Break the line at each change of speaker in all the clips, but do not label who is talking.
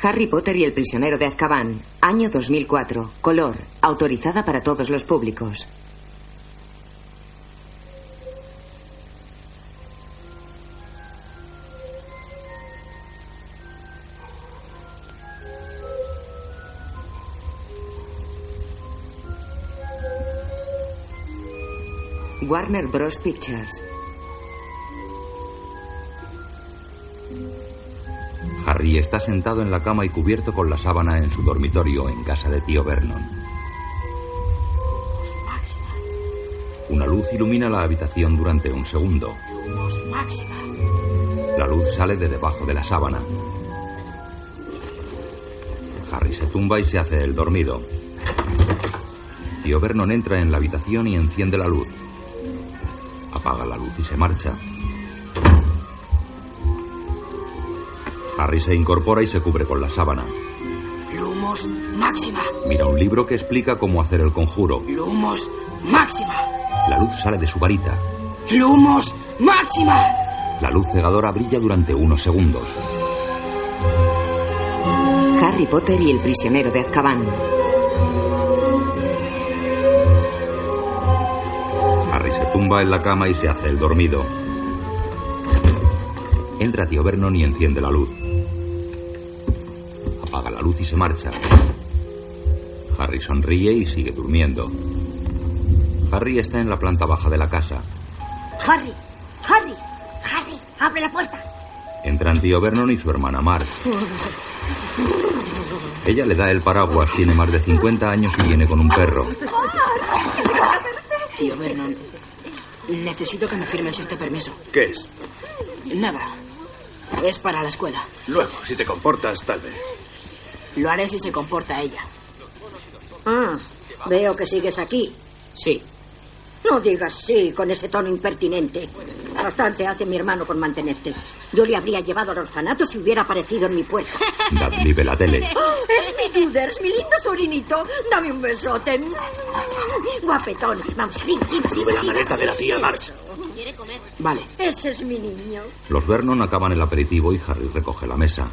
Harry Potter y el prisionero de Azkaban, año 2004, color, autorizada para todos los públicos. Warner Bros. Pictures.
Harry está sentado en la cama y cubierto con la sábana en su dormitorio en casa de tío Vernon. Una luz ilumina la habitación durante un segundo. La luz sale de debajo de la sábana. Harry se tumba y se hace el dormido. Tío Vernon entra en la habitación y enciende la luz. Apaga la luz y se marcha. Harry se incorpora y se cubre con la sábana.
Lumos máxima.
Mira un libro que explica cómo hacer el conjuro.
Lumos máxima.
La luz sale de su varita.
Lumos máxima.
La luz cegadora brilla durante unos segundos.
Harry Potter y el prisionero de Azkaban.
Harry se tumba en la cama y se hace el dormido. Entra tío Vernon y enciende la luz. Luz y se marcha. Harry sonríe y sigue durmiendo. Harry está en la planta baja de la casa.
Harry, Harry, Harry, abre la puerta.
Entran tío Vernon y su hermana Marge. Ella le da el paraguas, tiene más de 50 años y viene con un perro.
Tío Vernon, necesito que me firmes este permiso.
¿Qué es?
Nada. Es para la escuela.
Luego, si te comportas, tal vez.
Lo haré si se comporta ella.
Ah, veo que sigues aquí.
Sí.
No digas sí con ese tono impertinente. Bastante hace mi hermano con mantenerte. Yo le habría llevado al orfanato si hubiera aparecido en mi puerta.
Dudley ve la tele.
¡Oh, es mi Tuders, mi lindo sobrinito. Dame un besote. Guapetón. Vamos, ven, ven,
Sube la maleta de la tía March.
Vale.
Ese es mi niño.
Los Vernon acaban el aperitivo y Harry recoge la mesa.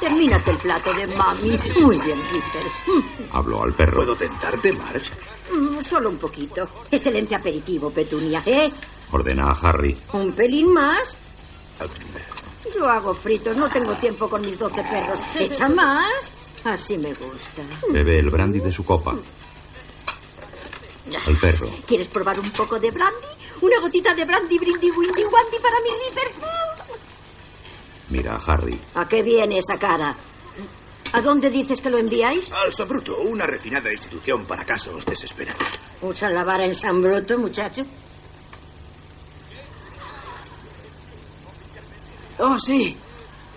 Termínate el plato de mami. Muy bien, Peter.
Habló al perro.
¿Puedo tentarte, March?
Mm, Solo un poquito. Excelente aperitivo, Petunia, ¿eh?
Ordena a Harry.
¿Un pelín más? Yo hago fritos, no tengo tiempo con mis doce perros. ¿Echa más? Así me gusta.
Bebe el brandy de su copa. Al perro.
¿Quieres probar un poco de brandy? Una gotita de brandy, brindy, windy, wandy para mi Liverpool.
Mira a Harry.
¿A qué viene esa cara? ¿A dónde dices que lo enviáis?
Al Sabruto, una refinada institución para casos desesperados.
¿Usa la vara en San Bruto, muchacho?
Oh, sí.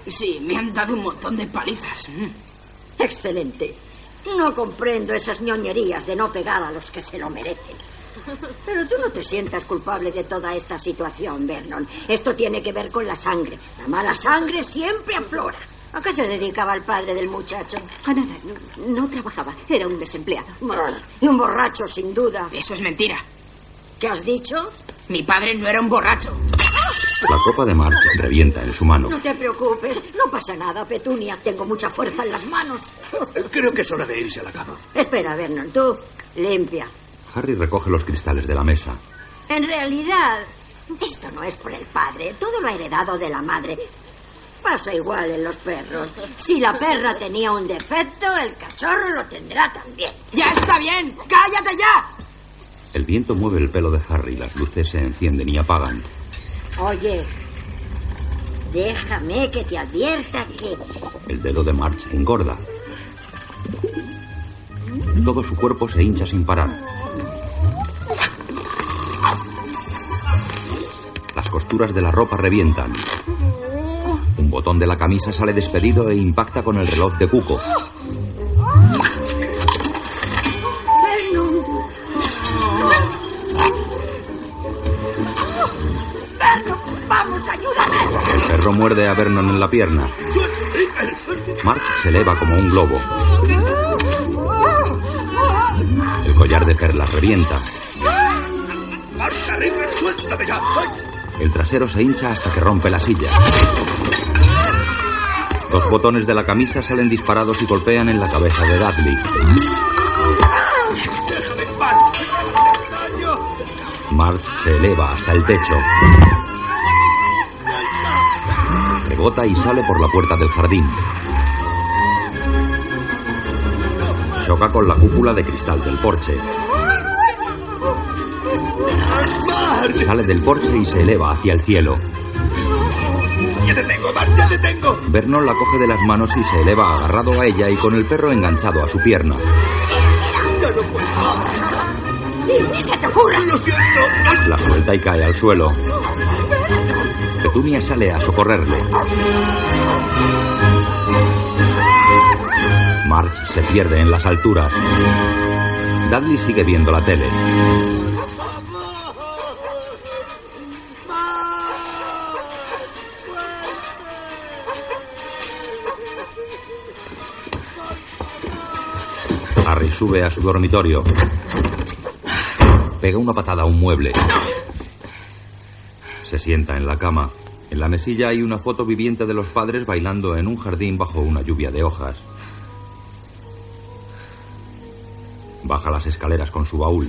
Sí, me han dado un montón de palizas. Mm.
Excelente. No comprendo esas ñoñerías de no pegar a los que se lo merecen. Pero tú no te sientas culpable de toda esta situación, Vernon. Esto tiene que ver con la sangre. La mala sangre siempre aflora. ¿A qué se dedicaba el padre del muchacho?
A nada, no, no trabajaba. Era un desempleado.
Y un borracho, sin duda.
Eso es mentira.
¿Qué has dicho?
Mi padre no era un borracho.
La copa de March revienta en su mano.
No te preocupes, no pasa nada, Petunia. Tengo mucha fuerza en las manos.
Creo que es hora de irse a la cama.
Espera, Vernon, tú limpia.
Harry recoge los cristales de la mesa.
En realidad, esto no es por el padre. Todo lo ha heredado de la madre. Pasa igual en los perros. Si la perra tenía un defecto, el cachorro lo tendrá también.
¡Ya está bien! ¡Cállate ya!
El viento mueve el pelo de Harry, las luces se encienden y apagan.
Oye, déjame que te advierta que...
El dedo de March engorda. Todo su cuerpo se hincha sin parar. Costuras de la ropa revientan. Un botón de la camisa sale despedido e impacta con el reloj de Cuco. El perro muerde a Vernon en la pierna. March se eleva como un globo. El collar de perlas revienta. El trasero se hincha hasta que rompe la silla. Dos botones de la camisa salen disparados y golpean en la cabeza de Dudley. Marge se eleva hasta el techo. Rebota y sale por la puerta del jardín. Choca con la cúpula de cristal del porche. Sale del porche y se eleva hacia el cielo.
¡Ya te tengo, Marge! ¡Ya te tengo!
Vernon la coge de las manos y se eleva agarrado a ella y con el perro enganchado a su pierna.
¡Ya no puedo más!
¡Ni, ni se te ocurra!
¡Lo siento!
La suelta y cae al suelo. Petunia sale a socorrerle. Marge se pierde en las alturas. Dudley sigue viendo la tele. Sube a su dormitorio. Pega una patada a un mueble. Se sienta en la cama. En la mesilla hay una foto viviente de los padres bailando en un jardín bajo una lluvia de hojas. Baja las escaleras con su baúl.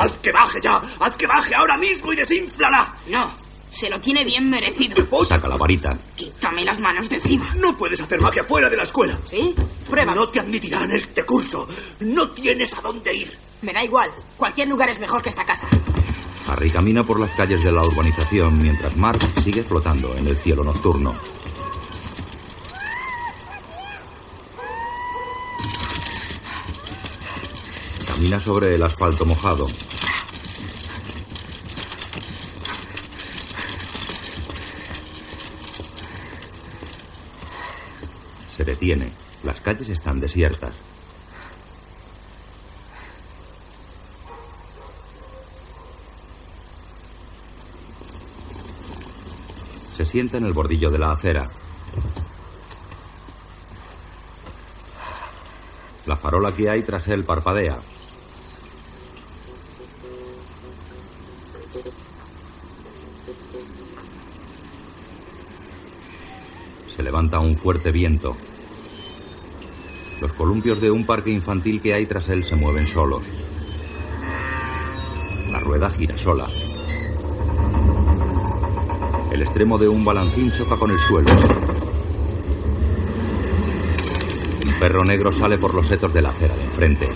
¡Haz que baje ya! ¡Haz que baje ahora mismo y desinflala!
No, se lo tiene bien merecido.
Saca la varita.
Quítame las manos de encima.
No puedes hacer magia fuera de la escuela.
¿Sí? Prueba.
No te admitirán este curso. No tienes a dónde ir.
Me da igual. Cualquier lugar es mejor que esta casa.
Harry camina por las calles de la urbanización mientras Mark sigue flotando en el cielo nocturno. Camina sobre el asfalto mojado. Se detiene. Las calles están desiertas. Se sienta en el bordillo de la acera. La farola que hay tras él parpadea. Se levanta un fuerte viento. Los columpios de un parque infantil que hay tras él se mueven solos. La rueda gira sola. El extremo de un balancín choca con el suelo. Un perro negro sale por los setos de la acera de enfrente.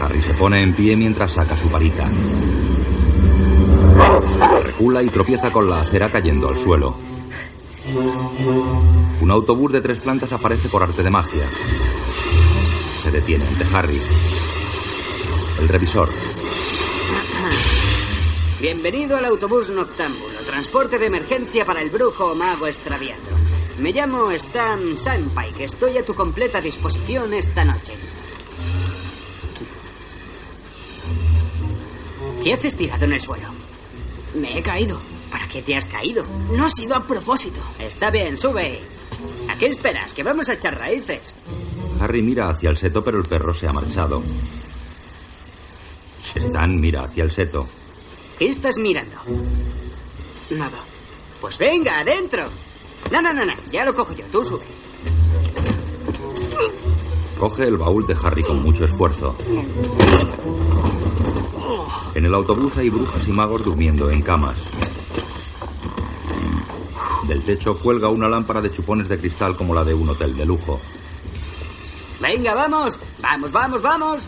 Harry se pone en pie mientras saca su varita. Recula y tropieza con la acera cayendo al suelo. Un autobús de tres plantas aparece por arte de magia. Se detiene ante Harry. El revisor.
Bienvenido al autobús noctámbulo, transporte de emergencia para el brujo o mago extraviado. Me llamo Stan Sunpike, estoy a tu completa disposición esta noche. ¿Qué haces tirado en el suelo?
Me he caído.
¿Para qué te has caído?
No ha sido a propósito.
Está bien, sube. ¿A qué esperas? Que vamos a echar raíces.
Harry mira hacia el seto, pero el perro se ha marchado. Stan mira hacia el seto.
¿Qué estás mirando?
Nada.
Pues venga, adentro. No, no, no, no, ya lo cojo yo, tú sube.
Coge el baúl de Harry con mucho esfuerzo. En el autobús hay brujas y magos durmiendo en camas. Del techo cuelga una lámpara de chupones de cristal como la de un hotel de lujo.
Venga, vamos. Vamos, vamos, vamos.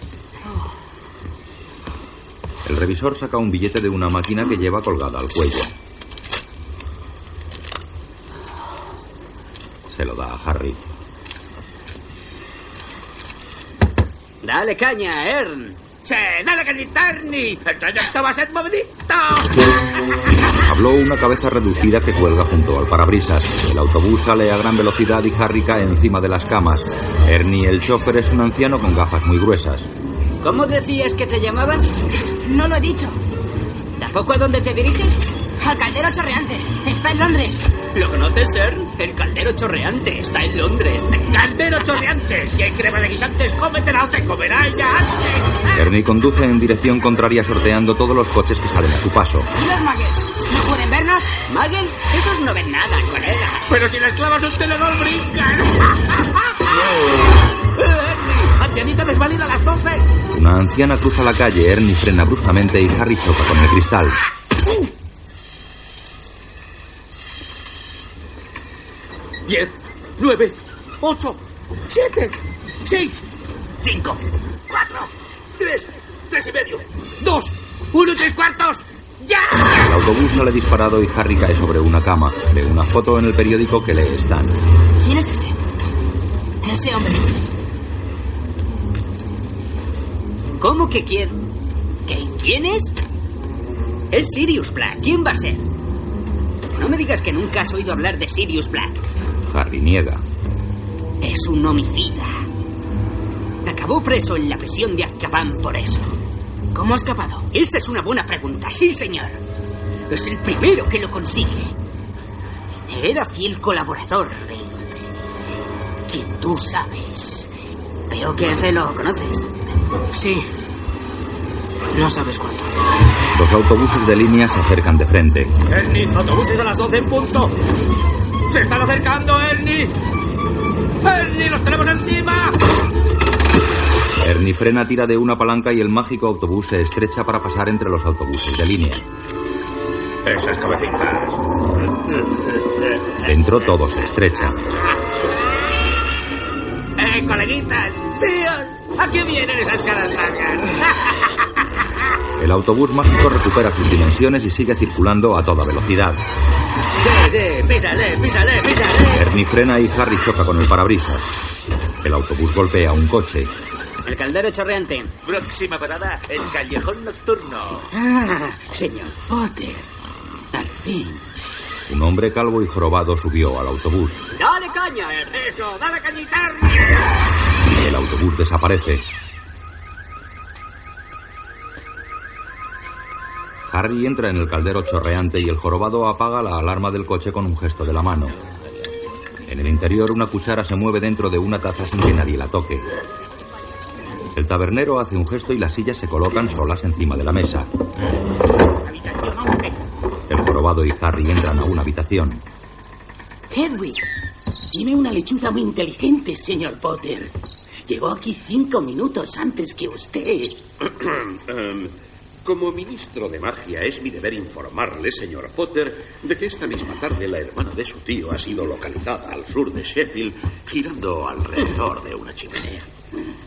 El revisor saca un billete de una máquina que lleva colgada al cuello. Se lo da a Harry.
Dale caña, Ern.
Dale que Terni. El trayecto va a ser movidito.
Habló una cabeza reducida que cuelga junto al parabrisas. El autobús sale a gran velocidad y Harry cae encima de las camas. Ernie, el chofer, es un anciano con gafas muy gruesas.
¿Cómo decías que te llamabas?
No lo he dicho.
¿Tampoco a dónde te diriges?
Al caldero chorreante. Está en Londres.
¿Lo conoces, Ern? El caldero chorreante está en Londres.
Caldero chorreante. Si hay crema de guisantes, cómetela o te comerá ella antes.
Ernie conduce en dirección contraria sorteando todos los coches que salen a su paso.
¿Y los magues? ¿No pueden vernos?
¿Muggles? Esos no ven nada, colega.
Pero si las clavas un tenedor brincan.
¡Ernie! ¡Ancianita desvalida a las 12!
Una anciana cruza la calle, Ernie frena bruscamente y Harry choca con el cristal.
Diez, nueve, ocho, siete, seis, cinco, cuatro, tres, tres y medio, dos, uno y tres cuartos. ¡Ya!
El autobús sale disparado y Harry cae sobre una cama. Ve una foto en el periódico que lee Stan.
¿Quién es ese? Ese hombre.
¿Cómo que quién? ¿Que quién es? Es Sirius Black. ¿Quién va a ser? No me digas que nunca has oído hablar de Sirius Black.
Harry niega.
Es un homicida. Acabó preso en la prisión de Azkaban por eso.
¿Cómo ha escapado?
Esa es una buena pregunta, sí, señor. Es el primero que lo consigue. Era fiel colaborador de quien tú sabes. Veo que ese lo conoces.
Sí. No sabes cuánto.
Los autobuses de línea se acercan de frente.
Ernie, autobuses a las doce en punto. ¡Se están acercando, Ernie! ¡Ernie, los tenemos encima!
Ernie frena, tira de una palanca y el mágico autobús se estrecha para pasar entre los autobuses de línea.
Esas cabecitas.
Dentro todo se estrecha.
¡Eh, coleguitas! ¡Tíos! ¿A qué vienen esas caras largas?
El autobús mágico recupera sus dimensiones y sigue circulando a toda velocidad.
Sí, sí, písale, písale, písale.
Ernie frena y Harry choca con el parabrisas. El autobús golpea un coche.
El caldero chorreante.
Próxima parada, el callejón nocturno.
Ah, señor Potter. Al fin.
Un hombre calvo y jorobado subió al autobús.
Dale caña,
¡Eso! ¡Dale cañita!
El autobús desaparece. Harry entra en el caldero chorreante y el jorobado apaga la alarma del coche con un gesto de la mano. En el interior una cuchara se mueve dentro de una taza sin que nadie la toque. El tabernero hace un gesto y las sillas se colocan solas encima de la mesa.
Habitación 11.
El jorobado y Harry entran a una habitación.
Hedwig. Tiene una lechuza muy inteligente, señor Potter. Llegó aquí cinco minutos antes que usted.
Em, Como ministro de magia es mi deber informarle, señor Potter, de que esta misma tarde la hermana de su tío ha sido localizada al sur de Sheffield, girando alrededor de una chimenea.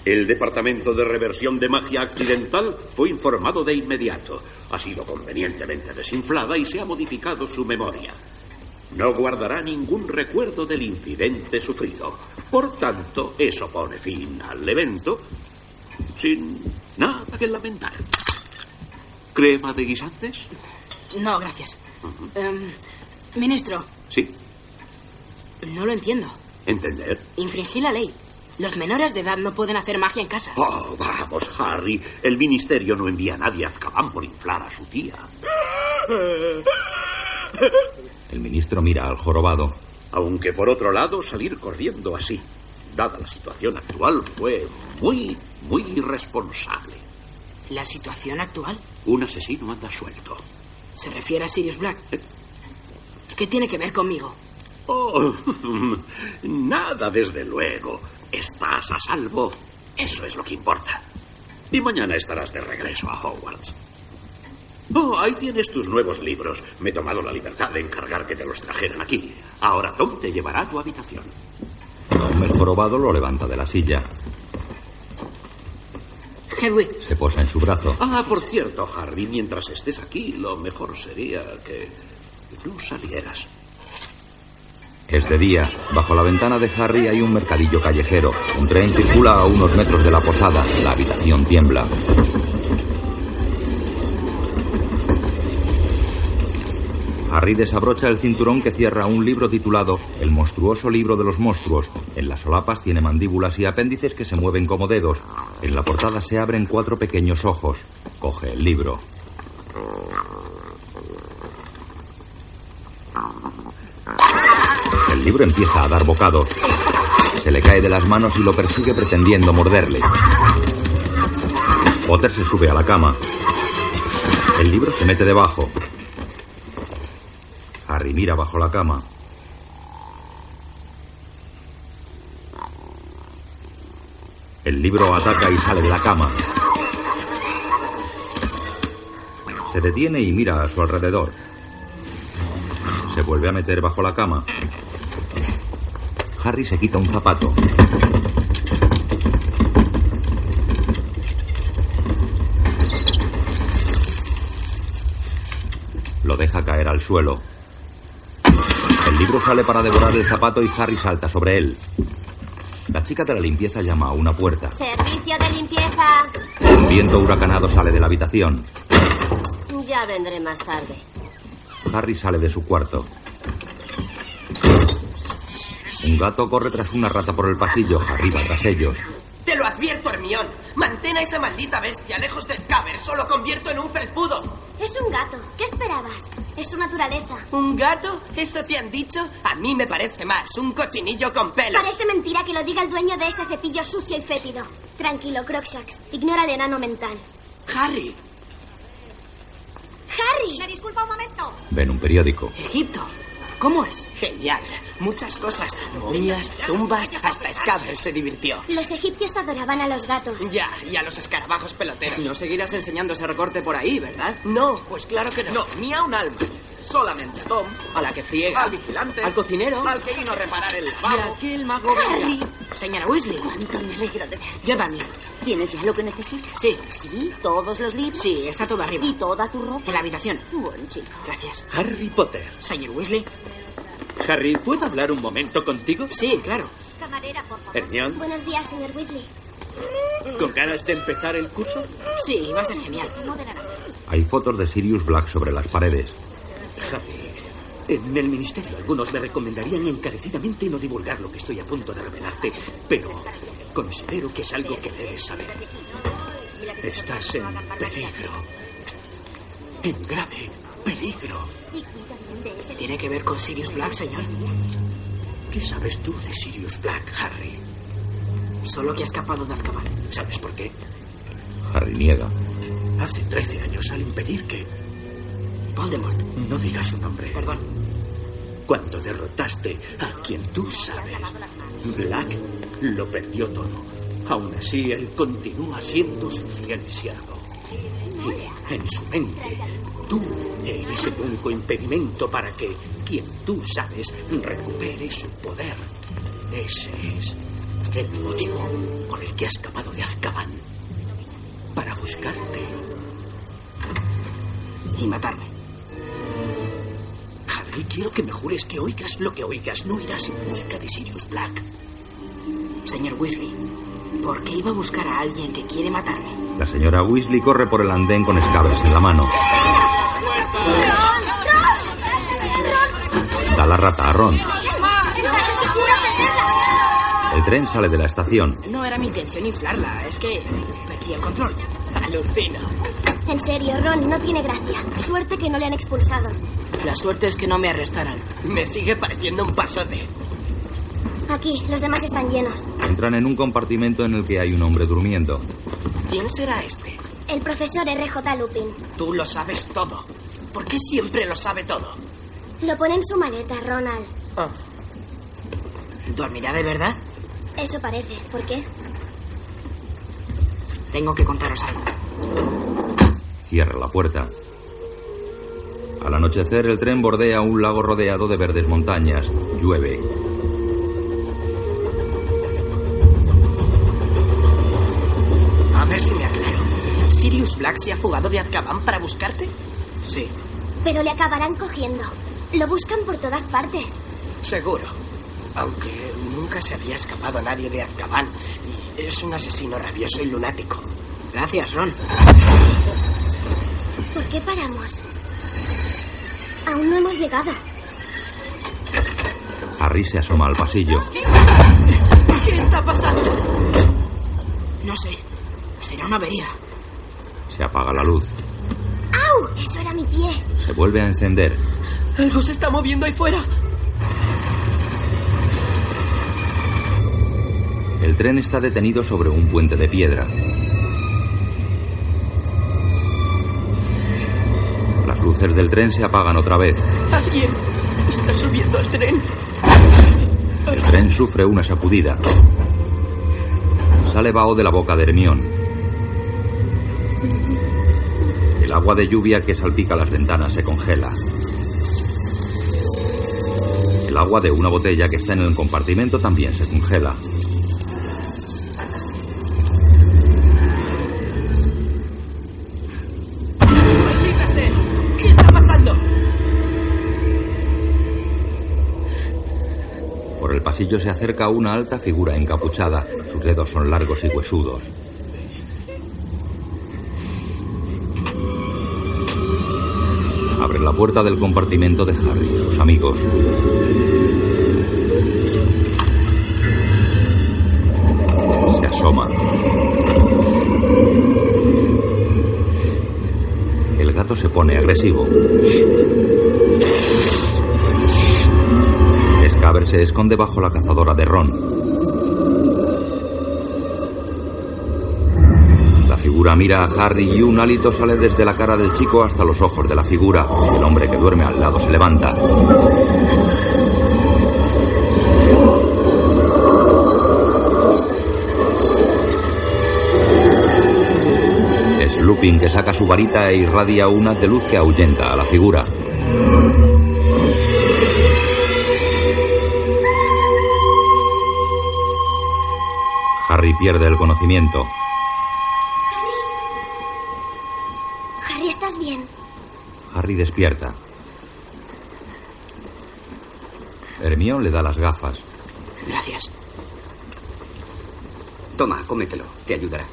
El Departamento de Reversión de Magia Accidental fue informado de inmediato. Ha sido convenientemente desinflada y se ha modificado su memoria. No guardará ningún recuerdo del incidente sufrido. Por tanto, eso pone fin al evento sin nada que lamentar. ¿Crema de guisantes?
No, gracias. Em, ministro,
Sí.
no lo entiendo.
¿Entender?
Infringí la ley. Los menores de edad no pueden hacer magia en casa.
Oh, vamos, Harry. El ministerio no envía a nadie a Azkaban por inflar a su tía.
El ministro mira al jorobado.
Aunque por otro lado, salir corriendo así, dada la situación actual, fue muy, muy irresponsable.
¿La situación actual?
Un asesino anda suelto.
¿Se refiere a Sirius Black? ¿Qué tiene que ver conmigo?
Oh, nada, desde luego. Estás a salvo. Eso es lo que importa. Y mañana estarás de regreso a Hogwarts. Oh, ahí tienes tus nuevos libros. Me he tomado la libertad de encargar que te los trajeran aquí. Ahora Tom te llevará a tu habitación.
Tom, el jorobado, lo levanta de la silla.
Hedwig,
Se posa en su brazo.
Ah, por cierto, Harry, mientras estés aquí, lo mejor sería que no salieras.
Es de día. Bajo la ventana de Harry hay un mercadillo callejero. Un tren circula a unos metros de la posada. La habitación tiembla. Harry desabrocha el cinturón que cierra un libro titulado El monstruoso libro de los monstruos. En las solapas tiene mandíbulas y apéndices que se mueven como dedos. En la portada se abren cuatro pequeños ojos. Coge el libro. El libro empieza a dar bocados. Se le cae de las manos y lo persigue pretendiendo morderle. Potter se sube a la cama. El libro se mete debajo. Harry mira bajo la cama. El libro ataca y sale de la cama. Se detiene y mira a su alrededor. Se vuelve a meter bajo la cama. Harry se quita un zapato. Lo deja caer al suelo. El libro sale para devorar el zapato y Harry salta sobre él. La chica de la limpieza llama a una puerta.
Servicio de limpieza.
Un viento huracanado sale de la habitación.
Ya vendré más tarde.
Harry sale de su cuarto. Un gato corre tras una rata por el pasillo. Harry va tras ellos.
Te lo advierto, Hermión. Mantén a esa maldita bestia lejos de Scaber. Solo convierto en un felpudo.
Es un gato. ¿Qué esperabas? Es su naturaleza.
¿Un gato? ¿Eso te han dicho? A mí me parece más un cochinillo con pelos.
Parece mentira que lo diga el dueño de ese cepillo sucio y fétido. Tranquilo, Crocshax. Ignora el enano mental.
Harry.
¡Harry!
¿Me disculpa un momento?
Ven un periódico.
Egipto. ¿Cómo es? Genial. Muchas cosas. Momias, tumbas, hasta Scaber se divirtió.
Los egipcios adoraban a los gatos.
Ya, y a los escarabajos peloteros.
No seguirás enseñando ese recorte por ahí, ¿verdad?
No, pues claro que no.
No, ni a un alma. Solamente a Tom,
A la que friega.
al vigilante,
Al cocinero.
al que vino a reparar el
Y
lavabo.
aquel mago
Harry.
Señora Weasley.
Cuánto me alegro de ver.
Yo también.
¿Tienes ya lo que necesitas?
Sí.
Sí, todos los libros.
Sí, está todo arriba.
Y toda tu ropa.
En la habitación.
Buen chico.
Gracias.
Harry Potter.
Señor Weasley.
Harry, ¿puedo hablar un momento contigo?
Sí, claro.
Camarera, por favor.
Hermione,
Buenos días, señor Weasley.
¿con ganas de empezar el curso?
Sí, va a ser genial.
Hay fotos de Sirius Black sobre las paredes.
Harry, en el ministerio algunos me recomendarían encarecidamente no divulgar lo que estoy a punto de revelarte, pero considero que es algo que debes saber. Estás en peligro. En grave peligro.
¿Tiene que ver con Sirius Black, señor?
¿Qué sabes tú de Sirius Black, Harry?
Solo que ha escapado de Azkaban.
¿Sabes por qué?
Harry niega.
Hace 13 años al impedir que...
Voldemort.
No digas su nombre.
Perdón.
Cuando derrotaste a quien tú sabes, Black lo perdió todo. Aún así, él continúa siendo su fiel siervo. Y en su mente, tú eres el único impedimento para que quien tú sabes recupere su poder. Ese es el motivo por el que ha escapado de Azkaban. Para buscarte.
Y matarme.
Harry, quiero que me jures que oigas lo que oigas. No irás en busca de Sirius Black.
Señor Weasley, ¿por qué iba a buscar a alguien que quiere matarme?
La señora Weasley corre por el andén con Scabbers en la mano. Da la rata a Ron. El tren sale de la estación.
No era mi intención inflarla, es que perdí el control.
Alucino.
En serio, Ron, no tiene gracia. Suerte que no le han expulsado.
La suerte es que no me arrestaran.
Me sigue pareciendo un pasote.
Aquí, los demás están llenos.
Entran en un compartimento en el que hay un hombre durmiendo.
¿Quién será este?
El profesor R.J. Lupin.
Tú lo sabes todo. ¿Por qué siempre lo sabe todo?
Lo pone en su maleta, Ronald.
Ah,
¿Dormirá de verdad?
Eso parece. ¿Por qué?
Tengo que contaros algo.
Cierra la puerta. Al anochecer, el tren bordea un lago rodeado de verdes montañas. Llueve.
a ver si me aclaro. ¿Sirius Black se ha fugado de Azkaban para buscarte?
Sí.
Pero le acabarán cogiendo. Lo buscan por todas partes.
Seguro. Aunque nunca se había escapado nadie de Azkaban. Y es un asesino rabioso y lunático.
Gracias, Ron.
¿Por qué paramos? Aún no hemos llegado.
Harry se asoma al pasillo.
¿Qué está pasando?
No sé. Será una avería.
Se apaga la luz.
¡Au! Eso era mi pie.
Se vuelve a encender.
Algo se está moviendo ahí fuera.
El tren está detenido sobre un puente de piedra. Luces del tren se apagan otra vez.
Alguien. Está subiendo al tren.
El tren sufre una sacudida. Sale vaho de la boca de Hermión. El agua de lluvia que salpica las ventanas se congela. El agua de una botella que está en el compartimento también se congela. Pasillo se acerca una alta figura encapuchada. Sus dedos son largos y huesudos. Abre la puerta del compartimento de Harry y sus amigos. Se asoma. El gato se pone agresivo. Scaber se esconde bajo la cazadora de Ron. La figura mira a Harry y un hálito sale desde la cara del chico hasta los ojos de la figura. El hombre que duerme al lado se levanta. Es Lupin que saca su varita e irradia un haz de luz que ahuyenta a la figura. Harry pierde el conocimiento.
Harry, ¿estás bien?
Harry despierta. Hermione le da las gafas.
Gracias. Toma, cómetelo. Te ayudará.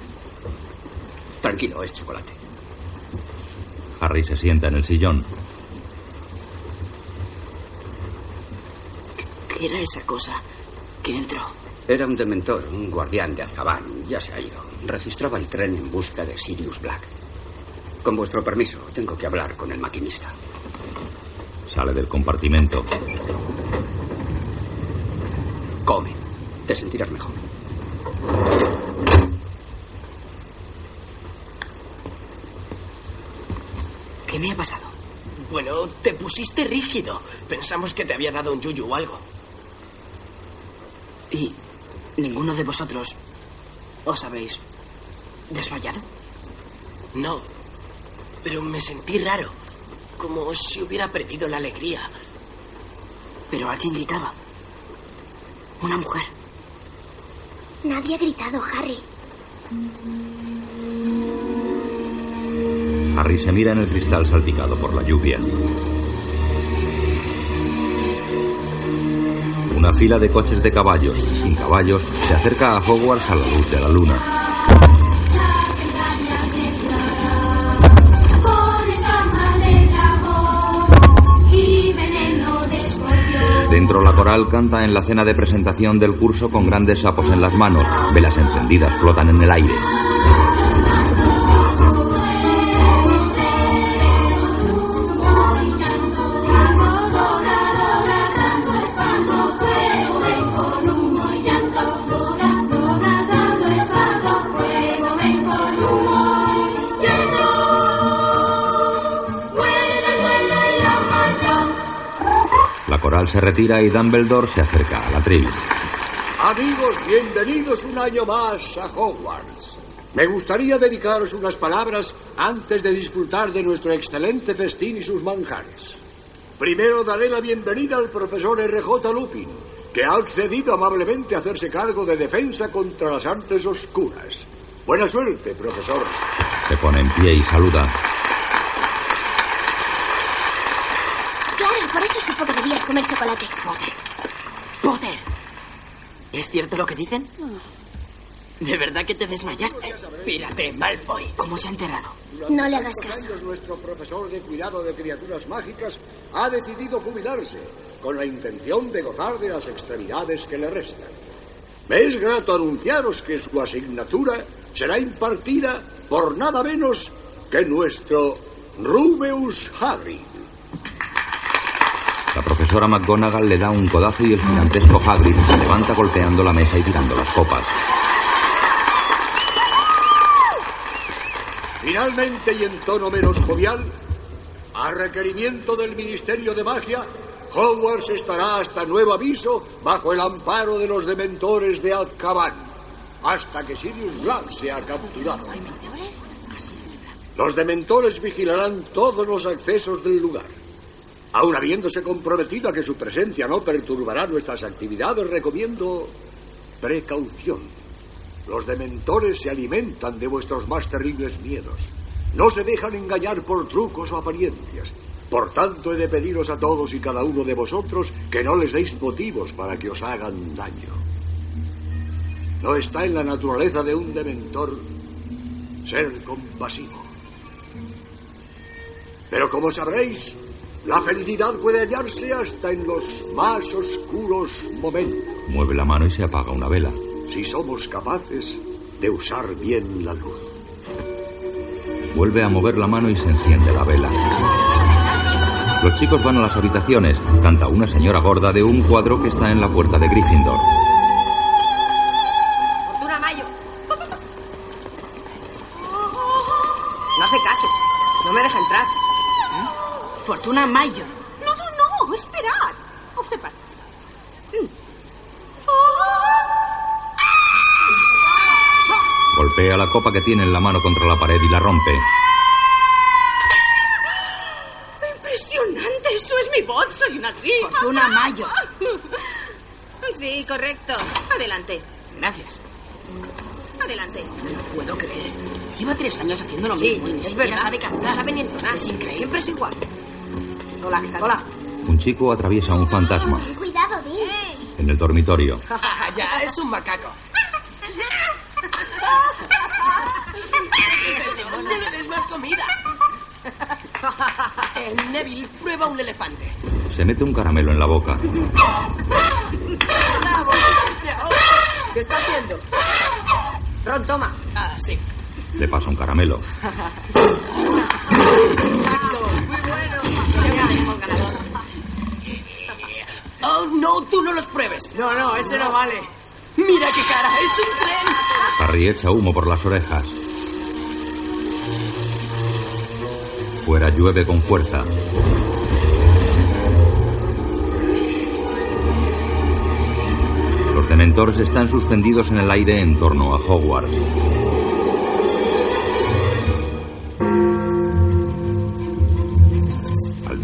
Tranquilo, es chocolate.
Harry se sienta en el sillón.
¿Qué era esa cosa que entró?
Era un dementor, un guardián de Azkaban. Ya se ha ido. Registraba el tren en busca de Sirius Black. Con vuestro permiso, tengo que hablar con el maquinista.
Sale del compartimento.
Come. Te sentirás mejor.
¿Qué me ha pasado? Bueno, te pusiste rígido. Pensamos que te había dado un yuyu o algo. ¿Y ninguno de vosotros os habéis desmayado? No, pero me sentí raro, como si hubiera perdido la alegría. Pero alguien gritaba. Una mujer.
Nadie ha gritado, Harry.
Harry se mira en el cristal salpicado por la lluvia. Una fila de coches de caballos y sin caballos se acerca a Hogwarts a la luz de la luna. Dentro la coral canta en la cena de presentación del curso con grandes sapos en las manos. Velas encendidas flotan en el aire. Retira y Dumbledore se acerca al atril.
Amigos, bienvenidos un año más a Hogwarts. Me gustaría dedicaros unas palabras antes de disfrutar de nuestro excelente festín y sus manjares. Primero daré la bienvenida al profesor R.J. Lupin, que ha accedido amablemente a hacerse cargo de defensa contra las artes oscuras. Buena suerte, profesor.
Se pone en pie y saluda.
Claro, por eso supo que debías comer chocolate.
¡Potter! ¿Es cierto lo que dicen? ¿De verdad que te desmayaste? Pírate, Malfoy. ¿Cómo se ha enterado?
No le hagas caso.
años, Nuestro profesor de cuidado de criaturas mágicas ha decidido jubilarse con la intención de gozar de las extremidades que le restan. Me es grato anunciaros que su asignatura será impartida por nada menos que nuestro Rubeus Hagrid.
La profesora McGonagall le da un codazo y el gigantesco Hagrid se levanta golpeando la mesa y tirando las copas.
Finalmente y en tono menos jovial, a requerimiento del Ministerio de Magia, Hogwarts estará hasta nuevo aviso bajo el amparo de los dementores de Azkaban, hasta que Sirius Black sea capturado. Los dementores vigilarán todos los accesos del lugar. Aun habiéndose comprometido a que su presencia no perturbará nuestras actividades, recomiendo precaución. Los dementores se alimentan de vuestros más terribles miedos. No se dejan engañar por trucos o apariencias. Por tanto, he de pediros a todos y cada uno de vosotros que no les deis motivos para que os hagan daño. No está en la naturaleza de un dementor ser compasivo. Pero como sabréis, la felicidad puede hallarse hasta en los más oscuros momentos.
Mueve la mano y se apaga una vela.
Si somos capaces de usar bien la luz.
Vuelve a mover la mano y se enciende la vela. Los chicos van a las habitaciones. Canta una señora gorda de un cuadro que está en la puerta de Gryffindor.
Fortuna Mayo. No hace caso. No me deja entrar.
Fortuna Mayor.
No, no, no. Esperad. Observad.
Golpea la copa que tiene en la mano contra la pared y la rompe.
Impresionante. Eso es mi voz. Soy una actriz.
Fortuna Mayo.
Sí, correcto. Adelante.
Gracias.
Adelante.
No lo puedo creer. Lleva tres años haciendo lo
Sí,
mismo y ni
es verdad.
sabe cantar.
No sabe ni entonar.
Es increíble.
Siempre es igual. Hola, ¿qué tal?
Hola.
Un chico atraviesa un fantasma
Cuidado, Dean.
en el dormitorio.
ya, es un macaco. ¿Dónde le des más comida? Neville, prueba un elefante.
Se mete un caramelo en la boca.
¿Qué está haciendo? Ron, toma.
Ah, sí.
Le pasa un caramelo.
Oh, no, tú no los pruebes.
No, no, ese no vale.
Mira qué cara, es un tren.
Harry echa humo por las orejas. Fuera llueve con fuerza. Los dementores están suspendidos en el aire en torno a Hogwarts.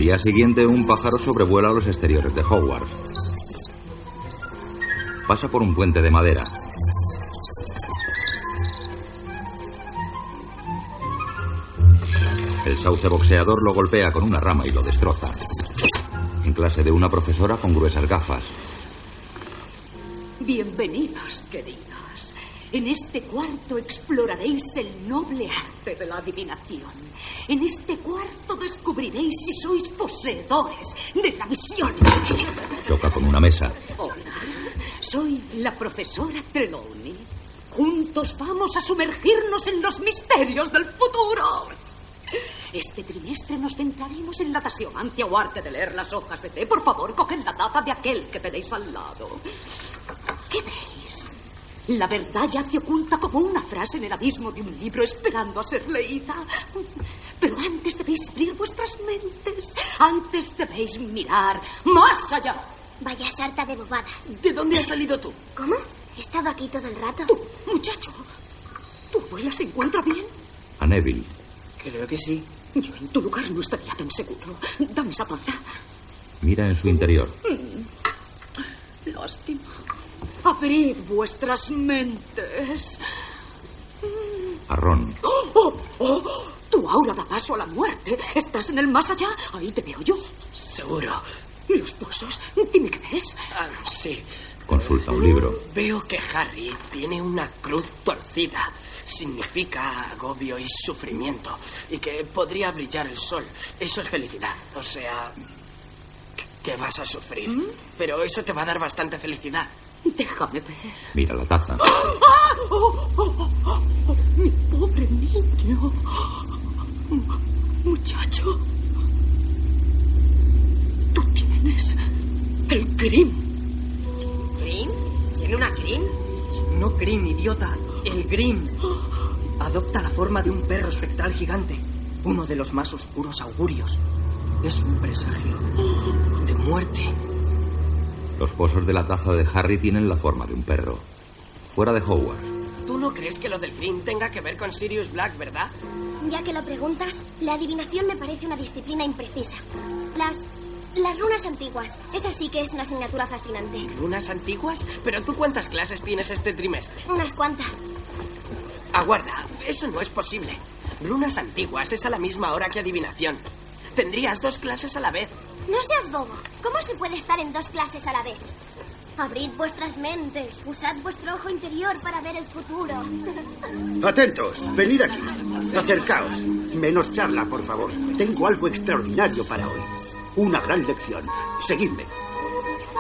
Día siguiente, un pájaro sobrevuela los exteriores de Hogwarts. Pasa por un puente de madera. El sauce boxeador lo golpea con una rama y lo destroza. En clase de una profesora con gruesas gafas.
Bienvenidos, queridos. En este cuarto exploraréis el noble arte de la adivinación. En este cuarto descubriréis si sois poseedores de la visión.
Choca con una mesa.
Hola, soy la profesora Trelawney. Juntos vamos a sumergirnos en los misterios del futuro. Este trimestre nos centraremos en la tasiomancia o arte de leer las hojas de té. Por favor, cogen la taza de aquel que tenéis al lado. ¿Qué veis? La verdad yace oculta como una frase en el abismo de un libro esperando a ser leída. Pero antes debéis abrir vuestras mentes. Antes debéis mirar más allá.
Vaya sarta de bobadas.
¿De dónde has salido tú?
¿Cómo? He estado aquí todo el rato.
Tú, muchacho, ¿tu abuela se encuentra bien?
A Neville.
Creo que sí.
Yo en tu lugar no estaría tan seguro. Dame esa taza.
Mira en su interior.
Lástima. Abrid vuestras mentes.
A Ron.
¡Oh, oh, oh! Tu aura da paso a la muerte. ¿Estás en el más allá? Ahí te veo yo.
Seguro.
Los pozos. Dime qué ves.
Ah, sí.
Consulta un libro.
Veo que Harry tiene una cruz torcida. Significa agobio y sufrimiento. Y que podría brillar el sol. Eso es felicidad. O sea, que- que vas a sufrir. Pero eso te va a dar bastante felicidad.
Déjame ver.
Mira la taza.
¡Ah! ¡Oh, oh, oh! Mi pobre niño. Mu- Muchacho. Tú tienes el Grim.
¿Grim? ¿Tiene una Grim?
No Grim, idiota. El Grim. Adopta la forma de un perro espectral gigante. Uno de los más oscuros augurios. Es un presagio de muerte.
Los pozos de la taza de Harry tienen la forma de un perro. Fuera de Hogwarts.
Tú no crees que lo del Green tenga que ver con Sirius Black, ¿verdad?
Ya que lo preguntas, la adivinación me parece una disciplina imprecisa. Las. Las runas antiguas. Esa sí que es una asignatura fascinante.
¿Runas antiguas? ¿Pero tú cuántas clases tienes este trimestre?
Unas cuantas.
Aguarda, eso no es posible. Runas antiguas es a la misma hora que adivinación. Tendrías dos clases a la vez.
No seas bobo. ¿Cómo se puede estar en dos clases a la vez? Abrid vuestras mentes, usad vuestro ojo interior para ver el futuro.
Atentos, venid aquí. Acercaos. Menos charla, por favor. Tengo algo extraordinario para hoy. Una gran lección. Seguidme.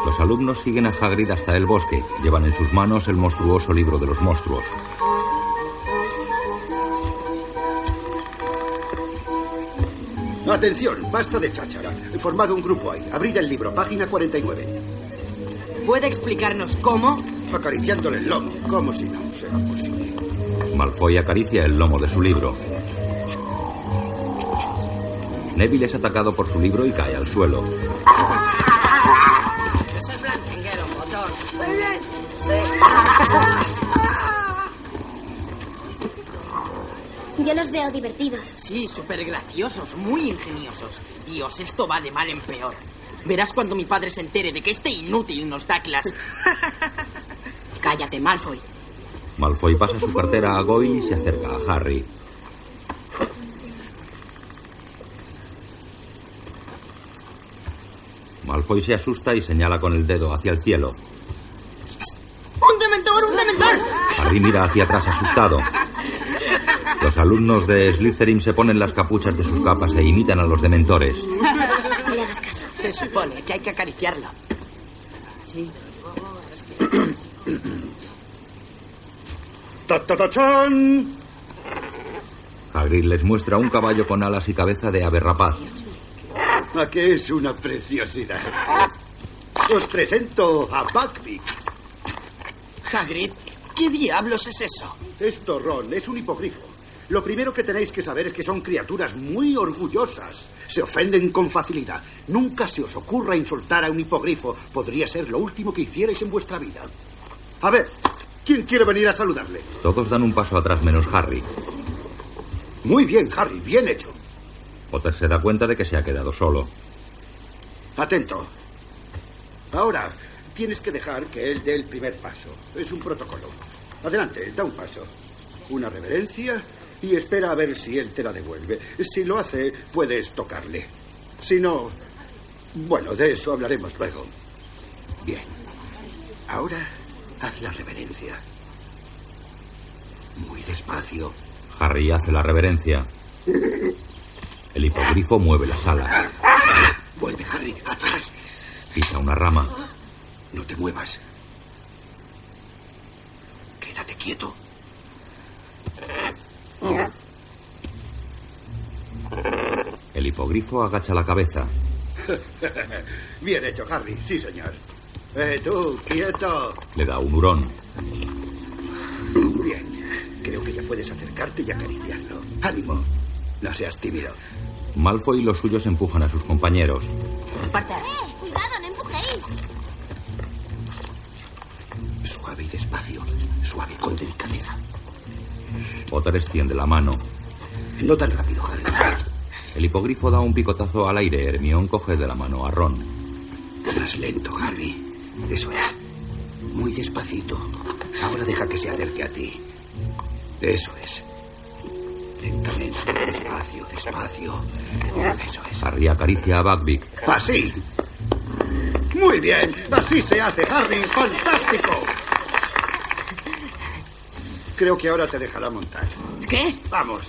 Los alumnos siguen a Hagrid hasta el bosque. Llevan en sus manos el monstruoso libro de los monstruos.
Atención, basta de cháchara. He formado un grupo ahí. Abrid el libro, página 49.
¿Puede explicarnos cómo?
Acariciándole el lomo. Como si no será posible.
Malfoy acaricia el lomo de su libro. Neville es atacado por su libro y cae al suelo.
Soy blanquenguero, motor. Muy bien.
Yo los veo divertidos.
Sí, súper graciosos, muy ingeniosos. Dios, esto va de mal en peor. Verás cuando mi padre se entere de que este inútil nos da clase. Cállate, Malfoy.
Malfoy pasa su cartera a Goyle y se acerca a Harry. Malfoy se asusta y señala con el dedo hacia el cielo.
¡Un dementor, un dementor!
Harry mira hacia atrás asustado. Los alumnos de Slytherin se ponen las capuchas de sus capas e imitan a los dementores.
No le hagas caso.
Se supone que hay que acariciarlo.
Sí.
¡Ta, ta, ta, chan!
Hagrid les muestra un caballo con alas y cabeza de ave rapaz.
¿A qué es una preciosidad? Os presento a Buckbeak.
Hagrid, ¿qué diablos es eso?
Esto, Ron, es un hipogrifo. Lo primero que tenéis que saber es que son criaturas muy orgullosas. Se ofenden con facilidad. Nunca se os ocurra insultar a un hipogrifo. Podría ser lo último que hicierais en vuestra vida. A ver, ¿quién quiere venir a saludarle?
Todos dan un paso atrás menos Harry.
Muy bien, Harry, bien hecho.
Potter se da cuenta de que se ha quedado solo.
Atento. Ahora, tienes que dejar que él dé el primer paso. Es un protocolo. Adelante, da un paso. Una reverencia y espera a ver si él te la devuelve. Si lo hace, puedes tocarle. Si no, bueno, de eso hablaremos luego. Bien. Ahora, haz la reverencia. Muy despacio.
Harry hace la reverencia. El hipogrifo mueve las alas.
Vuelve, Harry, atrás.
Pisa una rama.
No te muevas. Quédate quieto.
El hipogrifo agacha la cabeza.
Bien hecho, Harry. Sí, señor. Eh, tú, quieto.
Le da un hurón.
Bien. Creo que ya puedes acercarte y acariciarlo. Ánimo. No seas tímido.
Malfoy y los suyos empujan a sus compañeros.
¡Eh! ¡Cuidado, no empujéis!
Suave y despacio. Suave con delicadeza.
Potter extiende la mano.
No tan rápido, Harry.
El hipogrifo da un picotazo al aire. Hermión coge de la mano a Ron.
Más lento, Harry. Eso es. Muy despacito. Ahora deja que se acerque a ti. Eso es. Lentamente, despacio, despacio. Eso es.
Harry acaricia a Buckbeak.
Así. Muy bien. Así se hace, Harry. Fantástico. Creo que ahora te dejará montar.
¿Qué?
Vamos.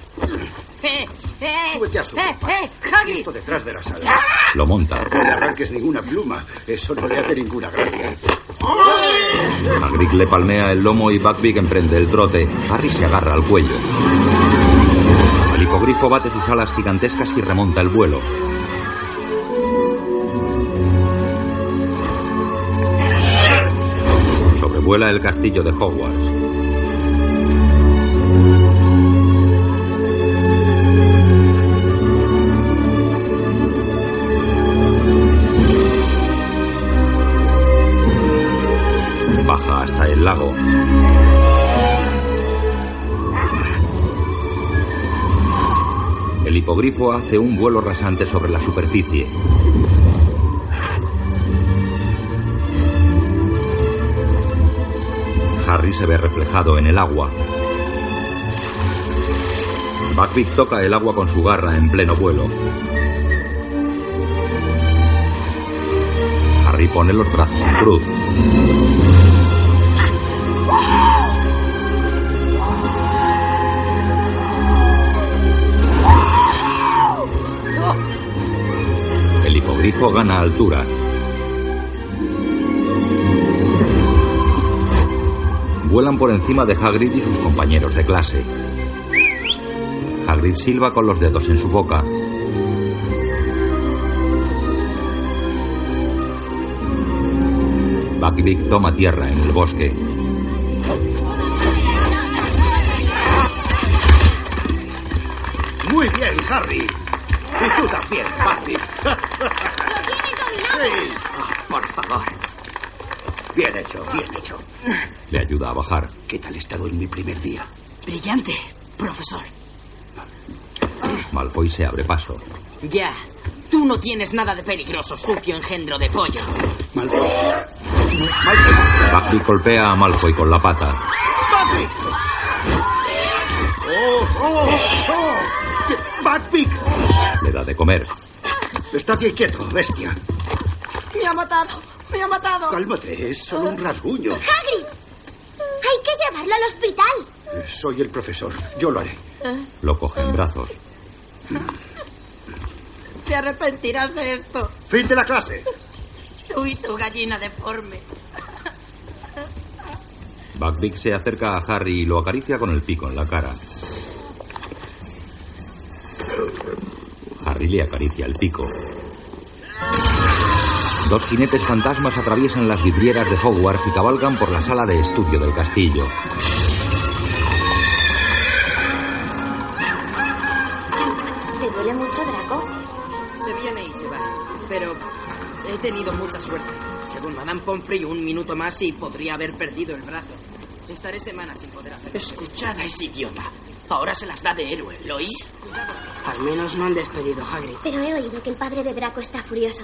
¡Eh! ¡Eh!
Súbete a su
¡Eh!
copa.
¡Eh! ¡Hagrid!
Esto detrás de la sala.
Lo monta.
No le arranques ninguna pluma. Eso no le hace ninguna gracia.
Hagrid le palmea el lomo y Buckbeak emprende el trote. Harry se agarra al cuello. El hipogrifo bate sus alas gigantescas y remonta el vuelo. Sobrevuela el castillo de Hogwarts. Baja hasta el lago. El hipogrifo hace un vuelo rasante sobre la superficie. Harry se ve reflejado en el agua. Buckbeak toca el agua con su garra en pleno vuelo. Harry pone los brazos en cruz. El hipogrifo gana altura. Vuelan por encima de Hagrid y sus compañeros de clase. Hagrid silba con los dedos en su boca. Buckbeak toma tierra en el bosque.
Harry. Y tú también, Bucky. Sí.
Ah, por favor.
Bien hecho, bien hecho.
Le ayuda a bajar.
¿Qué tal he estado en mi primer día?
Brillante, profesor.
Malfoy se abre paso.
Ya. Tú no tienes nada de peligroso, sucio engendro de pollo.
Malfoy.
Buckbeak golpea a Malfoy con la pata.
¡Bucky! ¡Oh, oh, oh! ¿Qué- ¡Buckbeak!
Le da de comer.
Estate quieto, bestia.
¡Me ha matado! ¡Me ha matado!
Cálmate, es solo un rasguño.
¡Hagrid! Hay que llevarlo al hospital.
Soy el profesor. Yo lo haré.
Lo coge en brazos.
Te arrepentirás de esto.
Fin de la clase.
Tú y tu gallina deforme.
Buckbeak se acerca a Harry y lo acaricia con el pico en la cara. Harry le acaricia el pico. Dos jinetes fantasmas atraviesan las vidrieras de Hogwarts y cabalgan por la sala de estudio del castillo.
¿Te duele mucho, Draco?
Se viene y se va. Pero he tenido mucha suerte. Según Madame Pomfrey, un minuto más y podría haber perdido el brazo. Estaré semanas sin poder hacer.
Escuchad a ese idiota. Ahora se las da de héroe, ¿lo oís?
Al menos no han despedido a Hagrid.
Pero he oído que el padre de Draco está furioso.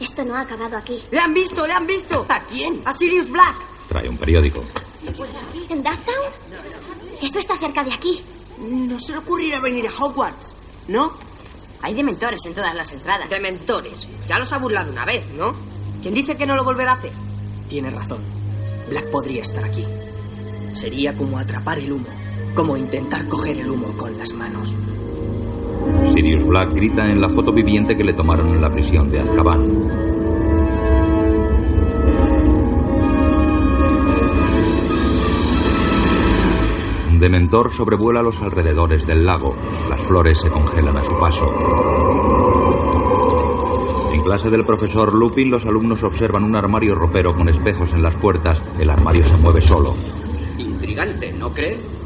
Esto no ha acabado aquí.
¡Le han visto! ¡Le han visto!
¿A quién?
¡A Sirius Black!
Trae un periódico.
¿En Dufftown? Eso está cerca de aquí.
No se le ocurrirá venir a Hogwarts, ¿no?
Hay dementores en todas las entradas.
Dementores. Ya los ha burlado una vez, ¿no? ¿Quién dice que no lo volverá a hacer?
Tiene razón. Black podría estar aquí. Sería como atrapar el humo, como intentar coger el humo con las manos.
Sirius Black grita en la foto viviente que le tomaron en la prisión de Azkaban. Un dementor sobrevuela los alrededores del lago. Las flores se congelan a su paso. En clase del profesor Lupin, los alumnos observan un armario ropero con espejos en las puertas. El armario se mueve solo.
Intrigante, ¿no cree?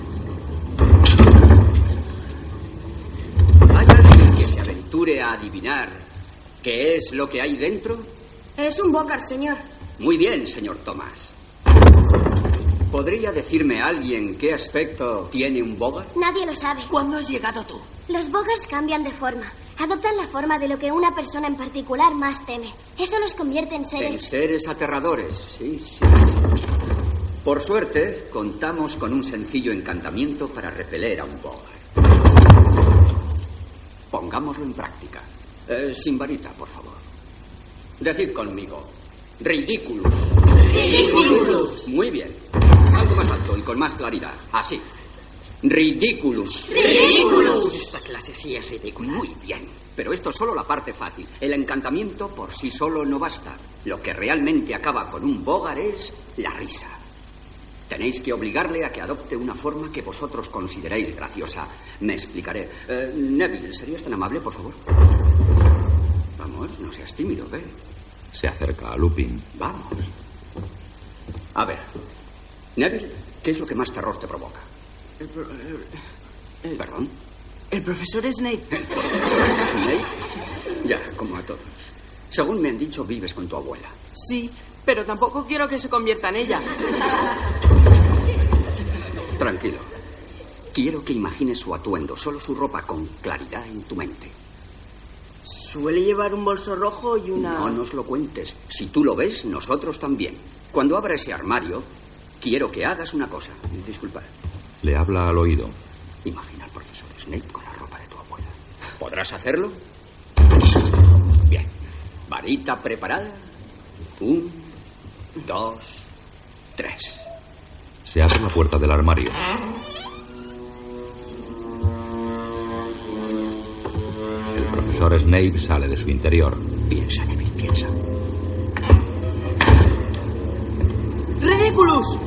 ¿Hay alguien que se aventure a adivinar qué es lo que hay dentro?
Es un Bogart, señor.
Muy bien, señor Thomas. ¿Podría decirme alguien qué aspecto tiene un Bogart?
Nadie lo sabe.
¿Cuándo has llegado tú?
Los Bogarts cambian de forma. Adoptan la forma de lo que una persona en particular más teme. Eso los convierte en
En
seres...
seres aterradores, sí, sí. Por suerte, contamos con un sencillo encantamiento para repeler a un Bogart. Pongámoslo en práctica. Eh, sin varita, por favor. Decid conmigo. Ridículos.
Ridículos.
Muy bien. Algo más alto y con más claridad. Así. Ridículos.
Ridículos.
Esta clase sí es ridícula. Muy bien. Pero esto es solo la parte fácil. El encantamiento por sí solo no basta. Lo que realmente acaba con un Bogar es la risa. Tenéis que obligarle a que adopte una forma que vosotros consideréis graciosa. Me explicaré. Eh, Neville, ¿serías tan amable, por favor? Vamos, no seas tímido, ve.
Se acerca a Lupin.
Vamos. A ver. Neville, ¿qué es lo que más terror te provoca? ¿Perdón?
El profesor Snape.
¿Snape? Ya, como a todos. Según me han dicho, vives con tu abuela.
Sí,
Pero tampoco quiero que se convierta en ella.
Tranquilo. Quiero que imagines su atuendo, solo su ropa, con claridad en tu mente.
Suele llevar un bolso rojo y una...
No nos lo cuentes. Si tú lo ves, nosotros también. Cuando abra ese armario, quiero que hagas una cosa. Disculpa.
Le habla al oído.
Imagina al profesor Snape con la ropa de tu abuela. ¿Podrás hacerlo? Bien. Varita preparada. Un, dos, tres.
Se abre la puerta del armario. El profesor Snape sale de su interior.
Piensa, Neville, piensa.
¡Ridículos!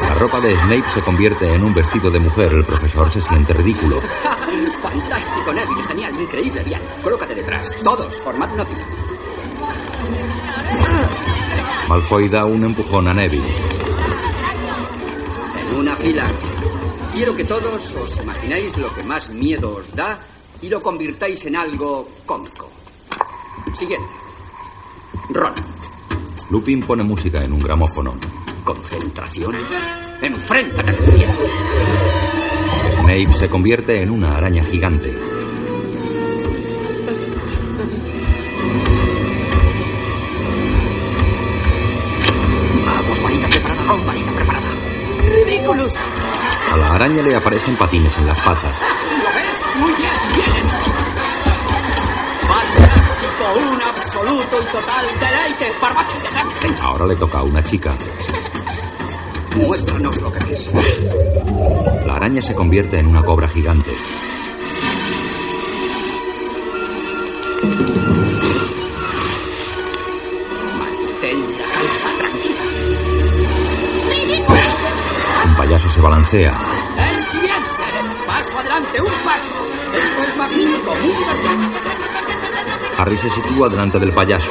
La ropa de Snape se convierte en un vestido de mujer. El profesor se siente ridículo.
Fantástico, Neville. Genial, increíble. Bien, colócate detrás. Todos, formad una fila.
Malfoy da un empujón a Neville.
En una fila. Quiero que todos os imagináis lo que más miedo os da y lo convirtáis en algo cómico. Siguiente. Ron.
Lupin pone música en un gramófono.
Concentración. Enfréntate a tus miedos.
Snape se convierte en una araña gigante. Araña le aparecen patines en las patas.
¿Lo ves? Muy bien, bien. Fantástico, un absoluto y total deleite. Barbachita,
Ahora le toca a una chica.
Muéstranos lo que ves.
La araña se convierte en una cobra gigante.
Mantén la calma tranquila.
Un payaso se balancea.
Magnífico, muy divertido.
Harry se sitúa delante del payaso.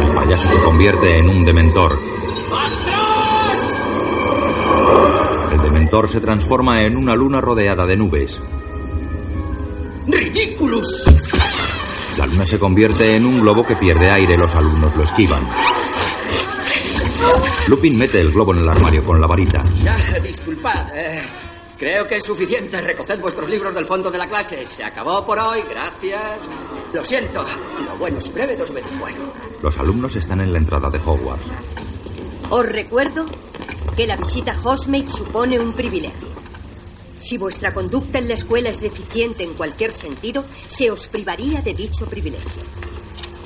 El payaso se convierte en un dementor. El dementor se transforma en una luna rodeada de nubes.
¡Ridículos!
La luna se convierte en un globo que pierde aire. Los alumnos lo esquivan. Lupin mete el globo en el armario con la varita.
Ya, disculpad. eh, creo que es suficiente. Recoged vuestros libros del fondo de la clase. Se acabó por hoy. Gracias. Lo siento. Lo bueno es breve, dos veces bueno.
Los alumnos están en la entrada de Hogwarts.
Os recuerdo que la visita a Hogsmeade supone un privilegio. Si vuestra conducta en la escuela es deficiente en cualquier sentido, se os privaría de dicho privilegio.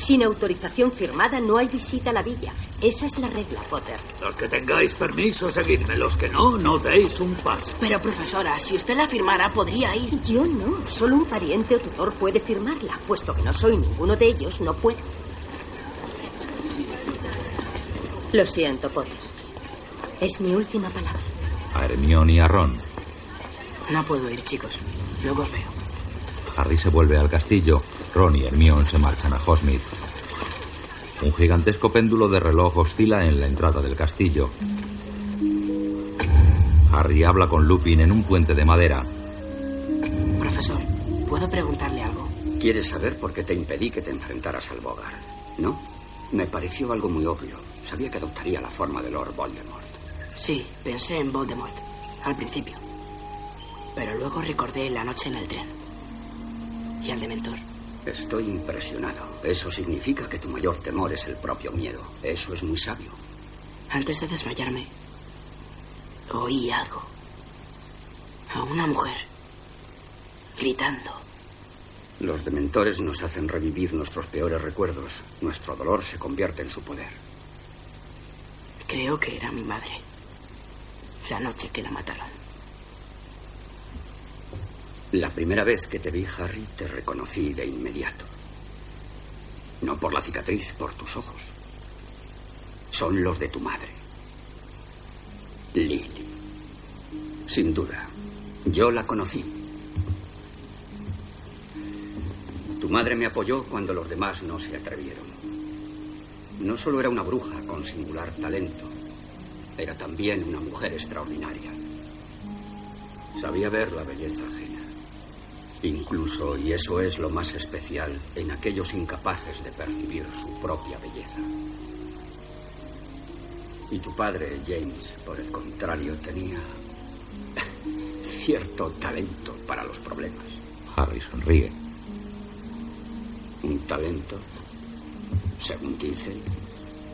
Sin autorización firmada no hay visita a la villa. Esa es la regla, Potter.
Los que tengáis permiso, seguidme. Los que no, no deis un paso.
Pero, profesora, si usted la firmara, podría ir.
Yo no. Solo un pariente o tutor puede firmarla. Puesto que no soy ninguno de ellos, no puedo. Lo siento, Potter. Es mi última palabra.
A Hermione y a Ron.
No puedo ir, chicos. Luego os veo.
Harry se vuelve al castillo. Ron y Hermione se marchan a Hogsmeade. Un gigantesco péndulo de reloj oscila en la entrada del castillo. Harry habla con Lupin en un puente de madera.
Profesor, ¿puedo preguntarle algo?
¿Quieres saber por qué te impedí que te enfrentaras al Bogar? ¿No? Me pareció algo muy obvio. Sabía que adoptaría la forma de Lord Voldemort.
Sí, pensé en Voldemort. Al principio. Pero luego recordé la noche en el tren. Y al Dementor.
Estoy impresionado. Eso significa que tu mayor temor es el propio miedo. Eso es muy sabio.
Antes de desmayarme, oí algo. A una mujer. Gritando.
Los dementores nos hacen revivir nuestros peores recuerdos. Nuestro dolor se convierte en su poder.
Creo que era mi madre. La noche que la mataron.
La primera vez que te vi, Harry, te reconocí de inmediato. No por la cicatriz, por tus ojos. Son los de tu madre. Lily. Sin duda. Yo la conocí. Tu madre me apoyó cuando los demás no se atrevieron. No solo era una bruja con singular talento, era también una mujer extraordinaria. Sabía ver la belleza ajena. Incluso, y eso es lo más especial, en aquellos incapaces de percibir su propia belleza. Y tu padre, James, por el contrario, tenía cierto talento para los problemas.
Harry sonríe.
Un talento, según dicen,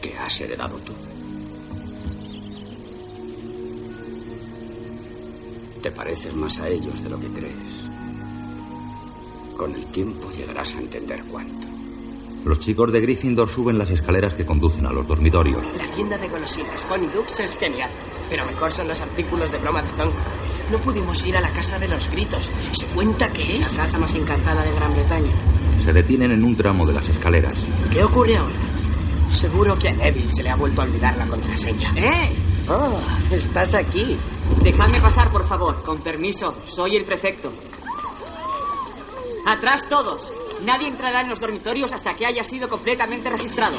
que has heredado tú. Te pareces más a ellos de lo que crees. Con el tiempo llegarás a entender cuánto.
Los chicos de Gryffindor suben las escaleras que conducen a los dormitorios.
La tienda de golosinas Connie Dux es genial, pero mejor son los artículos de broma de Tom. No pudimos ir a la casa de los gritos. ¿Se cuenta que es?
La casa más encantada de Gran Bretaña.
Se detienen en un tramo de las escaleras.
¿Qué ocurre ahora? Seguro que a Neville se le ha vuelto a olvidar la contraseña.
¡Eh!
Oh, estás aquí.
Dejadme pasar, por favor. Con permiso. Soy el prefecto. Atrás todos. Nadie entrará en los dormitorios hasta que haya sido completamente registrado.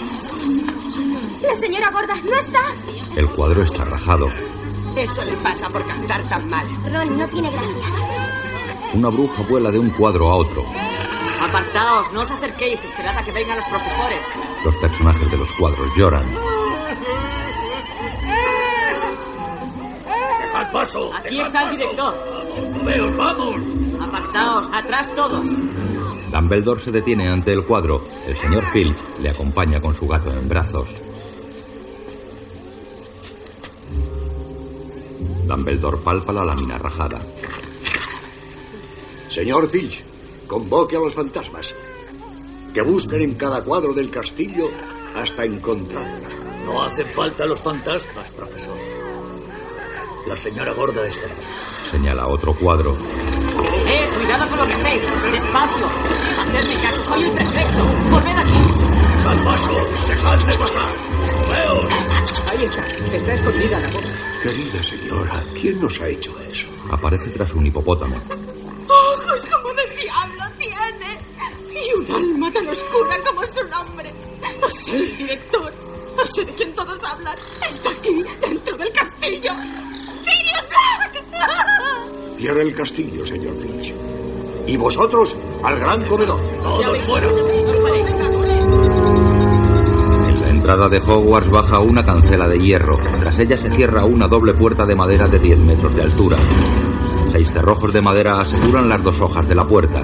La señora gorda no está.
El cuadro está rajado.
Eso le pasa por cantar tan mal.
Ron no tiene gracia.
Una bruja vuela de un cuadro a otro.
Apartaos, no os acerquéis. Esperad a que vengan los profesores.
Los personajes de los cuadros lloran.
¡Dejad paso!
Aquí
dejad
está el
paso. ¡Veos, vamos!
Apartaos, atrás todos.
Dumbledore se detiene ante el cuadro. El señor Filch le acompaña con su gato en brazos. Dumbledore palpa la lámina rajada.
Señor Filch, convoque a los fantasmas. Que busquen en cada cuadro del castillo hasta encontrarla.
No hacen falta los fantasmas, profesor. La señora gorda está.
Señala otro cuadro.
Eh, cuidado con lo que hacéis. Despacio. Hacedme caso, soy el prefecto. Volved aquí.
¡Dejad paso! ¡Dejadme pasar! ¡Veos!
Ahí está. Está escondida la boca.
Querida señora, ¿quién nos ha hecho eso?
Aparece tras un hipopótamo.
Ojos como de diablo tiene. Y un alma tan oscura como su nombre. No sé el director. No sé de quién todos hablan. Está aquí, dentro del castillo. ¡Sirius Black!
Cierra el castillo, señor Filch. Y vosotros al gran comedor.
¡Todos fuera!
En la entrada de Hogwarts baja una cancela de hierro. Tras ella se cierra una doble puerta de madera de 10 metros de altura. Seis cerrojos de madera aseguran las dos hojas de la puerta.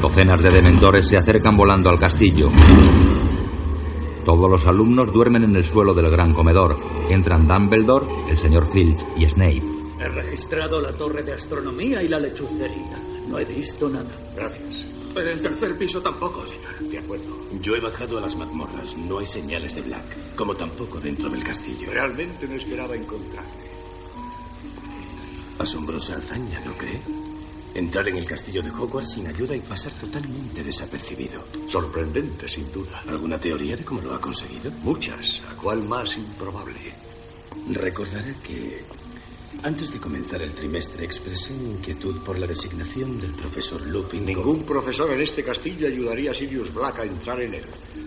Docenas de dementores se acercan volando al castillo. Todos los alumnos duermen en el suelo del gran comedor. Entran Dumbledore, el señor Filch y Snape.
He registrado la torre de astronomía y la lechucería. No he visto nada.
Gracias.
En el tercer piso tampoco, señor.
De acuerdo.
Yo he bajado a las mazmorras. No hay señales de Black, como tampoco dentro del castillo.
Realmente no esperaba encontrarle.
Asombrosa hazaña, ¿no cree? Entrar en el castillo de Hogwarts sin ayuda y pasar totalmente desapercibido.
Sorprendente, sin duda.
¿Alguna teoría de cómo lo ha conseguido?
Muchas. ¿A cuál más improbable?
Recordará que antes de comenzar el trimestre expresé mi inquietud por la designación del profesor Lupin.
Ningún profesor en este castillo ayudaría a Sirius Black a entrar en él.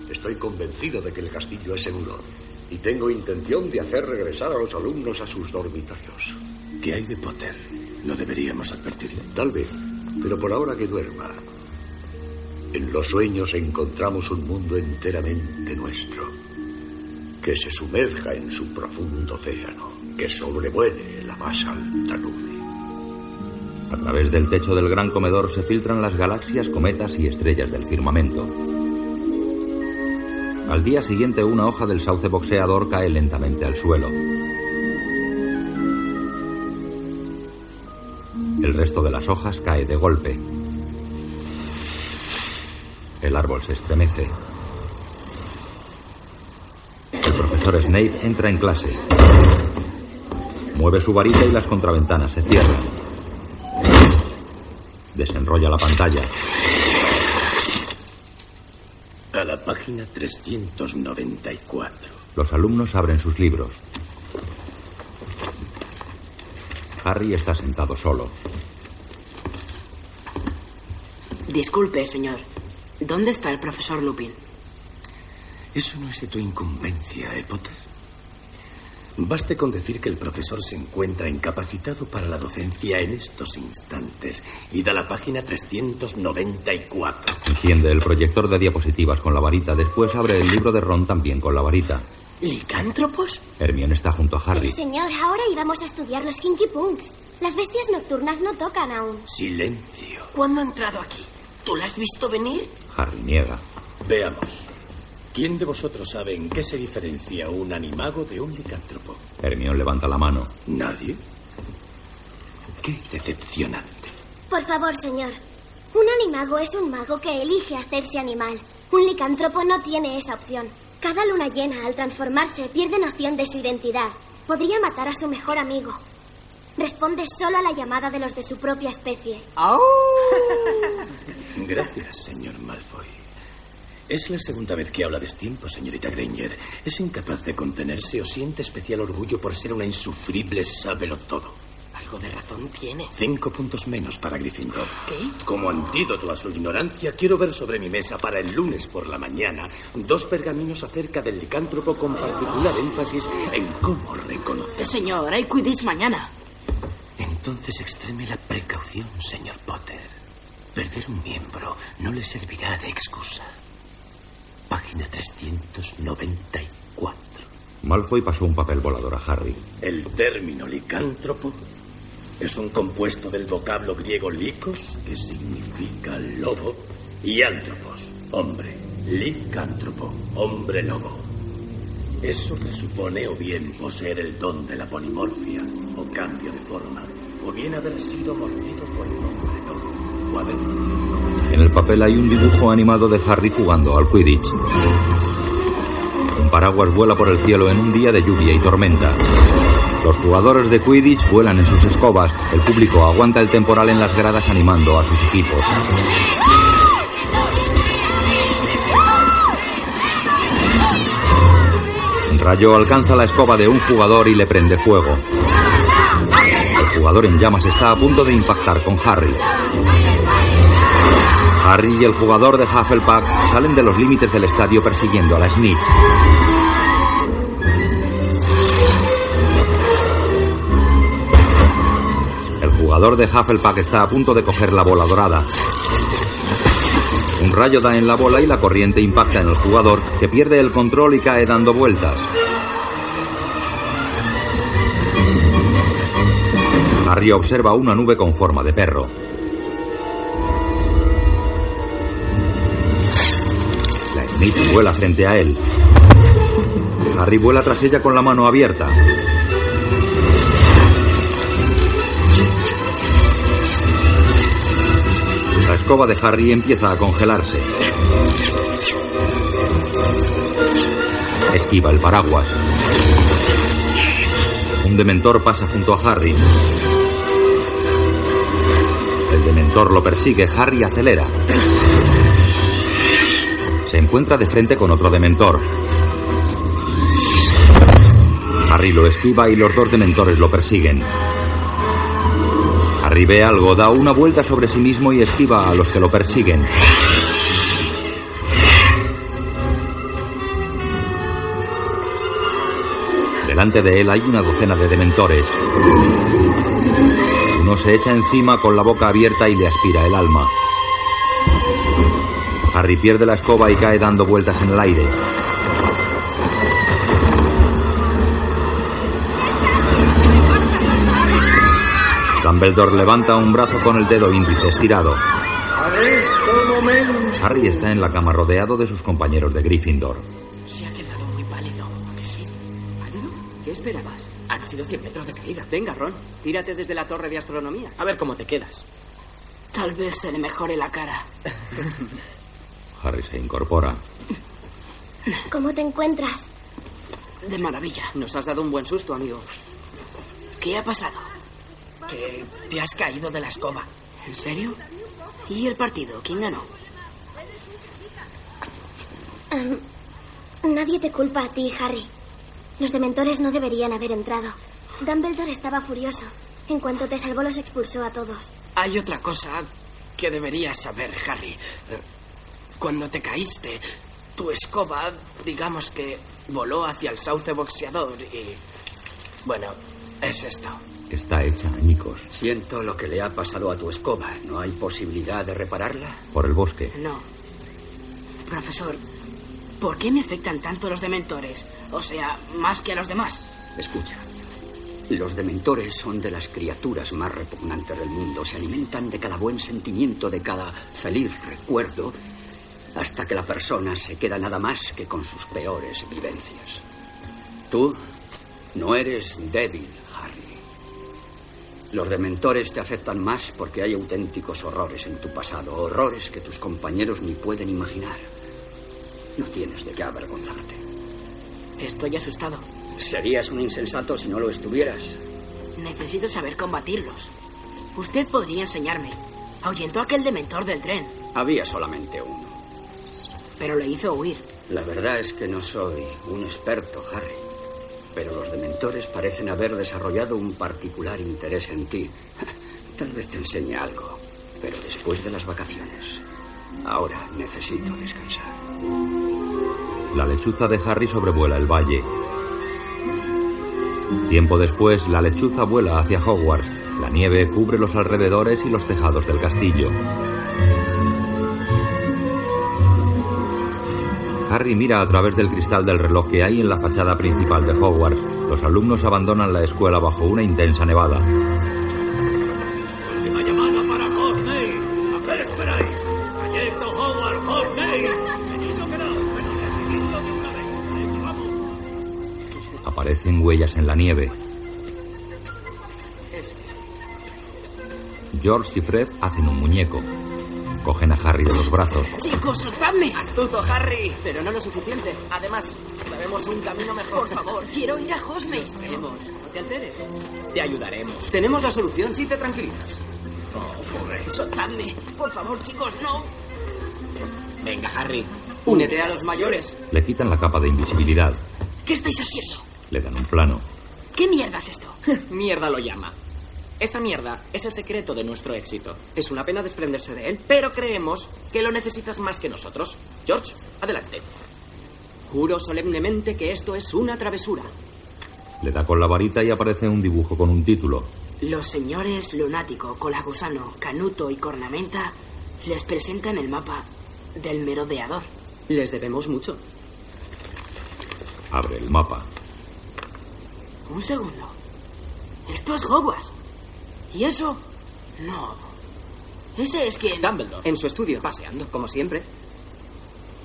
Estoy convencido de que el castillo es seguro. Y tengo intención de hacer regresar a los alumnos a sus dormitorios.
¿Qué hay de Potter? ¿No deberíamos advertirle?
Tal vez, pero por ahora que duerma. En los sueños encontramos un mundo enteramente nuestro. Que se sumerja en su profundo océano. Que sobrevuele la más alta nube.
A través del techo del gran comedor se filtran las galaxias, cometas y estrellas del firmamento. Al día siguiente una hoja del sauce boxeador cae lentamente al suelo. El resto de las hojas cae de golpe. El árbol se estremece. El profesor Snape entra en clase. Mueve su varita y las contraventanas se cierran. Desenrolla la pantalla.
A la página 394.
Los alumnos abren sus libros. Harry está sentado solo.
Disculpe, señor. ¿Dónde está el profesor Lupin?
Eso no es de tu incumbencia, ¿eh, Potter? Baste con decir que el profesor se encuentra incapacitado para la docencia en estos instantes. Y da la página 394.
Enciende el proyector de diapositivas con la varita. Después abre el libro de Ron también con la varita.
¿Licántropos?
Hermione está junto a Harry.
Pero señor, ahora íbamos a estudiar los Kinky Punks. Las bestias nocturnas no tocan aún.
Silencio.
¿Cuándo ha entrado aquí? ¿Tú la has visto venir?
Harry niega.
Veamos. ¿Quién de vosotros sabe en qué se diferencia un animago de un licántropo?
Hermione levanta la mano.
¿Nadie? Qué decepcionante.
Por favor, señor. Un animago es un mago que elige hacerse animal. Un licántropo no tiene esa opción. Cada luna llena, al transformarse, pierde noción de su identidad. Podría matar a su mejor amigo. Responde solo a la llamada de los de su propia especie.
Gracias, señor Malfoy. Es la segunda vez que habla de tiempo, señorita Granger. ¿Es incapaz de contenerse o siente especial orgullo por ser una insufrible sábelo todo?
Algo de razón tiene.
Cinco puntos menos para Gryffindor.
¿Qué?
Como antídoto a su ignorancia, quiero ver sobre mi mesa para el lunes por la mañana dos pergaminos acerca del licántropo con particular énfasis en cómo reconocer.
Señor, hay Quidditch mañana.
Entonces extreme la precaución, señor Potter. Perder un miembro no le servirá de excusa. Página 394.
Malfoy pasó un papel volador a Harry.
El término licántropo es un compuesto del vocablo griego licos, que significa lobo, y antropos, hombre. Licántropo, hombre lobo. Eso presupone o bien poseer el don de la polimorfia, o cambio de forma, o bien haber sido mordido por un hombre lobo, o haber
En el papel hay un dibujo animado de Harry jugando al Quidditch. Un paraguas vuela por el cielo en un día de lluvia y tormenta. Los jugadores de Quidditch vuelan en sus escobas. El público aguanta el temporal en las gradas animando a sus equipos. Rayo alcanza la escoba de un jugador y le prende fuego. El jugador en llamas está a punto de impactar con Harry. Harry y el jugador de Hufflepuff salen de los límites del estadio persiguiendo a la Snitch. Jugador de Hufflepuff está a punto de coger la bola dorada. Un rayo da en la bola y la corriente impacta en el jugador, que pierde el control y cae dando vueltas. Harry observa una nube con forma de perro. La Snitch vuela frente a él. Harry vuela tras ella con la mano abierta. Escoba de Harry empieza a congelarse. Esquiva el paraguas. Un dementor pasa junto a Harry. El dementor lo persigue. Harry acelera. Se encuentra de frente con otro dementor. Harry lo esquiva y los dos dementores lo persiguen. Ve algo, da una vuelta sobre sí mismo y esquiva a los que lo persiguen. Delante de él hay una docena de dementores. Uno se echa encima con la boca abierta y le aspira el alma. Harry pierde la escoba y cae dando vueltas en el aire. Dumbledore levanta un brazo con el dedo índice estirado. Harry está en la cama rodeado de sus compañeros de Gryffindor.
Se ha quedado muy pálido. ¿a que sí?
¿Pálido? ¿Qué esperabas?
Han sido 100 metros de caída.
Venga, Ron, tírate desde la torre de astronomía.
A ver cómo te quedas. Tal vez se le mejore la cara.
Harry se incorpora.
¿Cómo te encuentras?
De maravilla.
Nos has dado un buen susto, amigo.
¿Qué ha pasado? Que te has caído de la escoba. ¿En serio? ¿Y el partido? ¿Quién ganó?
Em, nadie te culpa a ti, Harry. Los dementores no deberían haber entrado. Dumbledore estaba furioso. En cuanto te salvó, los expulsó a todos.
Hay otra cosa que deberías saber, Harry. Eh, Cuando te caíste, tu escoba, digamos que voló hacia el sauce boxeador y Bueno, es esto.
Está hecha añicos.
Siento lo que le ha pasado a tu escoba. ¿No hay posibilidad de repararla?
Por el bosque.
No. Profesor, ¿por qué me afectan tanto los dementores? O sea, más que a los demás.
Escucha. Los dementores son de las criaturas más repugnantes del mundo. Se alimentan de cada buen sentimiento, de cada feliz recuerdo, hasta que la persona se queda nada más que con sus peores vivencias. Tú no eres débil. Los dementores te afectan más porque hay auténticos horrores en tu pasado, horrores que tus compañeros ni pueden imaginar. No tienes de qué avergonzarte.
Estoy asustado.
Serías un insensato si no lo estuvieras.
Necesito saber combatirlos. Usted podría enseñarme. Ahuyentó a aquel dementor del tren,
Había solamente uno.
pero le hizo huir.
La verdad es que no soy un experto, Harry. Pero los dementores parecen haber desarrollado un particular interés en ti. Tal vez te enseñe algo. Pero después de las vacaciones. Ahora necesito descansar.
La lechuza de Harry sobrevuela el valle. Tiempo después, la lechuza vuela hacia Hogwarts. La nieve cubre los alrededores y los tejados del castillo. Harry mira a través del cristal del reloj que hay en la fachada principal de Hogwarts. Los alumnos abandonan la escuela bajo una intensa nevada.
Última llamada para Hosney. ¿A qué esperáis? Proyecto Howard Hosney.
Aparecen huellas en la nieve. George y Fred hacen un muñeco. Cogen a Harry de los brazos.
Chicos, soltadme.
Astuto, Harry, pero no lo suficiente. Además, sabemos un camino mejor.
Por favor, quiero ir a Hosmey.
Sabemos. No te alteres.
Te ayudaremos. Tenemos la solución si te tranquilizas.
Soltadme. Por favor, chicos, no.
Venga, Harry. Únete a los mayores.
Le quitan la capa de invisibilidad.
¿Qué estáis haciendo?
Le dan un plano.
¿Qué mierda es esto?
mierda lo llama. Esa mierda es el secreto de nuestro éxito. Es una pena desprenderse de él, pero creemos que lo necesitas más que nosotros. George, adelante. Juro solemnemente que esto es una travesura.
Le da con la varita y aparece un dibujo con un título.
Los señores Lunático, Colagusano, Canuto y Cornamenta les presentan el mapa del merodeador.
Les debemos mucho.
Abre el mapa.
Un segundo. Esto es Hogwarts. ¿Y eso? No. Ese es quien...
Dumbledore. En su estudio, paseando, como siempre.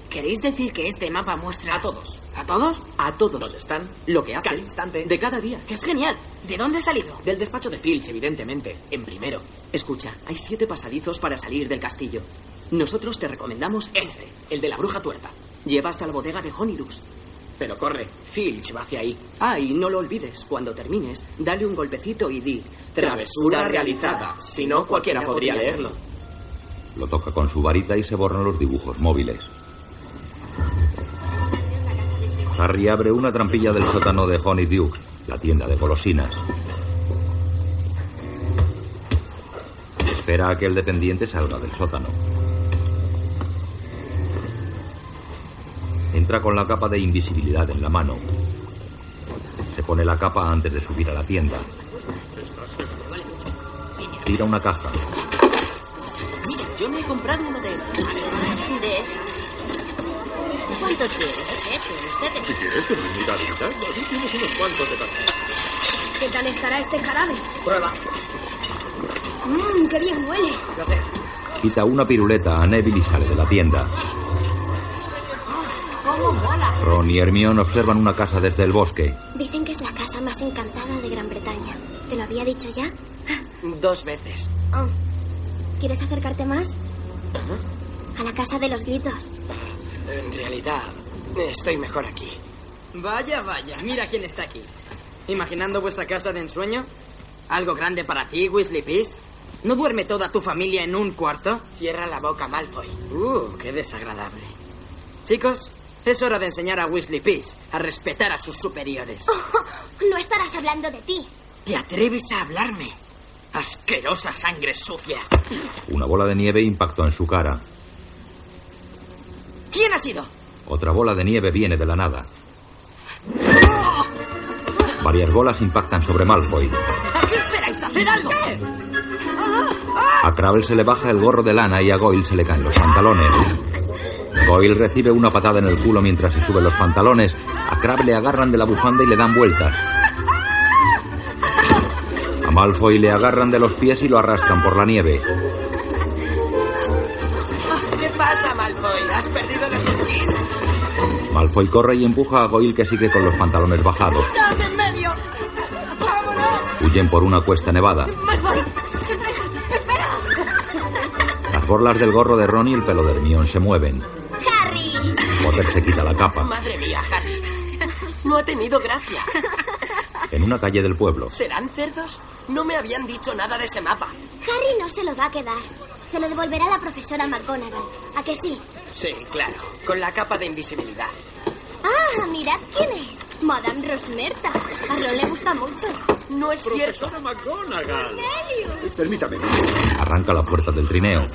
¿Queréis decir que este mapa muestra...
A todos.
¿A todos?
A todos. ¿Dónde están? Lo que hacen.
Cada instante.
De cada día.
Es genial. ¿De dónde ha salido?
Del despacho de Filch, evidentemente. En primero. Escucha, hay siete pasadizos para salir del castillo. Nosotros te recomendamos este, el de la bruja tuerta. Lleva hasta la bodega de Honirus. Pero corre, Filch va hacia ahí. Ah, y no lo olvides, cuando termines, dale un golpecito y di...
Travesura realizada. Si no, cualquiera podría leerlo.
Lo toca con su varita y se borran los dibujos móviles. Harry abre una trampilla del sótano de Honeydew, la tienda de golosinas. Espera a que el dependiente salga del sótano. Entra con la capa de invisibilidad en la mano. Se pone la capa antes de subir a la tienda. Tira una caja.
Mira, yo me he comprado uno de estos.
De estas. ¿Cuántos quieres? ¿Qué echen ustedes?
Si quieres, te mitad y mitad. Así tienes unos cuantos de café.
¿Qué tal estará este jarabe?
Prueba.
Mmm, qué bien huele.
Lo sé.
Quita una piruleta a Neville y sale de la tienda.
¿Cómo mola?
Ron y Hermione observan una casa desde el bosque.
Dicen que es la casa más encantada de Gran Bretaña. ¿Te lo había dicho ya?
Dos veces.
Oh. ¿Quieres acercarte más? A la casa de los gritos.
En realidad, estoy mejor aquí.
Vaya, vaya, mira quién está aquí. ¿Imaginando vuestra casa de ensueño? ¿Algo grande para ti, Weasley Peace? ¿No duerme toda tu familia en un cuarto?
Cierra la boca, Malfoy.
Uh, qué desagradable. Chicos, es hora de enseñar a Weasley Peace a respetar a sus superiores.
No estarás hablando de ti.
¿Te atreves a hablarme? Asquerosa sangre sucia.
Una bola de nieve impactó en su cara.
¿Quién ha sido?
Otra bola de nieve viene de la nada. Varias bolas impactan sobre Malfoy.
¿A qué esperáis? ¡Haced algo!
A Crabble se le baja el gorro de lana y a Goyle se le caen los pantalones. Goyle recibe una patada en el culo mientras se sube los pantalones. A Crabbe le agarran de la bufanda y le dan vueltas. A Malfoy le agarran de los pies y lo arrastran por la nieve.
¿Qué pasa, Malfoy? ¿Has perdido los esquís?
Malfoy corre y empuja a Goyle que sigue con los pantalones bajados.
¡Quitad de en medio! ¡Vámonos!
Huyen por una cuesta nevada.
¡Malfoy! ¡Espera!
Las borlas del gorro de Ron y el pelo de Hermione se mueven. Potter se quita la capa.
Madre mía, Harry. No ha tenido gracia.
En una calle del pueblo,
¿Serán cerdos? No me habían dicho nada de ese mapa.
Harry no se lo va a quedar. Se lo devolverá la profesora McGonagall. ¿A que sí?
Sí, claro. Con la capa de invisibilidad.
Ah, mirad quién es. Madame Rosmerta. A Ron le gusta mucho.
No es cierto.
Profesora McGonagall.
Cornelius.
Permítame.
arranca la puerta del trineo.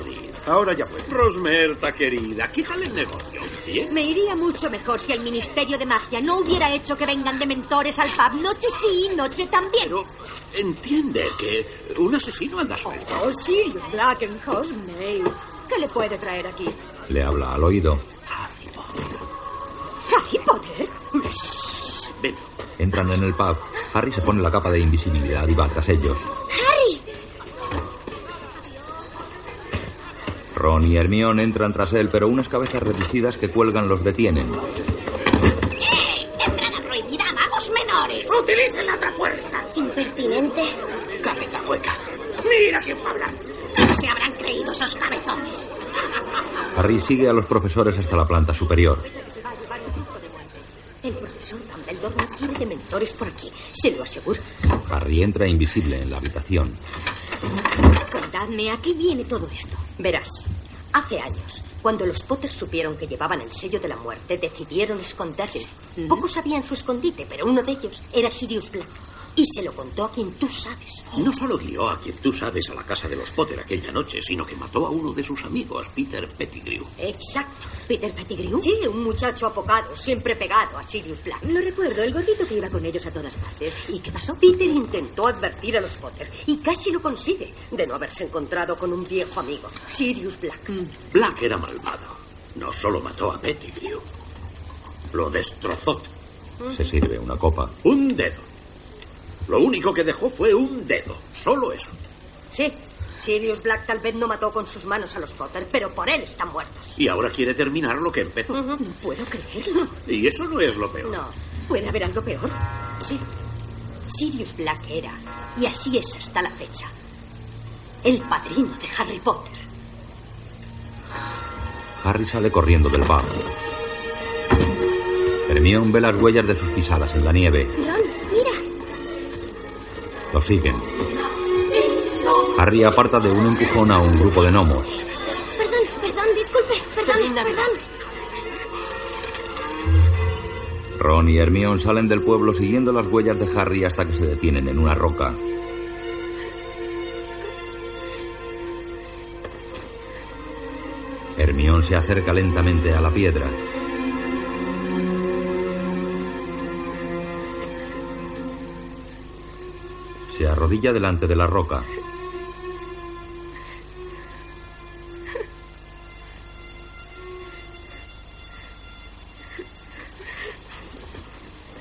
Ahora ya puedo.
Rosmerta, querida, ¿qué tal el negocio? ¿Bien?
Me iría mucho mejor si el Ministerio de Magia no hubiera hecho que vengan dementores al pub noche sí, noche también.
Pero entiende que un asesino anda suelto.
Oh, Sirius Black en Hogsmeade. ¿Qué le puede traer aquí?
Le habla al oído.
¿Harry Potter?
Ven.
Entran en el pub. Harry se pone la capa de invisibilidad y va tras ellos. Ron y Hermione entran tras él, pero unas cabezas reducidas que cuelgan los detienen.
¡Entrada prohibida a magos menores!
¡Utilicen la otra puerta!
Impertinente.
Cabeza hueca.
¡Mira quién va a hablar!
¿Qué se habrán creído esos cabezones?
Harry sigue a los profesores hasta la planta superior.
El profesor Dumbledore no quiere dementores por aquí, se lo aseguro.
Harry entra invisible en la habitación.
Contadme, ¿a qué viene todo esto? Verás, hace años, cuando los Potter supieron que llevaban el sello de la muerte, decidieron esconderse. Pocos sabían su escondite, pero uno de ellos era Sirius Black. Y se lo contó a quien tú sabes.
No solo guió a quien tú sabes a la casa de los Potter aquella noche, sino que mató a uno de sus amigos, Peter Pettigrew.
Exacto. ¿Peter Pettigrew? Sí, un muchacho apocado, siempre pegado a Sirius Black.
Lo recuerdo, el gordito que iba con ellos a todas partes.
¿Y qué pasó? Peter intentó advertir a los Potter y casi lo consigue de no haberse encontrado con un viejo amigo, Sirius Black.
Black era malvado. No solo mató a Pettigrew, lo destrozó.
Se sirve una copa.
Un dedo. Lo único que dejó fue un dedo. Solo eso.
Sí, Sirius Black tal vez no mató con sus manos a los Potter, pero por él están muertos.
Y ahora quiere terminar lo que empezó.
No puedo creerlo.
Y eso no es lo peor.
No, ¿puede haber algo peor? Sí. Sirius Black era, y así es hasta la fecha, el padrino de Harry Potter.
Harry sale corriendo del bar. Hermione ve las huellas de sus pisadas en la nieve. Lo siguen. Harry aparta de un empujón a un grupo de gnomos.
Perdón, perdón, disculpe. Perdón, perdón.
Ron y Hermione salen del pueblo siguiendo las huellas de Harry hasta que se detienen en una roca. Hermione se acerca lentamente a la piedra. Se arrodilla delante de la roca.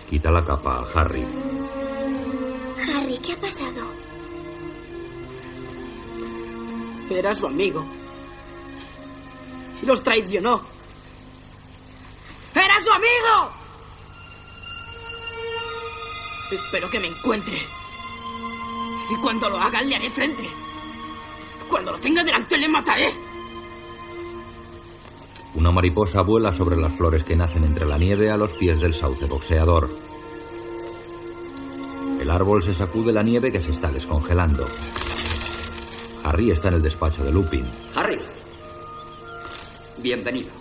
Quita la capa a Harry.
Harry, ¿qué ha pasado?
Era su amigo. Y los traicionó. ¡Era su amigo! Espero que me encuentre. Y cuando lo haga, le haré frente. Cuando lo tenga delante, le mataré.
Una mariposa vuela sobre las flores que nacen entre la nieve a los pies del sauce boxeador. El árbol se sacude la nieve que se está descongelando. Harry está en el despacho de Lupin.
Harry. Bienvenido.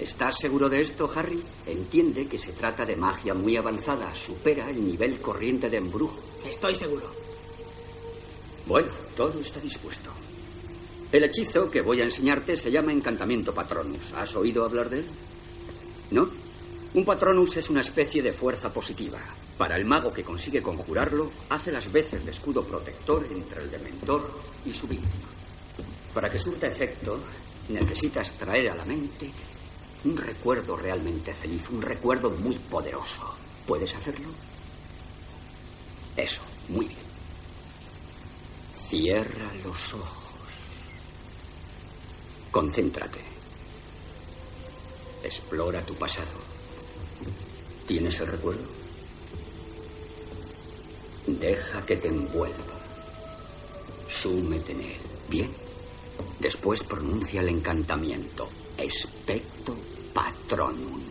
¿Estás seguro de esto, Harry? Entiende que se trata de magia muy avanzada. Supera el nivel corriente de embrujo.
Estoy seguro.
Bueno, todo está dispuesto. El hechizo que voy a enseñarte se llama encantamiento patronus. ¿Has oído hablar de él? ¿No? Un patronus es una especie de fuerza positiva. Para el mago que consigue conjurarlo, hace las veces de escudo protector entre el dementor y su víctima. Para que surta efecto, necesitas traer a la mente un recuerdo realmente feliz, un recuerdo muy poderoso. ¿Puedes hacerlo? Eso, muy bien. Cierra los ojos. Concéntrate. Explora tu pasado. ¿Tienes el recuerdo? Deja que te envuelva. Súmete en él. Bien. Después pronuncia el encantamiento. Expecto patronum.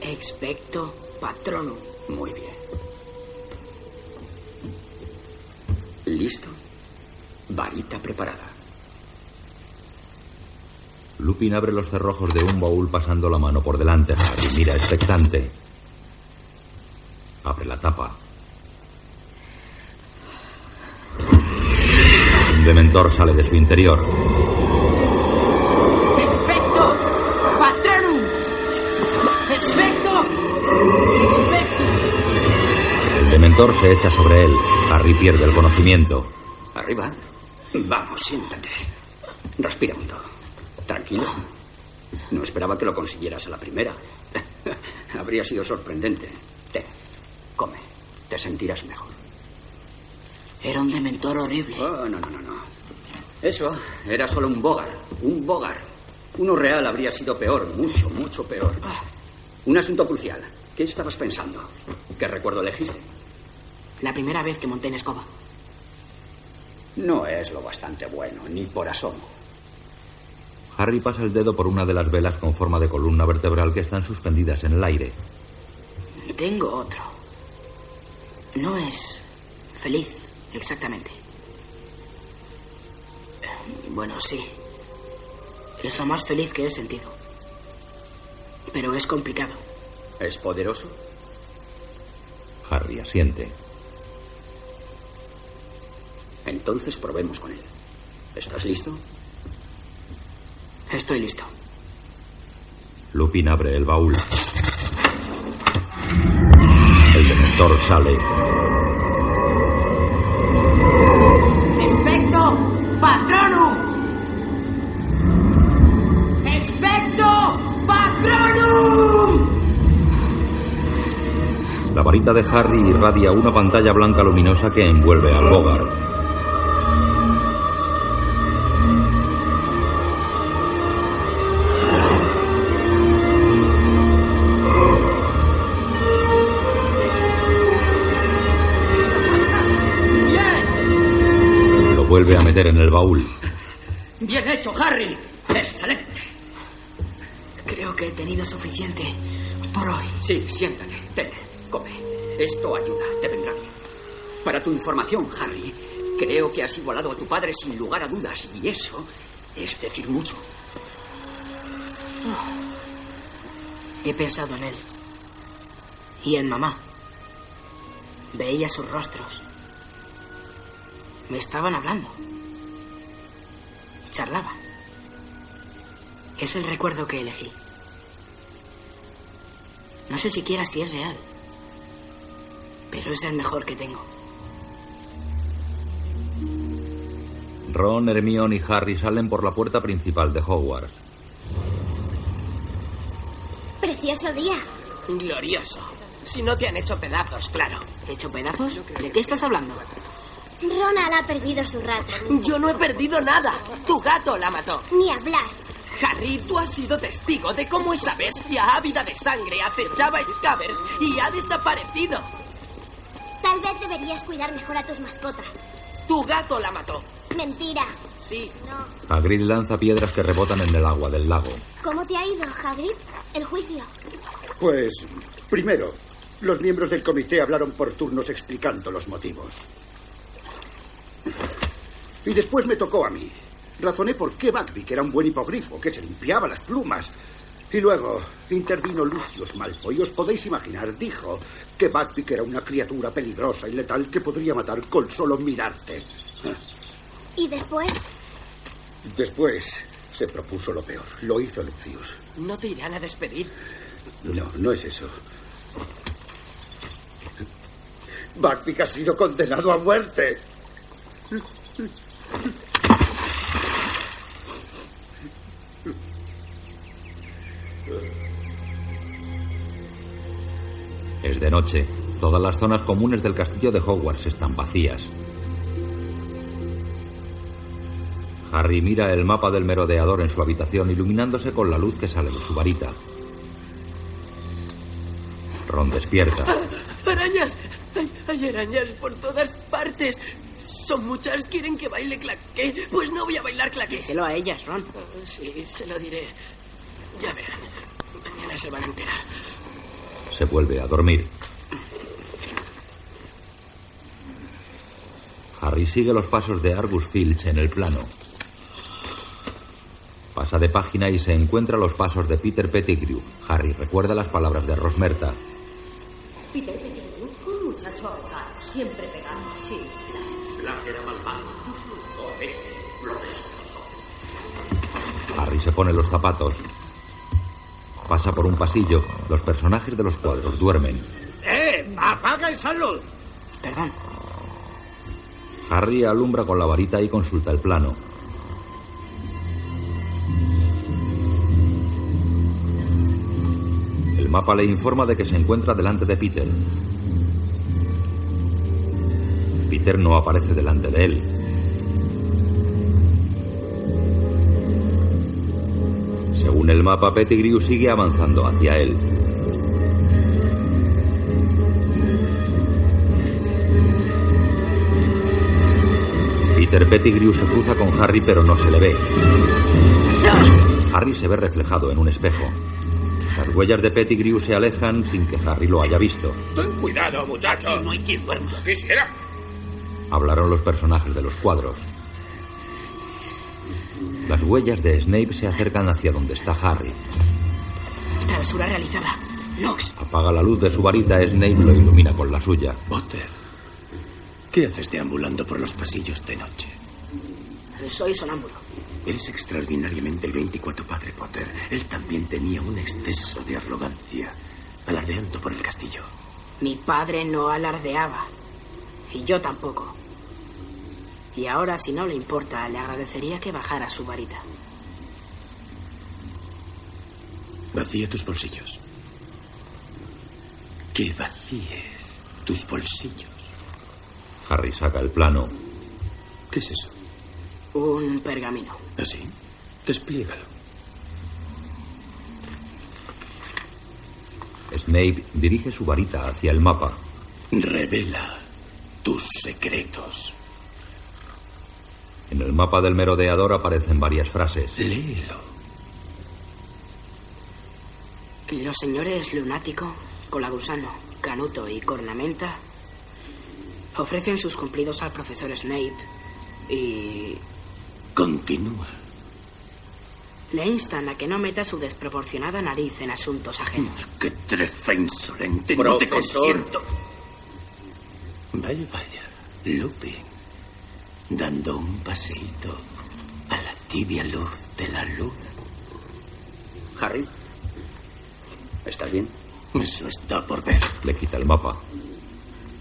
Expecto patronum.
Muy bien. ¿Listo? Varita preparada.
Lupin abre los cerrojos de un baúl pasando la mano por delante. Harry mira expectante. Abre la tapa. Un dementor sale de su interior.
Expecto patronum. Expecto. Expecto.
El dementor se echa sobre él. Harry pierde el conocimiento.
Arriba. Vamos, siéntate. Respira mucho. Tranquilo. No esperaba que lo consiguieras a la primera. Habría sido sorprendente. Ten, come. Te sentirás mejor.
Era un dementor horrible.
Oh, no, no, no, no. Eso era solo un bogar. Un bogar. Uno real habría sido peor, mucho, mucho peor. Un asunto crucial. ¿Qué estabas pensando? ¿Qué recuerdo elegiste?
La primera vez que monté en escoba.
No es lo bastante bueno, ni por asomo.
Harry pasa el dedo por una de las velas con forma de columna vertebral que están suspendidas en el aire.
Tengo otro. No es feliz, exactamente. Bueno, sí. Es lo más feliz que he sentido. Pero es complicado.
¿Es poderoso?
Harry asiente.
Entonces probemos con él. ¿Estás listo?
Estoy listo.
Lupin abre el baúl. El dementor sale.
Expecto patronum. Expecto patronum.
La varita de Harry irradia una pantalla blanca luminosa que envuelve al Bogart. Vuelve a meter en el baúl.
Bien hecho, Harry. Excelente. Creo que he tenido suficiente por hoy.
Sí, siéntate. Ten, come. Esto ayuda, te vendrá bien. Para tu información, Harry, creo que has igualado a tu padre sin lugar a dudas, y eso es decir mucho.
He pensado en él. Y en mamá. Veía sus rostros. Me estaban hablando. Charlaban. Es el recuerdo que elegí. No sé siquiera si es real. Pero es el mejor que tengo.
Ron, Hermione y Harry salen por la puerta principal de Hogwarts.
Precioso día.
Glorioso. Si no te han hecho pedazos, claro. ¿Hecho pedazos? ¿De qué estás hablando?
Ronald ha perdido su rata.
Yo no he perdido nada. Tu gato la mató.
Ni hablar.
Harry, tú has sido testigo de cómo esa bestia ávida de sangre acechaba a Scabbers y ha desaparecido.
Tal vez deberías cuidar mejor a tus mascotas.
Tu gato la mató.
Mentira.
Sí.
No.
Hagrid lanza piedras que rebotan en el agua del lago.
¿Cómo te ha ido, Hagrid? El juicio.
Pues, primero, los miembros del comité hablaron por turnos explicando los motivos. Y después me tocó a mí. Razoné por qué Buckbeak era un buen hipogrifo, que se limpiaba las plumas. Y luego intervino Lucius Malfoy. Y os podéis imaginar, dijo que Buckbeak era una criatura peligrosa y letal que podría matar con solo mirarte.
¿Y después?
Después se propuso lo peor. Lo hizo Lucius.
No te irán a despedir.
No, no es eso.
Buckbeak ha sido condenado a muerte.
Es de noche. Todas las zonas comunes del castillo de Hogwarts están vacías. Harry mira el mapa del merodeador en su habitación iluminándose con la luz que sale de su varita. Ron despierta.
¡Arañas! Hay, hay arañas por todas partes. Son muchas. ¿Quieren que baile claqué? Pues no voy a bailar claqué.
Díselo a ellas, Ron.
Sí, se lo diré. Ya verán. Mañana se van a enterar.
Se vuelve a dormir. Harry sigue los pasos de Argus Filch en el plano. Pasa de página y se encuentra los pasos de Peter Pettigrew. Harry recuerda las palabras de Rosmerta.
Peter Pettigrew, un muchacho ahogado, siempre
Harry se pone los zapatos. Pasa por un pasillo. Los personajes de los cuadros duermen.
¡Eh! ¡Apaga esa luz!
Perdón.
Harry alumbra con la varita y consulta el plano. El mapa le informa de que se encuentra delante de Peter. Peter no aparece delante de él. Según el mapa, Pettigrew sigue avanzando hacia él. Peter Pettigrew se cruza con Harry pero no se le ve. Harry se ve reflejado en un espejo. Las huellas de Pettigrew se alejan sin que Harry lo haya visto.
Ten cuidado, muchacho.
No hay quien duerma.
Quisiera.
Hablaron los personajes de los cuadros. Las huellas de Snape se acercan hacia donde está Harry.
Travesura realizada. Nox.
Apaga la luz de su varita, Snape lo ilumina con la suya.
Potter, ¿qué haces deambulando por los pasillos de noche?
Soy sonámbulo.
Eres extraordinariamente el 24 padre Potter. Él también tenía un exceso de arrogancia, alardeando por el castillo.
Mi padre no alardeaba. Y yo tampoco. Y ahora, si no le importa, le agradecería que bajara su varita.
Vacía tus bolsillos. Que vacíes tus bolsillos.
Harry saca el plano.
¿Qué es eso?
Un pergamino.
¿Así? Despliégalo.
Snape dirige su varita hacia el mapa.
Revela tus secretos.
En el mapa del merodeador aparecen varias frases.
Léelo.
Los señores Lunático, Colagusano, Canuto y Cornamenta ofrecen sus cumplidos al profesor Snape y
Continúa.
le instan a que no meta su desproporcionada nariz en asuntos ajenos.
¡Qué trefa insolente! ¡No te consiento! Vaya, vaya. Lupin. Dando un paseíto a la tibia luz de la luna.
Harry, ¿estás bien?
Eso está por ver.
Le quita el mapa.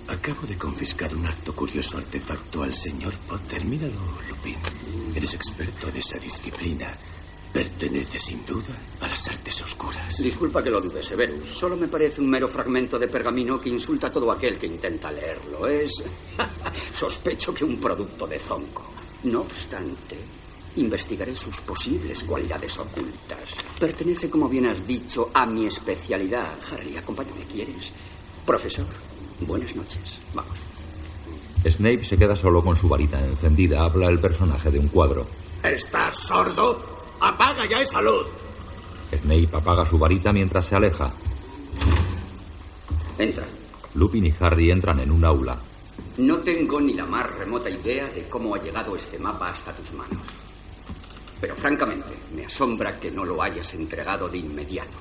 Acabo de confiscar un harto curioso artefacto al señor Potter. Míralo, Lupin. Eres experto en esa disciplina. Pertenece sin duda a las artes oscuras.
Disculpa que lo dude, Severus. Solo me parece un mero fragmento de pergamino que insulta a todo aquel que intenta leerlo. Es. Sospecho que un producto de Zonko. No obstante, investigaré sus posibles cualidades ocultas. Pertenece, como bien has dicho, a mi especialidad. Harry, acompáñame, ¿quieres? Profesor, buenas noches. Vamos.
Snape se queda solo con su varita encendida. Habla el personaje de un cuadro.
¿Estás sordo? ¡Apaga ya esa luz!
Snape apaga su varita mientras se aleja.
Entra.
Lupin y Harry entran en un aula.
No tengo ni la más remota idea de cómo ha llegado este mapa hasta tus manos. Pero francamente, me asombra que no lo hayas entregado de inmediato.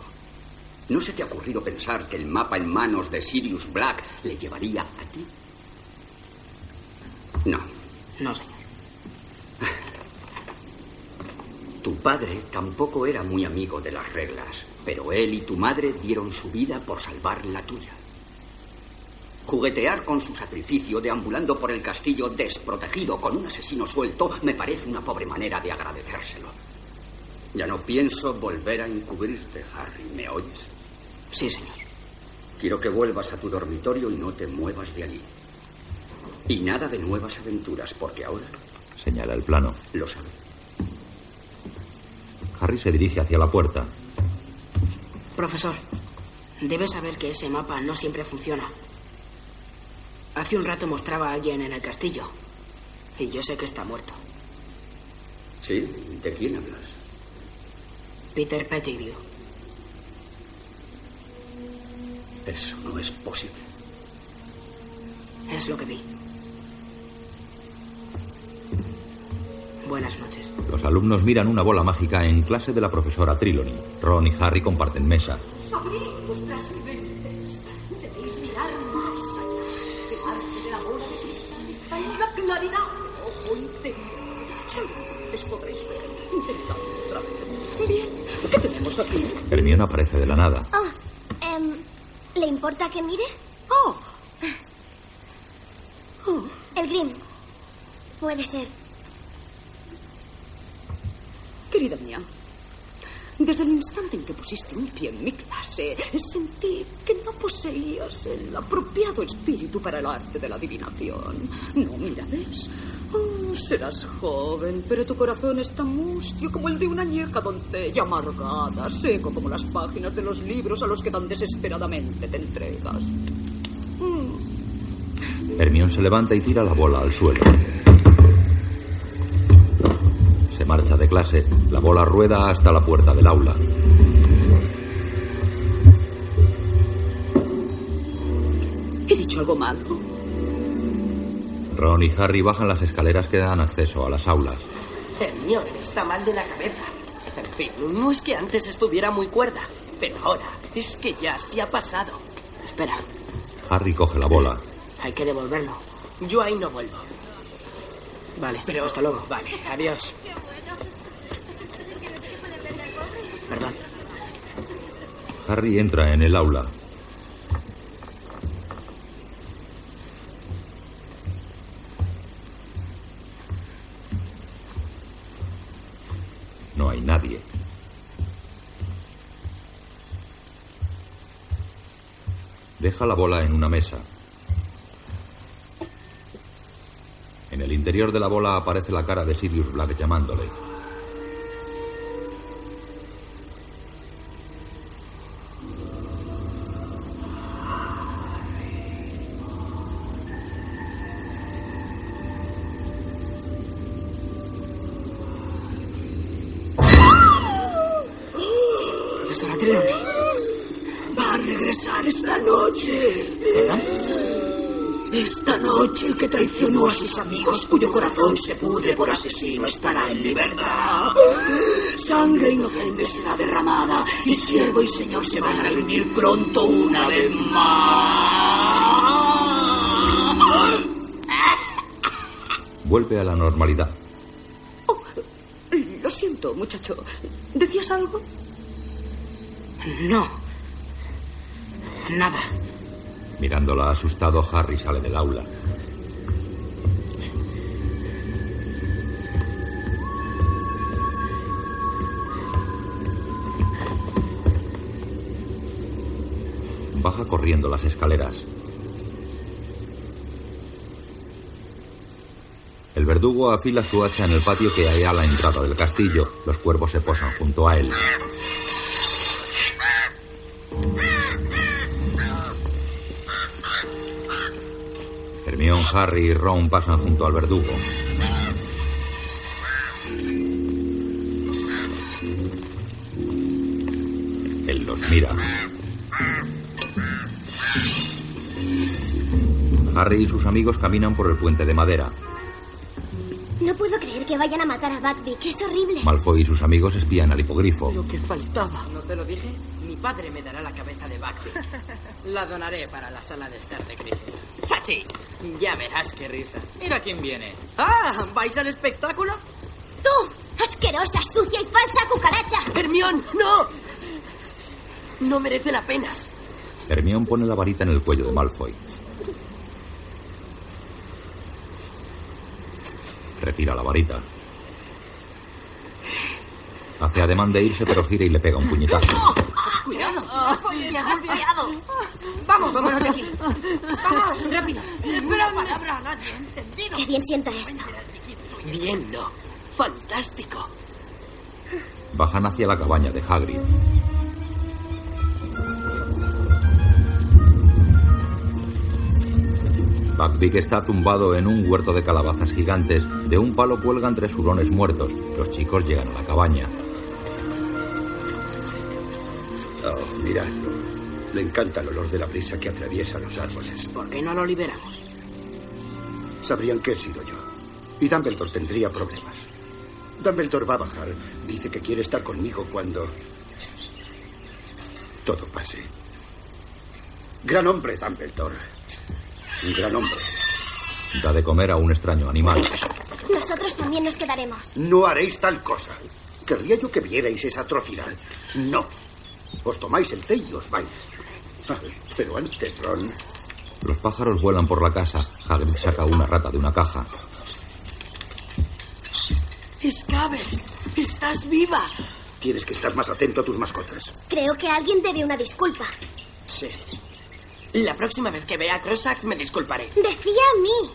¿No se te ha ocurrido pensar que el mapa en manos de Sirius Black le llevaría a ti? No.
No, señor.
Tu padre tampoco era muy amigo de las reglas, pero él y tu madre dieron su vida por salvar la tuya. Juguetear con su sacrificio deambulando por el castillo desprotegido con un asesino suelto me parece una pobre manera de agradecérselo. Ya no pienso volver a encubrirte, Harry. ¿Me oyes?
Sí, señor.
Quiero que vuelvas a tu dormitorio y no te muevas de allí. Y nada de nuevas aventuras, porque ahora
Señala el plano.
lo sabe.
Harry se dirige hacia la puerta.
Profesor, debe saber que ese mapa no siempre funciona. Hace un rato mostraba a alguien en el castillo. Y yo sé que está muerto.
¿Sí? ¿De quién hablas?
Peter Pettigrew.
Eso no es posible.
Es lo que vi. Buenas noches.
Los alumnos miran una bola mágica en clase de la profesora Trelawney. Ron y Harry comparten mesa.
Abrid vuestras mentes. Debéis mirar más allá. El arte de la bola de cristal está en la claridad. Ojo interior. Solo entonces podréis ver. Intentadlo otra vez. Bien. ¿Qué tenemos aquí?
Hermione aparece de la nada.
Oh, em, ¿le importa que mire?
Oh.
El Grim. Puede ser.
Querida mía, desde el instante en que pusiste un pie en mi clase, sentí que no poseías el apropiado espíritu para el arte de la adivinación. No, mira, ¿ves? Oh, serás joven, pero tu corazón es tan mustio como el de una añeja doncella amargada, seco como las páginas de los libros a los que tan desesperadamente te entregas.
Hermione se levanta y tira la bola al suelo. Se marcha de clase. La bola rueda hasta la puerta del aula.
¿He dicho algo malo?
Ron y Harry bajan las escaleras que dan acceso a las aulas.
Hermione está mal de la cabeza. En fin, no es que antes estuviera muy cuerda, pero ahora es que ya se ha pasado.
Espera,
Harry coge la bola.
hay que devolverlo.
Yo ahí no vuelvo.
Vale, pero hasta luego.
Vale, adiós.
Harry entra en el aula. No hay nadie. Deja la bola en una mesa. En el interior de la bola aparece la cara de Sirius Black llamándole.
Que traicionó a sus amigos, cuyo corazón se pudre por asesino, estará en libertad. Sangre inocente será derramada y siervo y señor se van a reunir pronto una vez más.
Vuelve a la normalidad.
Lo siento, muchacho. ¿Decías algo?
No. Nada.
Mirándola asustado, Harry sale del aula. Corriendo las escaleras. El verdugo afila su hacha en el patio que hay a la entrada del castillo. Los cuervos se posan junto a él. Hermione, Harry y Ron pasan junto al verdugo. Él los mira. Harry y sus amigos caminan por el puente de madera.
No puedo creer que vayan a matar a Buckbeak. Es horrible.
Malfoy y sus amigos espían al hipogrifo.
Lo que faltaba.
¿No te lo dije? Mi padre me dará la cabeza de Buckbeak. La donaré para la sala de estar de Griffith. ¡Chachi! Ya verás qué risa. Mira quién viene.
¡Ah! ¿Vais al espectáculo?
¡Tú! ¡Asquerosa, sucia y falsa cucaracha!
¡Hermión! ¡No! No merece la pena.
Hermione pone la varita en el cuello de Malfoy. Retira la varita. Hace ademán de irse, pero gira y le pega un puñetazo.
¡Cuidado! ¡Cuidado! ¡Vamos, vámonos de aquí! ¡Vamos, rápido! ¡Espera palabra a nadie, ¿entendido?
Qué bien sienta esto.
Bien, no. Fantástico.
Bajan hacia la cabaña de Hagrid. Buckbeak está tumbado en un huerto de calabazas gigantes. De un palo cuelgan tres hurones muertos. Los chicos llegan a la cabaña.
Oh, miradlo. Le encanta el olor de la brisa que atraviesa los árboles.
¿Por qué no lo liberamos?
Sabrían que he sido yo. Y Dumbledore tendría problemas. Dumbledore va a bajar. Dice que quiere estar conmigo cuando todo pase. Gran hombre, Dumbledore. Un gran hombre.
Da de comer a un extraño animal.
Nosotros también nos quedaremos.
No haréis tal cosa. Querría yo que vierais esa atrocidad. No. Os tomáis el té y os vais. Ah, Pero antes, Ron,
Los pájaros vuelan por la casa. Hagrid saca una rata de una caja.
Escabes, estás viva.
tienes que estar más atento a tus mascotas.
Creo que alguien debe una disculpa.
Sí. La próxima vez que vea a Crossax me disculparé.
Decía a mí.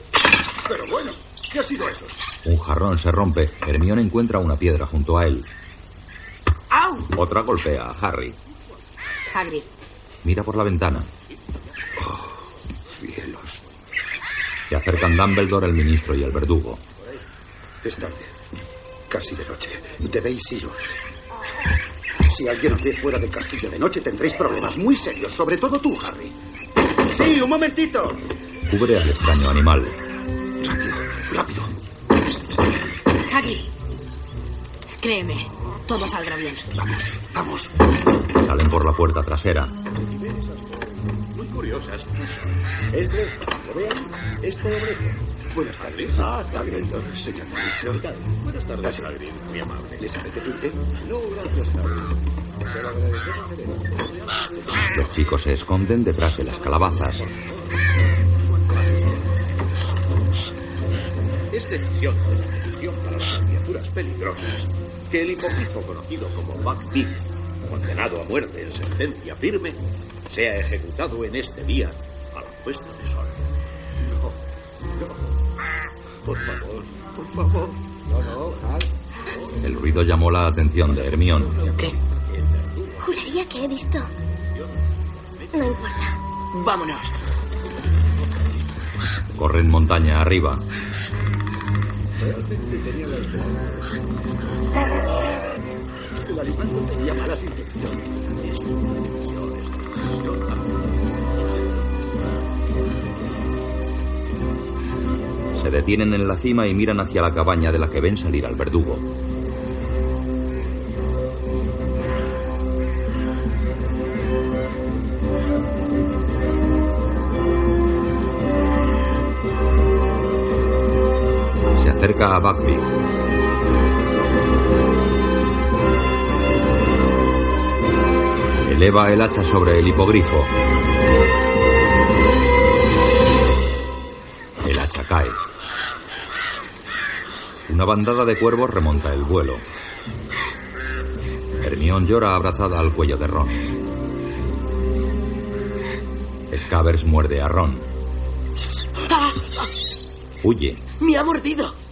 Pero bueno, ¿qué ha sido eso?
Un jarrón se rompe. Hermione encuentra una piedra junto a él.
¡Au!
Otra golpea a Harry.
Hagrid.
Mira por la ventana.
Cielos.
Se acercan Dumbledore, el ministro y el verdugo.
Es tarde. Casi de noche. Debéis iros. Si alguien os ve fuera del castillo de noche, tendréis problemas muy serios. Sobre todo tú, Harry. Sí, un momentito.
Cubre al extraño animal.
Rápido.
Hagrid. Créeme, todo saldrá bien.
Vamos, vamos.
Salen por la puerta trasera.
Muy curiosas.
Este, ¿lo vean? Es todo brezo. Buenas tardes. Ah, Dumbledore, señor ministro.
Buenas tardes, Hagrid. Muy amable.
¿Les apetece un té?
No, gracias, Hagrid.
Los chicos se esconden detrás de las calabazas.
Es decisión de la Comisión para las criaturas peligrosas que el hipogrifo conocido como Buckbeak, condenado a muerte en sentencia firme, sea ejecutado en este día a la puesta de sol. No, no. Por favor, por favor.
No, no,
El ruido llamó la atención de Hermión.
¿Qué?
Juraría que he visto. No importa.
Vámonos.
Corren montaña arriba.
El animal no tenía malas intenciones.
Se detienen en la cima y miran hacia la cabaña de la que ven salir al verdugo. Acerca a. Eleva el hacha sobre el hipogrifo. El hacha cae. Una bandada de cuervos remonta el vuelo. Hermión llora abrazada al cuello de Ron. Scavers muerde a Ron.
¡Ah!
Huye.
¡Me ha mordido!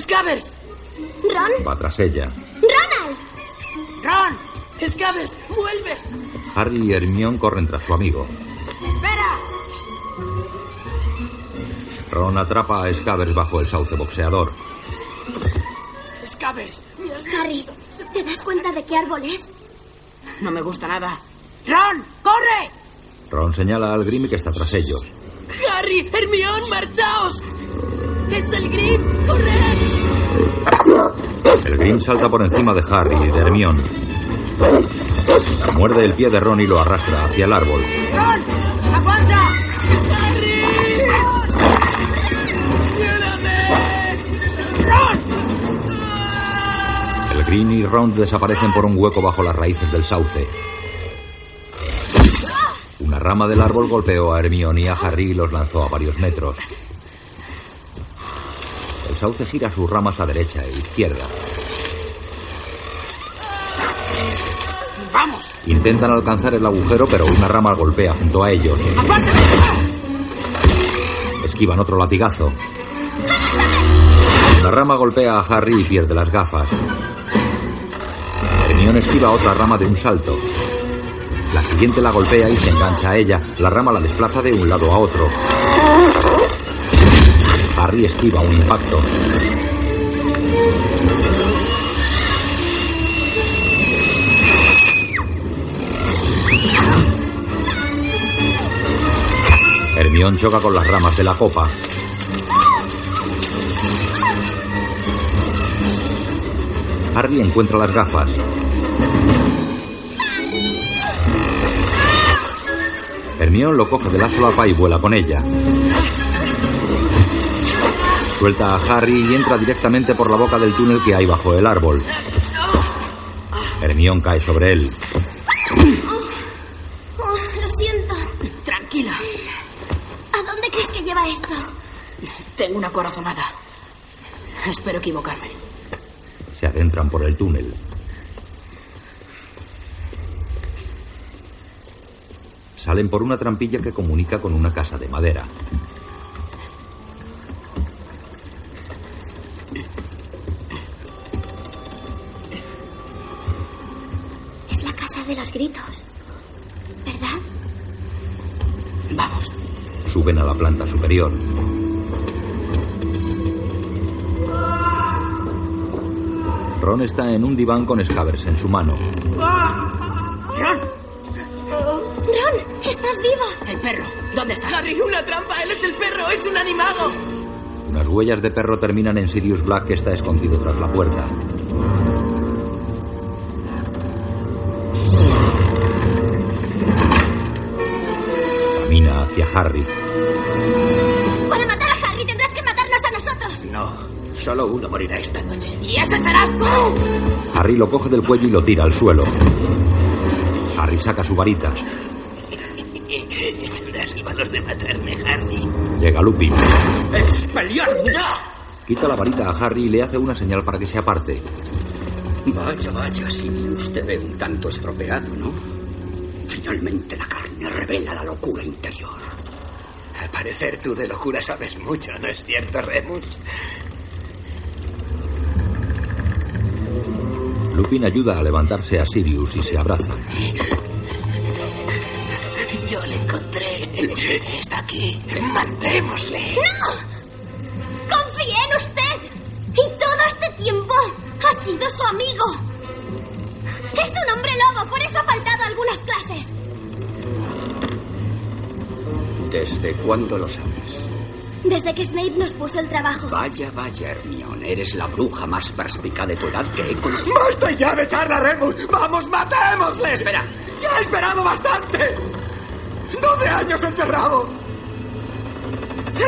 ¡Scavers!
¿Ron?
Va tras ella.
¡Ronald!
¡Ron! ¡Scavers! ¡Vuelve!
Harry y Hermión corren tras su amigo.
¡Espera!
Ron atrapa a Scavers bajo el sauce boxeador.
¡Scavers! ¡Me has
Harry, ¿te das cuenta de qué árbol es?
No me gusta nada.
¡Ron! ¡Corre!
Ron señala al Grim que está tras ellos.
¡Harry! ¡Hermión! ¡Marchaos! ¡Es el Grim! ¡Corred!
El Grim salta por encima de Harry y de Hermión. Muerde el pie de Ron y lo arrastra hacia el árbol.
¡Ron! ¡Aguanta!
El Green y Ron desaparecen por un hueco bajo las raíces del sauce. Una rama del árbol golpeó a Hermione y a Harry y los lanzó a varios metros. El sauce gira sus ramas a derecha e izquierda.
¡Vamos!
Intentan alcanzar el agujero, pero una rama golpea junto a ellos. Esquivan otro latigazo. La rama golpea a Harry y pierde las gafas. Hermione esquiva otra rama de un salto. La siguiente la golpea y se engancha a ella. La rama la desplaza de un lado a otro. Harry esquiva un impacto. Hermión choca con las ramas de la copa. Harry encuentra las gafas. Hermión lo coge de la solapa y vuela con ella. Suelta a Harry y entra directamente por la boca del túnel que hay bajo el árbol. Hermión cae sobre él.
Corazonada. Espero equivocarme.
Se adentran por el túnel. Salen por una trampilla que comunica con una casa de madera.
Es la casa de los gritos. ¿Verdad?
Vamos.
Suben a la planta superior. Ron está en un diván con Scavers en su mano.
¡Ron!
¡Ron! ¡Estás viva!
El perro. ¿Dónde está? Harry, una trampa. Él es el perro. Es un animago.
Unas huellas de perro terminan en Sirius Black que está escondido tras la puerta. Camina hacia Harry.
Solo uno morirá esta noche.
¡Y ese serás tú!
Harry lo coge del cuello y lo tira al suelo. Harry saca su varita.
Tendrás el valor de matarme, Harry.
Llega Lupin.
¡Expelliarmus!
Quita la varita a Harry y le hace una señal para que se aparte.
Vaya, vaya, Sirius te ve un tanto estropeado, ¿no? Finalmente la carne revela la locura interior.
Al parecer tú de locura sabes mucho, ¿no es cierto, Remus?
Lupin ayuda a levantarse a Sirius y se abrazan.
Yo le encontré. Está aquí. Matémosle.
¡No! ¡Confié en usted! Y todo este tiempo ha sido su amigo. Es un hombre lobo, por eso ha faltado a algunas clases.
¿Desde cuándo lo sabes?
Desde que Snape nos puso el trabajo.
Vaya, vaya, Hermione. Eres la bruja más perspicaz de tu edad que he conocido.
¡Basta ya de echarla, Remus! ¡Vamos, matémosle!
Espera.
¡Ya he esperado bastante! ¡Doce años encerrado!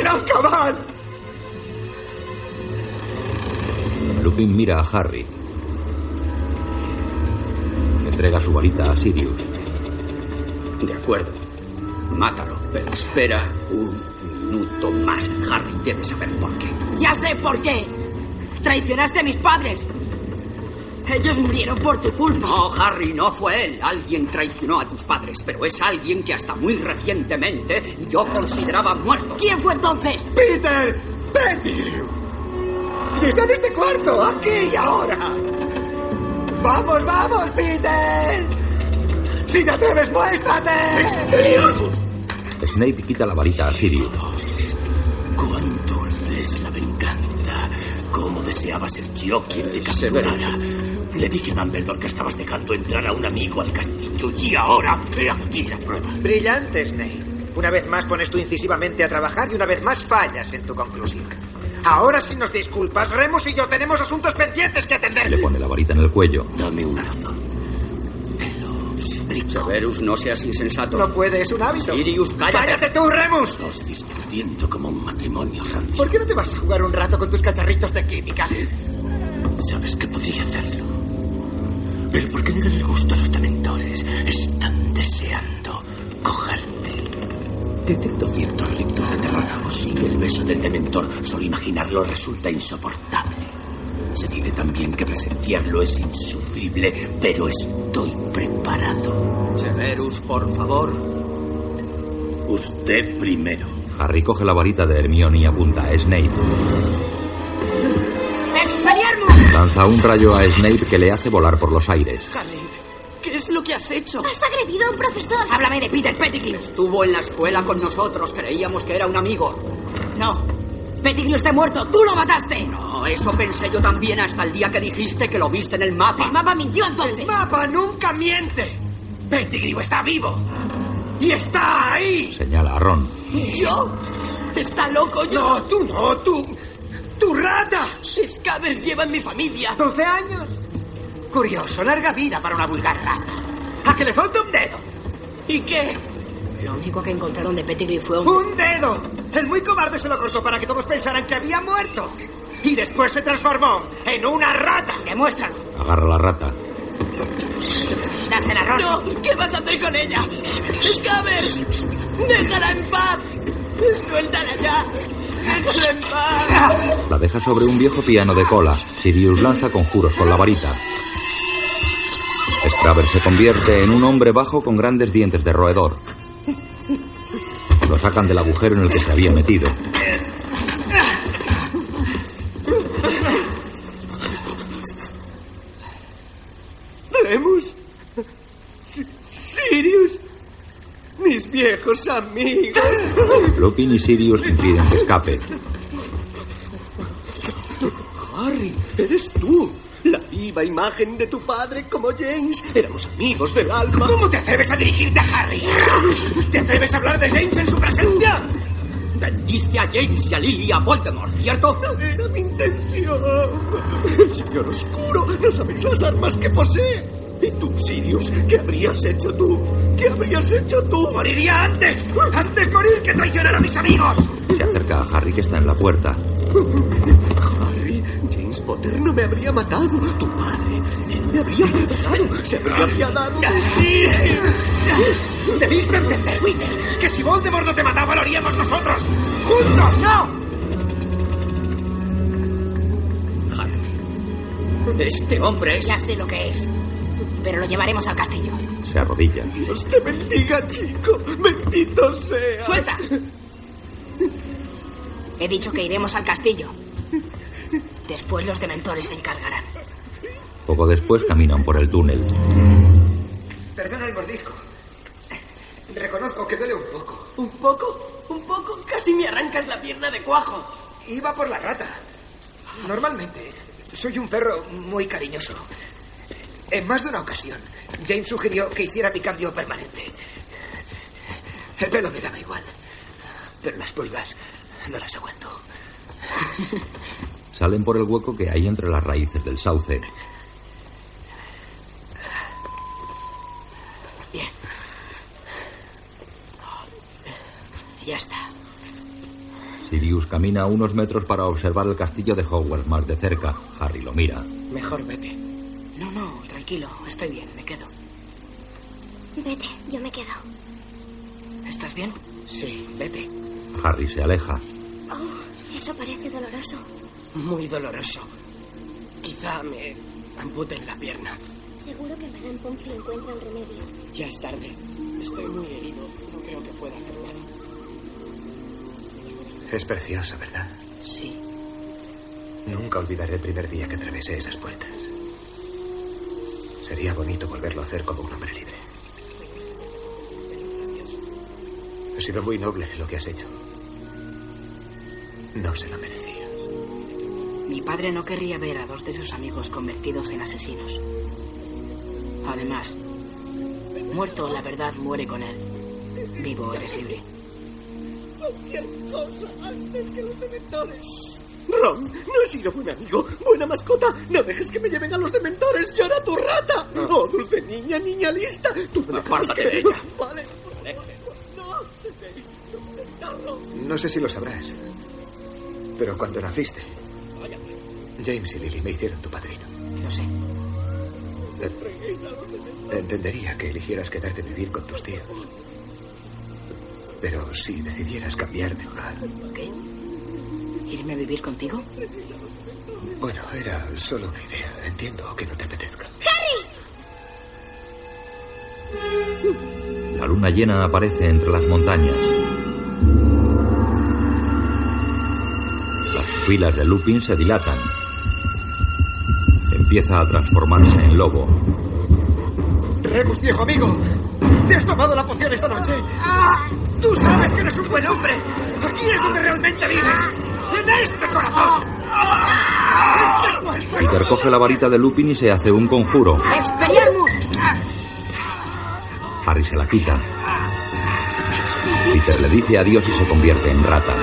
¡En Azkaban!
Lupin mira a Harry. Entrega su varita a Sirius.
De acuerdo. Mátalo, pero espera un minuto más. Harry debe saber por qué.
Ya sé por qué. Traicionaste a mis padres. Ellos murieron por tu culpa.
No, Harry, no fue él. Alguien traicionó a tus padres, pero es alguien que hasta muy recientemente yo consideraba muerto.
¿Quién fue entonces?
¡Peter! ¡Pettigrew! ¡Y está en este cuarto! ¡Aquí y ahora! ¡Vamos, vamos, Peter! ¡Si te atreves, muéstrate!
Snape quita la varita a Sirius.
Deseaba ser yo quien te capturara? Le dije a Dumbledore que estabas dejando entrar a un amigo al castillo y ahora he aquí la prueba.
Brillante, Snape. Una vez más pones tú incisivamente a trabajar y una vez más fallas en tu conclusión. Ahora sí nos disculpas, Remus y yo tenemos asuntos pendientes que atender.
Le pone la varita en el cuello.
Dame una razón.
Severus, no seas insensato.
No puede, es un hábito.
Sirius, cállate.
¡Cállate tú, Remus!
Estás discutiendo como un matrimonio rancio.
¿Por qué no te vas a jugar un rato con tus cacharritos de química?
Sabes que podría hacerlo. Pero ¿por qué negar el gusto a los dementores? Están deseando cogerte.
Detecto ciertos rictus de terragamos y el beso del dementor, solo imaginarlo resulta insoportable. Se dice también que presenciarlo es insufrible, pero estoy preparado.
Severus, por favor.
Usted primero.
Harry coge la varita de Hermione y apunta a Snape.
¡Expelliarmus!
Lanza un rayo a Snape que le hace volar por los aires.
Harry, ¿qué es lo que has hecho?
Has agredido a un profesor.
Háblame de Peter Pettigrew.
Estuvo en la escuela con nosotros. Creíamos que era un amigo.
No. Pettigrew está muerto. ¡Tú lo mataste!
No, eso pensé yo también hasta el día que dijiste que lo viste en el mapa.
El mapa mintió entonces.
El mapa nunca miente. Pettigrew está vivo. Y está ahí.
Señala a Ron.
¿Yo? ¿Está loco yo?
No, tú no, tú. ¡Tu rata!
Scavers lleva en mi familia.
¿12 años? Curioso, larga vida para una vulgar rata. ¿A que le falta un dedo? ¿Y qué?
Lo único que encontraron de Pettigrew fue un...
¡Un dedo! El muy cobarde se lo cortó para que todos pensaran que había muerto. Y después se transformó en una rata.
Demuéstralo.
Agarra la rata.
Dásela, Ron.
No, ¿qué vas a hacer con ella? ¡Scavers! ¡Déjala en paz! ¡Suéltala ya! ¡Déjala en paz!
La deja sobre un viejo piano de cola. Sirius lanza conjuros con la varita. Scraver se convierte en un hombre bajo con grandes dientes de roedor. Lo sacan del agujero en el que se había metido.
Sirius. Mis viejos amigos.
Lupin y Sirius impiden que escape.
Harry, eres tú. La viva imagen de tu padre como James. Éramos amigos del alma. ¿Cómo te atreves a dirigirte a Harry? ¿Te atreves a hablar de James en su presencia?
Vendiste a James y a Lily a Voldemort, ¿cierto?
No era mi intención. El señor oscuro no sabéis las armas que posee. ¿Y tú, Sirius? ¿Qué habrías hecho tú? ¿Qué habrías hecho tú? ¡Moriría antes! ¡Antes morir que traicionar a mis amigos!
Se acerca a Harry que está en la puerta.
Harry, Potter no me habría matado. Tu padre, él me habría matado. Se habría apiadado de ti. Debiste entender, Peter, que si Voldemort no te mataba, lo haríamos nosotros. ¡Juntos!
¡No!
Este hombre es...
Ya sé lo que es. Pero lo llevaremos al castillo.
Se arrodilla.
Dios te bendiga, chico. Bendito sea.
¡Suelta! He dicho que iremos al castillo. Después los dementores se encargarán.
Poco después caminan por el túnel.
Perdona el mordisco. Reconozco que duele un poco. ¿Un poco?
Un poco, casi me arrancas la pierna de cuajo.
Iba por la rata. Normalmente, soy un perro muy cariñoso. En más de una ocasión, James sugirió que hiciera mi cambio permanente. El pelo me daba igual. Pero las pulgas no las aguanto.
Salen por el hueco que hay entre las raíces del sauce.
Bien. Ya está.
Sirius camina unos metros para observar el castillo de Hogwarts más de cerca. Harry lo mira.
Mejor vete.
No, no, tranquilo. Estoy bien, me quedo.
Vete, yo me quedo.
¿Estás bien?
Sí, vete.
Harry se aleja.
Oh, eso parece doloroso.
Muy doloroso. Quizá me amputen la pierna.
Seguro que Madame Pomfrey encuentra un remedio.
Ya es tarde. Estoy muy herido. No creo que pueda hacer nada.
Es precioso, ¿verdad?
Sí.
Nunca olvidaré el primer día que atravesé esas puertas. Sería bonito volverlo a hacer como un hombre libre. Ha sido muy noble lo que has hecho. No se lo merecías.
Mi padre no querría ver a dos de sus amigos convertidos en asesinos. Además, muerto la verdad muere con él. Vivo eres libre.
Cualquier cosa antes que los dementores. Ron, no he sido buen amigo, buena mascota. No dejes que me lleven a los dementores. Yo era tu rata. Oh, dulce niña, niña lista. Tú no
Apártate
que-
de ella.
Vale. No,
No sé si lo sabrás, pero cuando naciste, James y Lily me hicieron tu padrino.
Lo sé.
Entendería que eligieras quedarte a vivir con tus tíos.
Pero si decidieras cambiar de hogar.
¿Qué? ¿Irme a vivir contigo?
Bueno, era solo una idea. Entiendo que no te apetezca.
La luna llena aparece entre las montañas. Las pupilas de Lupin se dilatan. Empieza a transformarse en lobo.
Remus, viejo amigo. ¿Te has tomado la poción esta noche? Tú sabes que eres un buen hombre. Aquí es donde realmente vives. En este corazón.
Peter coge la varita de Lupin y se hace un conjuro.
¡Expelliarmus!
Harry se la quita. Peter le dice adiós y se convierte en rata.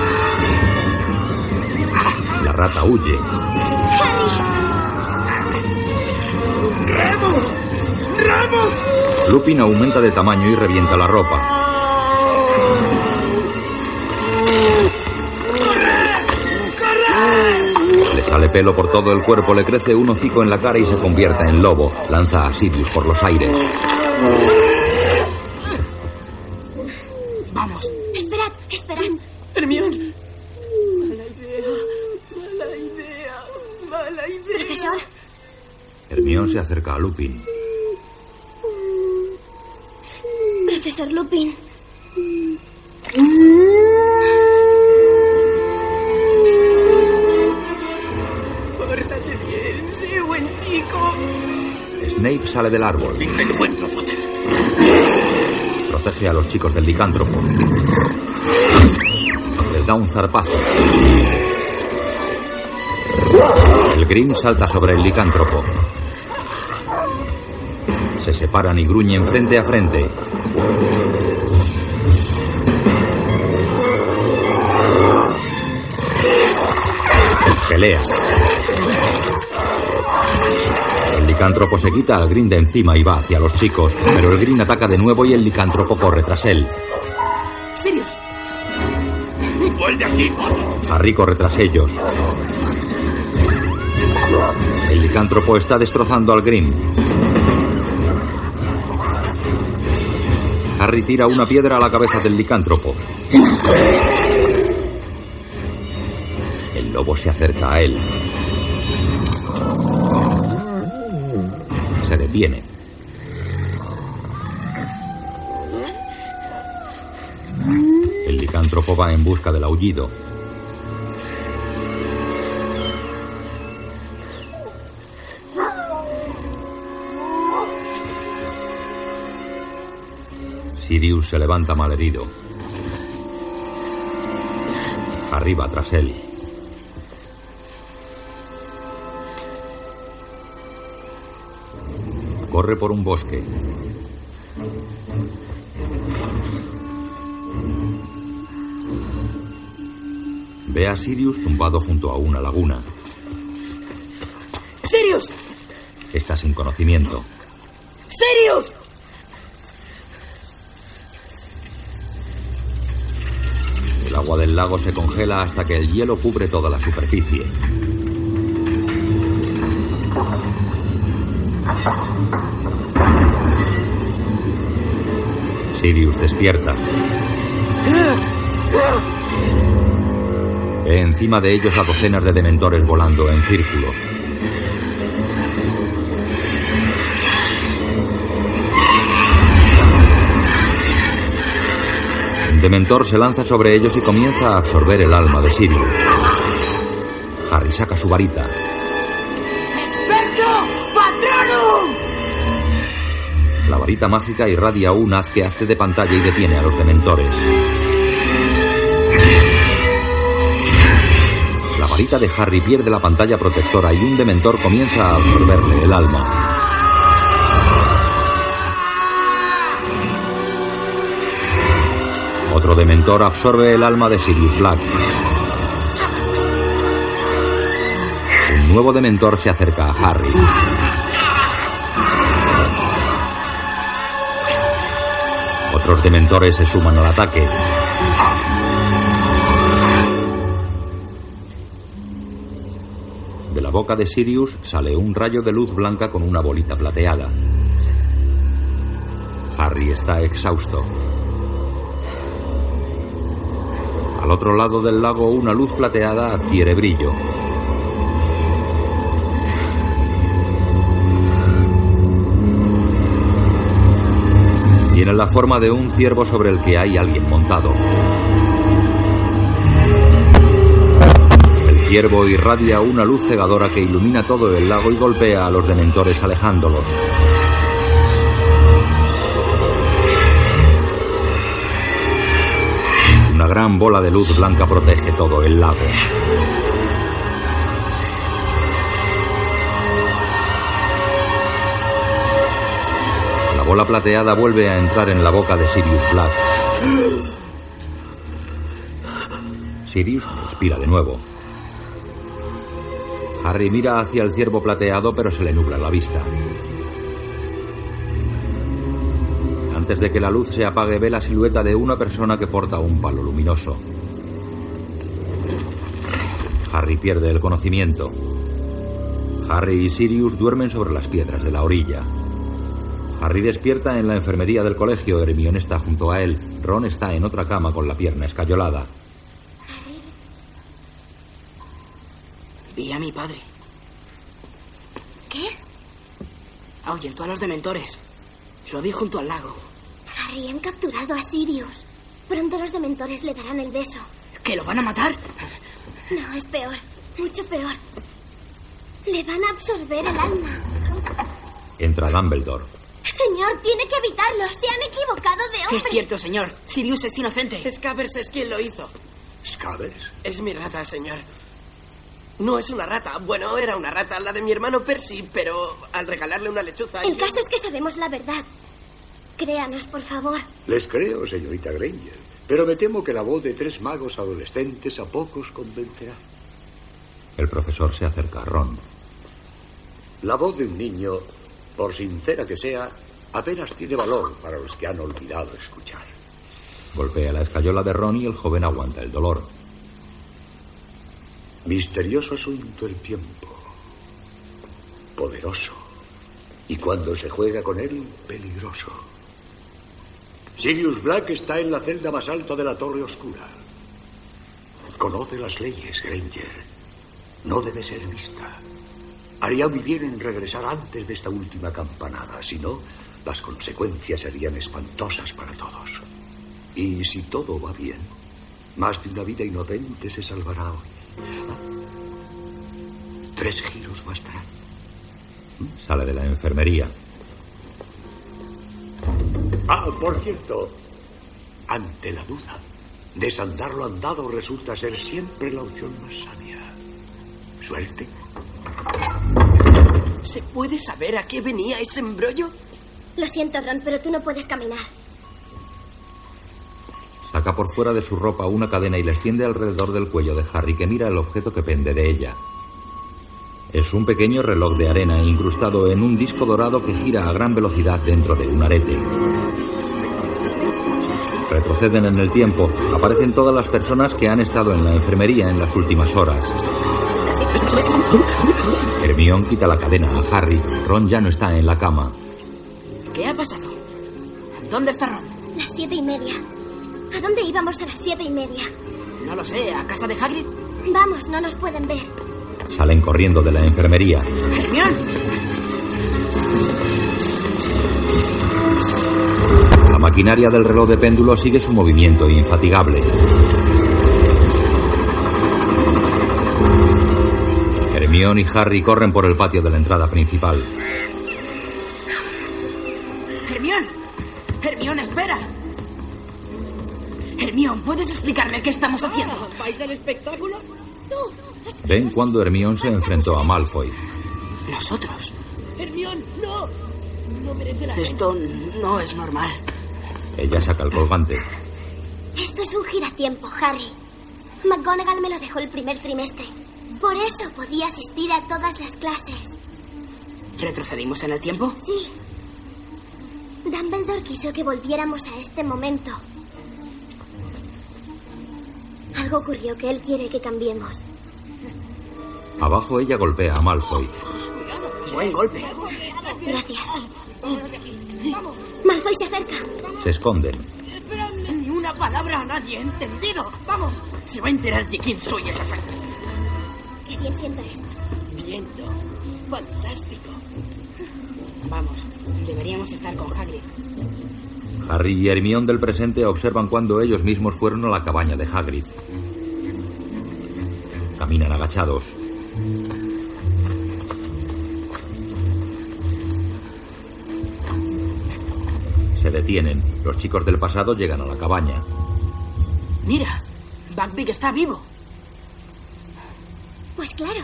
La rata huye.
¡Remus! ¡Remus!
Lupin aumenta de tamaño y revienta la ropa. Le sale pelo por todo el cuerpo, le crece un hocico en la cara y se convierte en lobo. Lanza a Sirius por los aires. A Lupin.
profesor Lupin.
Pórtate bien, sé buen chico.
Snape sale del árbol.
Te encuentro, Potter.
Protege a los chicos del licántropo. Les da un zarpazo. El Grim salta sobre el licántropo. Se separan y gruñen frente a frente. Pelea. El licántropo se quita al Green de encima y va hacia los chicos, pero el Green ataca de nuevo y el licántropo corre tras él.
Sirius.
¡Vuelve aquí!
Harry corre tras ellos. El licántropo está destrozando al Green. Harry tira una piedra a la cabeza del licántropo. El lobo se acerca a él. Se detiene. El licántropo va en busca del aullido. Sirius se levanta malherido. Arriba tras él. Corre por un bosque. Ve a Sirius tumbado junto a una laguna.
¡Sirius!
Está sin conocimiento.
¡Sirius!
El lago se congela hasta que el hielo cubre toda la superficie. Sirius despierta. Encima de ellos a docenas de dementores volando en círculos. Dementor se lanza sobre ellos y comienza a absorber el alma de Sirius. Harry saca su varita.
¡Experto! ¡Patronum!
La varita mágica irradia un haz que hace de pantalla y detiene a los dementores. La varita de Harry pierde la pantalla protectora y un dementor comienza a absorberle el alma. Otro dementor absorbe el alma de Sirius Black. Un nuevo dementor se acerca a Harry. Otros dementores se suman al ataque. De la boca de Sirius sale un rayo de luz blanca con una bolita plateada. Harry está exhausto. Al otro lado del lago una luz plateada adquiere brillo. Tiene la forma de un ciervo sobre el que hay alguien montado. El ciervo irradia una luz cegadora que ilumina todo el lago y golpea a los dementores alejándolos. Gran bola de luz blanca protege todo el lago. La bola plateada vuelve a entrar en la boca de Sirius Black. Sirius respira de nuevo. Harry mira hacia el ciervo plateado, pero se le nubla la vista. Antes de que la luz se apague, ve la silueta de una persona que porta un palo luminoso. Harry pierde el conocimiento. Harry y Sirius duermen sobre las piedras de la orilla. Harry despierta en la enfermería del colegio. Hermione está junto a él. Ron está en otra cama con la pierna escayolada.
Vi a mi padre.
¿Qué?
Ahuyentó a los dementores. Lo vi junto al lago.
Harry, han capturado a Sirius. Pronto los dementores le darán el beso.
¿Que lo van a matar?
No, es peor. Mucho peor. Le van a absorber el alma.
Entra Dumbledore.
Señor, tiene que evitarlo. Se han equivocado de hombre.
Es cierto, señor. Sirius es inocente.
Scabbers es quien lo hizo.
¿Scabbers?
Es mi rata, señor. No es una rata. Bueno, era una rata, la de mi hermano Percy, pero al regalarle una lechuza...
El
yo-
caso es que sabemos la verdad. Créanos, por favor.
Les creo, señorita Granger, pero me temo que la voz de tres magos adolescentes a pocos convencerá.
El profesor se acerca a Ron.
La voz de un niño, por sincera que sea, apenas tiene valor para los que han olvidado escuchar.
Golpea la escayola de Ron y el joven aguanta el dolor.
Misterioso asunto el tiempo. Poderoso. Y cuando se juega con él, peligroso. Sirius Black está en la celda más alta de la Torre Oscura. Conoce las leyes, Granger. No debe ser vista. Haría muy bien en regresar antes de esta última campanada. Si no, las consecuencias serían espantosas para todos. Y si todo va bien, más de una vida inocente se salvará hoy. Tres giros bastarán.
Sale de la enfermería.
Ah, por cierto, ante la duda, desandar lo andado resulta ser siempre la opción más sabia. Suerte.
¿Se puede saber a qué venía ese embrollo?
Lo siento, Ron, pero tú no puedes caminar.
Saca por fuera de su ropa una cadena y la extiende alrededor del cuello de Harry, que mira el objeto que pende de ella. Es un pequeño reloj de arena incrustado en un disco dorado que gira a gran velocidad dentro de un arete. Retroceden en el tiempo. Aparecen todas las personas que han estado en la enfermería en las últimas horas. Hermione quita la cadena a Harry. Ron ya no está en la cama.
¿Qué ha pasado? ¿Dónde está Ron?
Las siete y media. ¿A dónde íbamos a las siete y media?
No lo sé, ¿a casa de Hagrid?
Vamos, no nos pueden ver.
Salen corriendo de la enfermería.
¡Hermione!
La maquinaria del reloj de péndulo sigue su movimiento infatigable. Hermione y Harry corren por el patio de la entrada principal.
¡Hermione! ¡Hermione, espera! Hermione, ¿puedes explicarme qué estamos haciendo?
Ah, ¿Vais al espectáculo?
Ven cuando Hermione se enfrentó a Malfoy.
Nosotros.
Hermione, no. No merece la pena.
Esto no es normal.
Ella saca el colgante.
Esto es un giratiempo, Harry. McGonagall me lo dejó el primer trimestre. Por eso podía asistir a todas las clases.
¿Retrocedimos en el tiempo?
Sí. Dumbledore quiso que volviéramos a este momento. Algo ocurrió que él quiere que cambiemos.
Abajo ella golpea a Malfoy.
Buen golpe.
Gracias. Malfoy se acerca.
Se esconden.
Ni una
palabra a nadie, ¿entendido? Vamos, se va a enterar de quién soy esa sangre.
Qué bien sienta esto.
Viento. Fantástico.
Vamos, deberíamos estar con Hagrid.
Harry y Hermione del presente observan cuando ellos mismos fueron a la cabaña de Hagrid. Caminan agachados. Se detienen. Los chicos del pasado llegan a la cabaña.
Mira, Buckbeak está vivo.
Pues claro.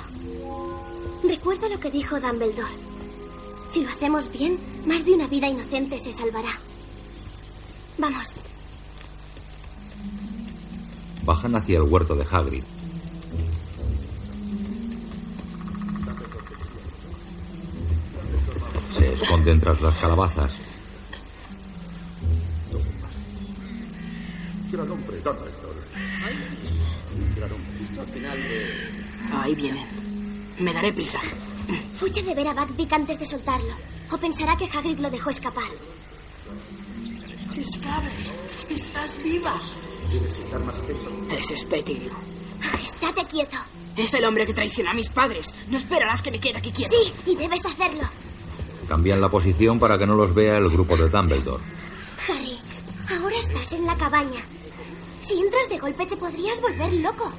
Recuerda lo que dijo Dumbledore. Si lo hacemos bien, más de una vida inocente se salvará. Vamos.
Bajan hacia el huerto de Hagrid. Se esconden tras las calabazas.
Gran hombre. Gran hombre.
Final Ahí vienen. Me daré prisa.
Fuche de ver a Buckbeak antes de soltarlo. O pensará que Hagrid lo dejó escapar.
Scrabbers, estás viva.
Tienes que estar más atento.
Ese es Pettigrew.
Estate quieto.
Es el hombre que traiciona a mis padres. No esperarás que me quede aquí quieto.
Sí, y debes hacerlo.
Cambian la posición para que no los vea el grupo de Dumbledore.
Harry, ahora estás en la cabaña. Si entras de golpe te podrías volver loco.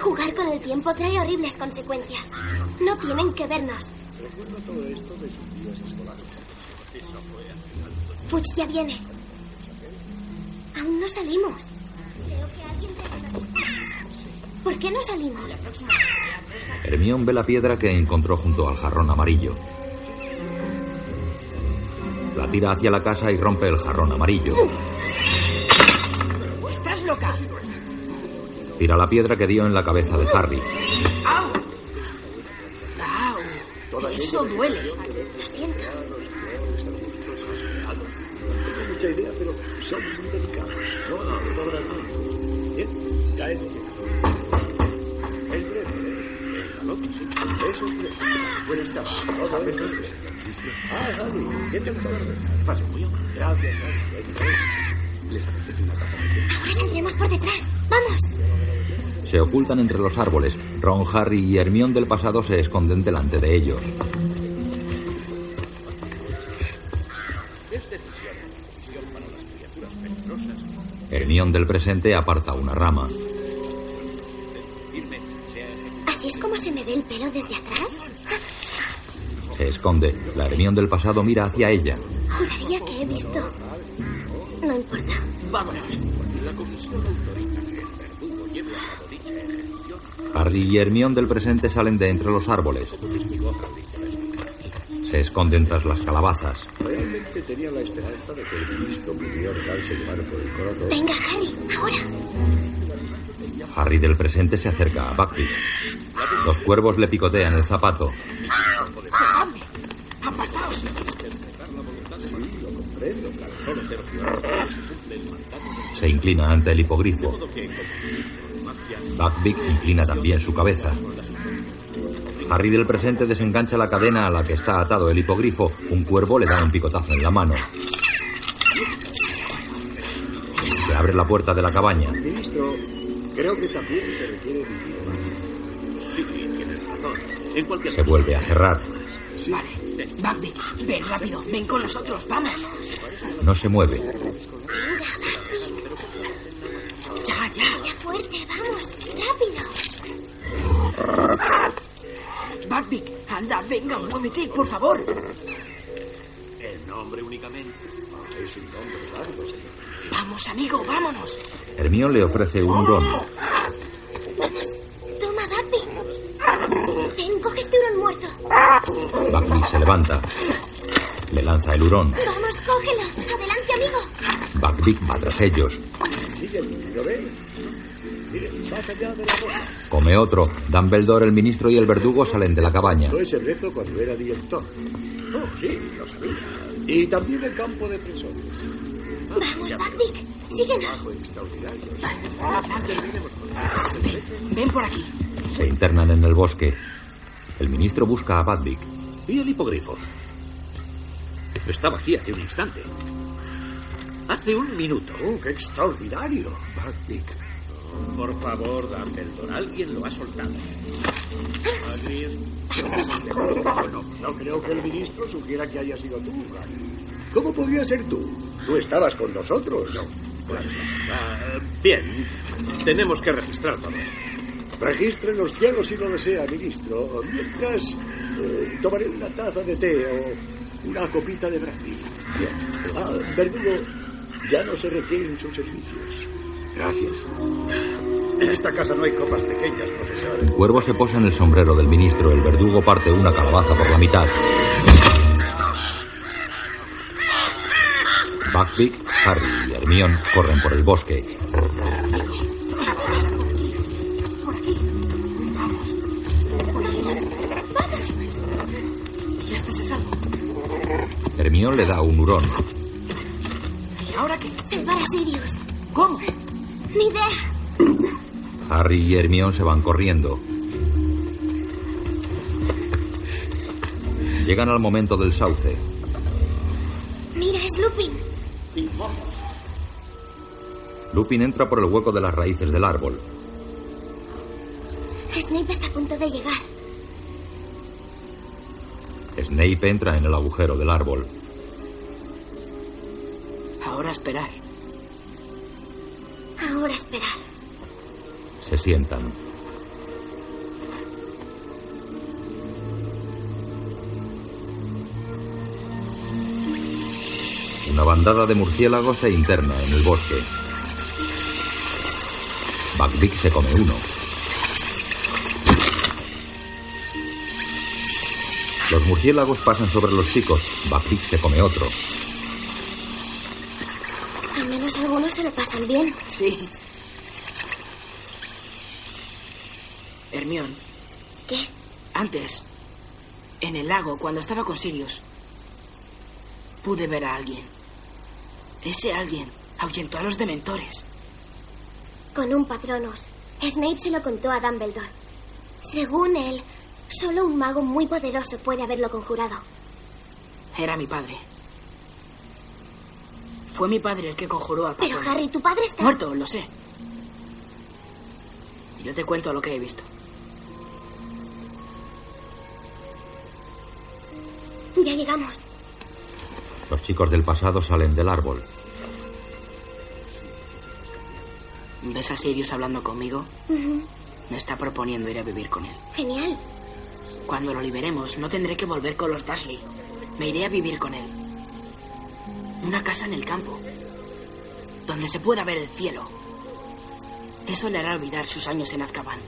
Jugar con el tiempo trae horribles consecuencias. No tienen que vernos.
Recuerdo todo esto de sus días escolares.
Fuchs ya viene. Aún no salimos. Creo que alguien te... ¿Por qué no salimos?
Hermione ve la piedra que encontró junto al jarrón amarillo. La tira hacia la casa y rompe el jarrón amarillo.
¿Estás loca?
Tira la piedra que dio en la cabeza de Harry.
¡Au! ¡Au! Eso duele.
Lo siento.
No tengo mucha idea, pero
Se ocultan entre los árboles. Ron, Harry y Hermione del pasado se esconden delante de ellos. Hermione del presente aparta una rama.
Ve el pelo desde atrás?
Se esconde. La Hermione del pasado mira hacia ella.
Juraría que he visto. No importa.
Vámonos.
La comisión autoriza que el verdugo lleve a cabo dicha ejecución
Harry y Hermione del presente salen de entre los árboles. Se esconden tras las calabazas.
Realmente tenía la esperanza de que el ministro pudiera dejarse llevar por el corazón.
Venga, Harry, ahora.
Harry del presente se acerca a Buckbeak. Los cuervos le picotean el zapato.
Se
inclina ante el hipogrifo. Buckbeak inclina también su cabeza. Harry del presente desengancha la cadena a la que está atado el hipogrifo. Un cuervo le da un picotazo en la mano. Se abre la puerta de la cabaña.
Creo que también se requiere vivir más.
Sí, tienes razón. En cualquier
Se vuelve a cerrar.
Vale. Buckbeak, ven rápido. Ven con nosotros. Vamos.
No se mueve.
Ya, ya.
Ya fuerte, vamos. Rápido.
Buckbeak, anda, venga, muévete, por favor.
El nombre únicamente.
Es un nombre largo, señor.
Vamos, amigo, vámonos.
Hermione le ofrece un hurón.
Vamos. Toma, Buckbeak. Ten, coge este hurón muerto.
Buckbeak se levanta. Le lanza el hurón.
Vamos, cógelo. Adelante, amigo.
Buckbeak va tras ellos.
Sigue, ¿lo ven?
Come otro. Dumbledore, el ministro y el verdugo salen de la cabaña.
Reto cuando era director. Oh, sí, lo sabía. Y también el campo de presores.
Vamos, Buckbeak. Síguenos.
Ven, ven por aquí.
Se internan en el bosque. El ministro busca a Buckbeak.
¿Y el hipogrifo? Estaba aquí hace un instante.
Hace un minuto.
¡Oh, qué extraordinario!
Buckbeak.
Por favor, Dumbledore, alguien lo ha soltado.
No creo que el ministro sugiera que haya sido tú. ¿Cómo podría ser tú? Tú estabas con nosotros. No.
Ah, bien, tenemos que registrar todo esto.
Registre los cielos si lo desea, ministro. Mientras eh, tomaré una taza de té o una copita de brandy. Bien. Ah, verdugo, ya no se requieren sus servicios.
Gracias.
En esta casa no hay copas pequeñas, profesor.
El cuervo se posa en el sombrero del ministro. El verdugo parte una calabaza por la mitad. Buckbeak, Harry y Hermione corren por el bosque.
¿Y se salvo?
Hermione le da un hurón.
¿Y ahora qué?
Salvar a Sirius.
¿Cómo?
Ni idea.
Harry y Hermione se van corriendo. Llegan al momento del sauce.
Mira, es Lupin.
Lupin entra por el hueco de las raíces del árbol.
Snape está a punto de llegar.
Snape entra en el agujero del árbol.
Ahora esperar.
Ahora esperar.
Se sientan. Una bandada de murciélagos se interna en el bosque. Buckbeak se come uno. Los murciélagos pasan sobre los chicos. Buckbeak se come otro.
Al menos algunos se lo pasan bien.
Sí. Hermión,
¿Qué?
antes, en el lago, cuando estaba con Sirius, pude ver a alguien. Ese alguien ahuyentó a los dementores.
Con un patronos. Snape se lo contó a Dumbledore. Según él, solo un mago muy poderoso puede haberlo conjurado.
Era mi padre. Fue mi padre el que conjuró al
Pero. Harry, tu padre está...
Muerto, lo sé. Yo te cuento lo que he visto.
Ya llegamos.
Los chicos del pasado salen del árbol.
¿Ves a Sirius hablando conmigo? Me está proponiendo ir a vivir con él.
Genial.
Cuando lo liberemos, no tendré que volver con los Dursley. Me iré a vivir con él. Una casa en el campo. Donde se pueda ver el cielo. Eso le hará olvidar sus años en Azkaban.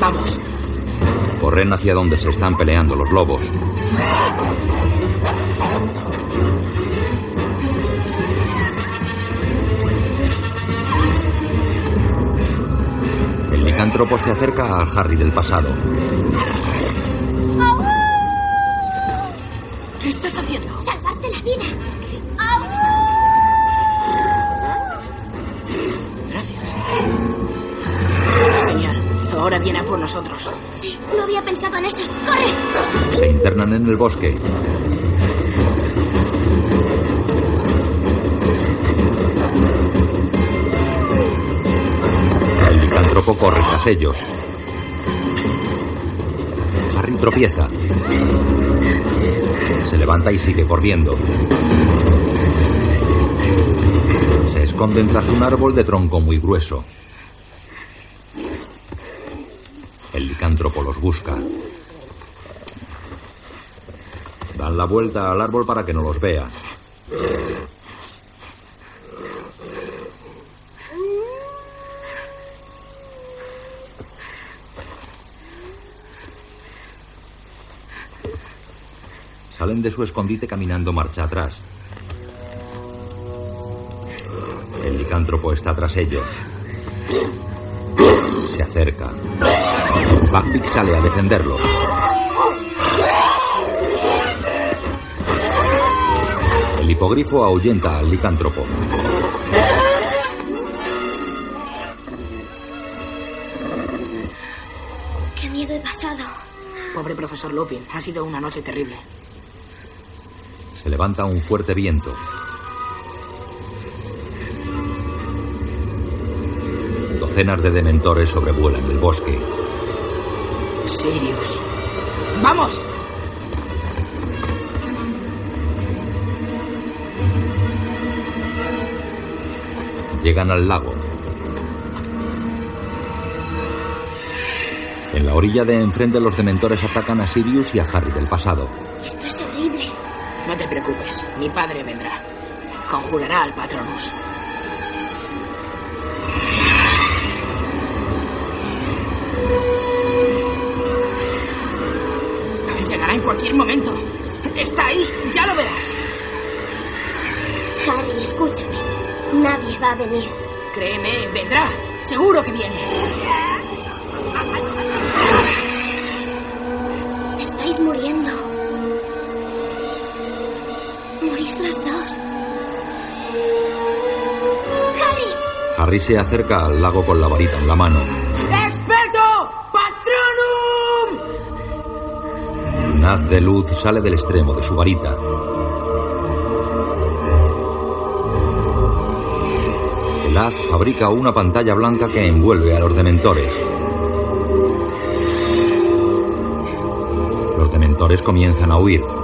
Vamos.
Corren hacia donde se están peleando los lobos. El licántropo se acerca al Harry del pasado.
¿Qué estás haciendo?
Salvarte la vida.
Ahora viene a por nosotros.
Sí, no había pensado en eso. ¡Corre!
Se internan en el bosque. El licántropo corre tras ellos. Harry tropieza. Se levanta y sigue corriendo. Se esconden tras un árbol de tronco muy grueso. El licántropo busca. Dan la vuelta al árbol para que no los vea. Salen de su escondite caminando marcha atrás. El licántropo está tras ellos. Se acerca. McPeak sale a defenderlo. El hipogrifo ahuyenta al licántropo. ¡Qué miedo he pasado!
Pobre profesor Lupin, ha sido una noche terrible.
Se levanta un fuerte viento. Docenas de dementores sobrevuelan el bosque.
Sirius. ¡Vamos!
Llegan al lago. En la orilla de enfrente los dementores atacan a Sirius y a Harry del pasado.
Esto es horrible.
No te preocupes, mi padre vendrá. Conjurará al Patronus. Momento. Está ahí, ya lo verás.
Harry, escúchame. Nadie va a venir.
Créeme, vendrá. Seguro que viene.
Estáis muriendo. Morís los dos. Harry,
Harry se acerca al lago con la varita en la mano. Haz de luz sale del extremo de su varita. El haz fabrica una pantalla blanca que envuelve a los dementores. Los dementores comienzan a huir.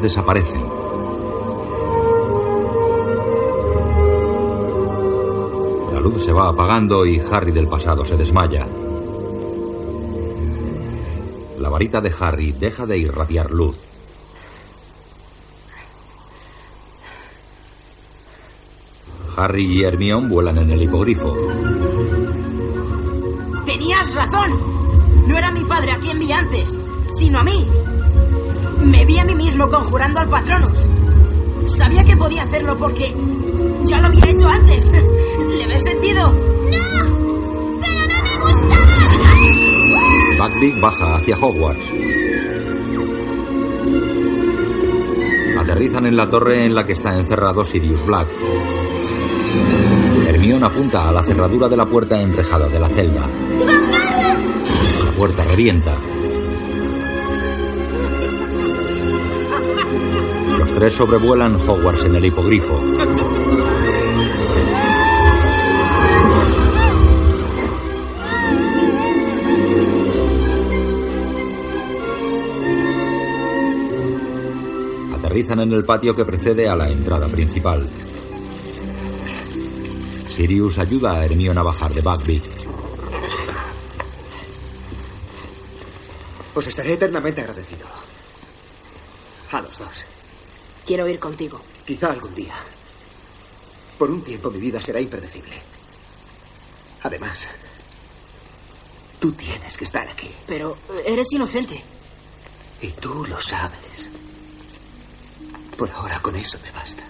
Desaparecen. La luz se va apagando y Harry del pasado se desmaya. La varita de Harry deja de irradiar luz. Harry y Hermione vuelan en el hipogrifo.
Tenías razón. No era mi padre a quien vi antes, sino a mí. Me vi a mí mismo conjurando al Patronus. Sabía que podía hacerlo porque ya lo había hecho antes. ¿Le ves sentido?
Buckbeak baja hacia Hogwarts. Aterrizan en la torre en la que está encerrado Sirius Black. Hermione apunta a la cerradura de la puerta enrejada de la celda. La puerta revienta. Tres sobrevuelan Hogwarts en el hipogrifo. Aterrizan en el patio que precede a la entrada principal. Sirius ayuda a Hermione a bajar de Buckbeak.
Os estaré eternamente agradecido. A los dos.
Quiero ir contigo.
Quizá algún día. Por un tiempo mi vida será impredecible. Además, tú tienes que estar aquí.
Pero eres inocente.
Y tú lo sabes. Por ahora con eso me basta.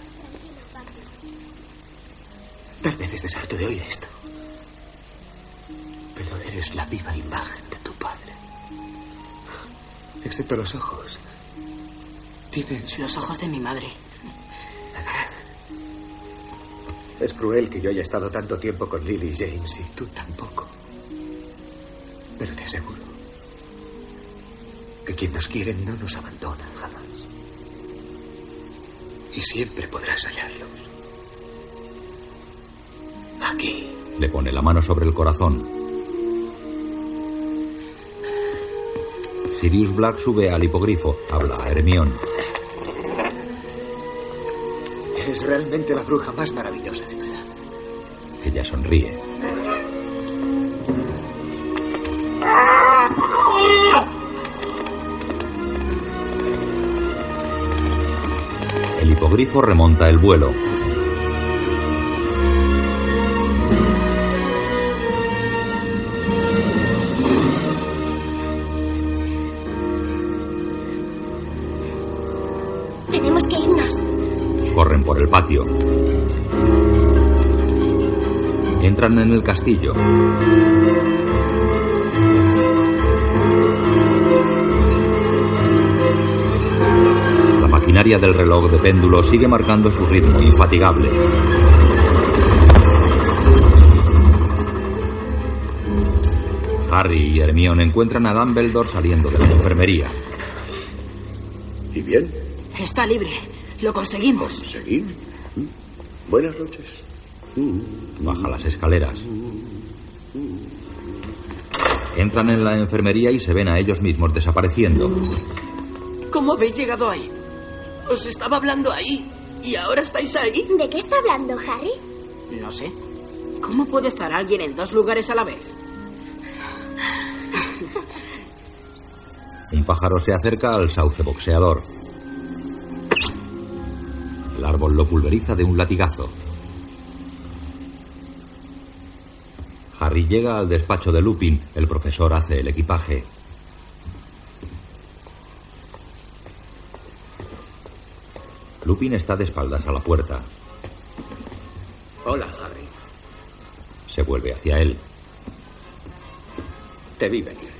Tal vez estés harto de oír esto. Pero eres la viva imagen de tu padre. Excepto los ojos. Tienes...
Los ojos de mi madre.
Es cruel que yo haya estado tanto tiempo con Lily y James y tú tampoco. Pero te aseguro que quien nos quiere no nos abandona jamás. Y siempre podrás hallarlos. Aquí.
Le pone la mano sobre el corazón. Sirius Black sube al hipogrifo. Habla a Hermione.
Eres realmente la bruja más maravillosa de tu edad.
Ella sonríe. El hipogrifo remonta el vuelo. El patio. Entran en el castillo. maquinaria del reloj de péndulo sigue marcando su ritmo infatigable. Harry y Hermione encuentran a Dumbledore saliendo de la enfermería.
¿Y bien?
Está libre. Lo conseguimos.
¿Conseguir? Buenas noches.
Baja las escaleras. Entran en la enfermería y se ven a ellos mismos desapareciendo.
¿Cómo habéis llegado ahí? Os estaba hablando ahí. ¿Y ahora estáis ahí?
¿De qué está hablando, Harry?
No sé. ¿Cómo puede estar alguien en dos lugares a la vez?
Un pájaro se acerca al sauce boxeador. El árbol lo pulveriza de un latigazo. Harry llega al despacho de Lupin. El profesor hace el equipaje. Lupin está de espaldas a la puerta.
Hola, Harry.
Se vuelve hacia él.
Te vi venir.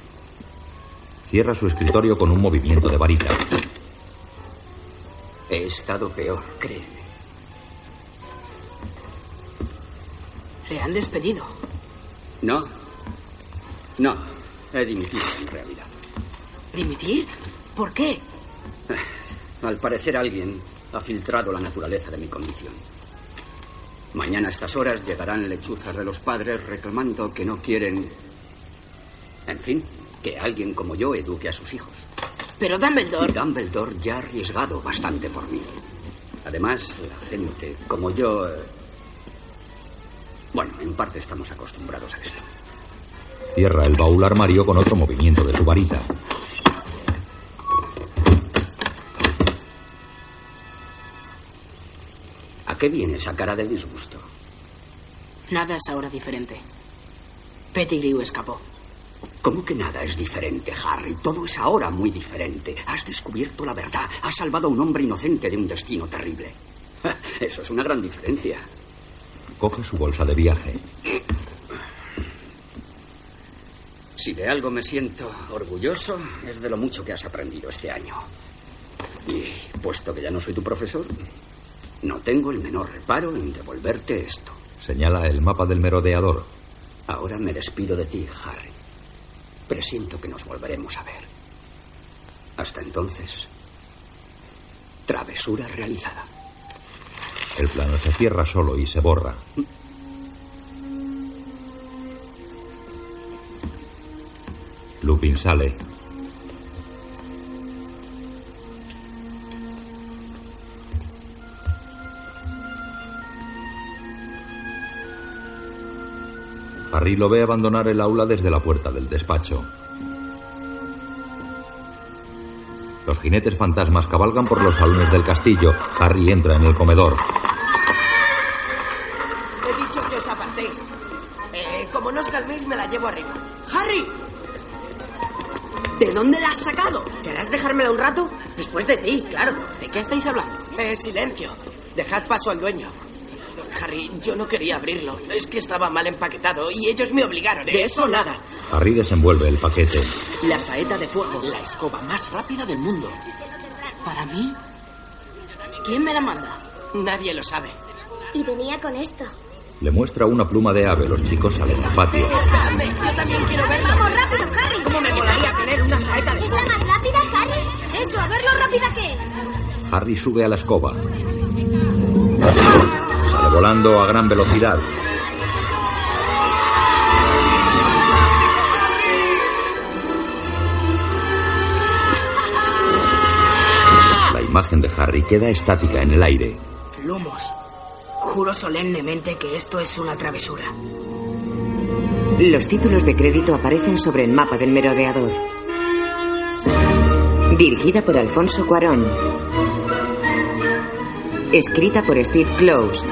Cierra su escritorio con un movimiento de varita.
He estado peor, créeme.
Le han despedido.
No. No. He dimitido, en realidad.
¿Dimitir? ¿Por qué?
Al parecer alguien ha filtrado la naturaleza de mi condición. Mañana a estas horas llegarán lechuzas de los padres reclamando que no quieren... En fin, que alguien como yo eduque a sus hijos.
Pero Dumbledore...
Y Dumbledore ya ha arriesgado bastante por mí. Además, la gente como yo... eh, Bueno, en parte estamos acostumbrados a esto.
Cierra el baúl armario con otro movimiento de su varita.
¿A qué viene esa cara de disgusto?
Nada es ahora diferente. Pettigrew escapó.
¿Cómo que nada es diferente, Harry? Todo es ahora muy diferente. Has descubierto la verdad. Has salvado a un hombre inocente de un destino terrible. Eso es una gran diferencia.
Coge su bolsa de viaje.
Si de algo me siento orgulloso, es de lo mucho que has aprendido este año. Y puesto que ya no soy tu profesor, no tengo el menor reparo en devolverte esto.
Señala el mapa del merodeador.
Ahora me despido de ti, Harry. Presiento que nos volveremos a ver. Hasta entonces, travesura realizada.
El plano se cierra solo y se borra. Lupin sale. Harry lo ve abandonar el aula desde la puerta del despacho. Los jinetes fantasmas cabalgan por los salones del castillo. Harry entra en el comedor.
He dicho que os apartéis. Eh, como no os calméis, me la llevo arriba. ¡Harry! ¿De dónde la has sacado?
¿Querrás dejármela un rato? Después de ti, claro.
¿De qué estáis hablando? Eh, silencio. Dejad paso al dueño. Harry, yo no quería abrirlo. Es que estaba mal empaquetado y ellos me obligaron.
De eso nada.
Harry desenvuelve el paquete.
La saeta de fuego. La escoba más rápida del mundo. ¿Para mí? ¿Quién me la manda? Nadie lo sabe.
Y venía con esto.
Le muestra una pluma de ave. Los chicos salen al patio.
Espérame, yo también quiero verlo.
¡Vamos, rápido, Harry!
¿Cómo me molaría tener una saeta de
¿Es la más rápida, Harry? Eso, a ver lo rápida que es.
Harry sube a la escoba. Sale volando a gran velocidad. La imagen de Harry queda estática en el aire.
Lumos. Juro solemnemente que esto es una travesura.
Los títulos de crédito aparecen sobre el mapa del merodeador. Dirigida por Alfonso Cuarón. Escrita por Steve Close.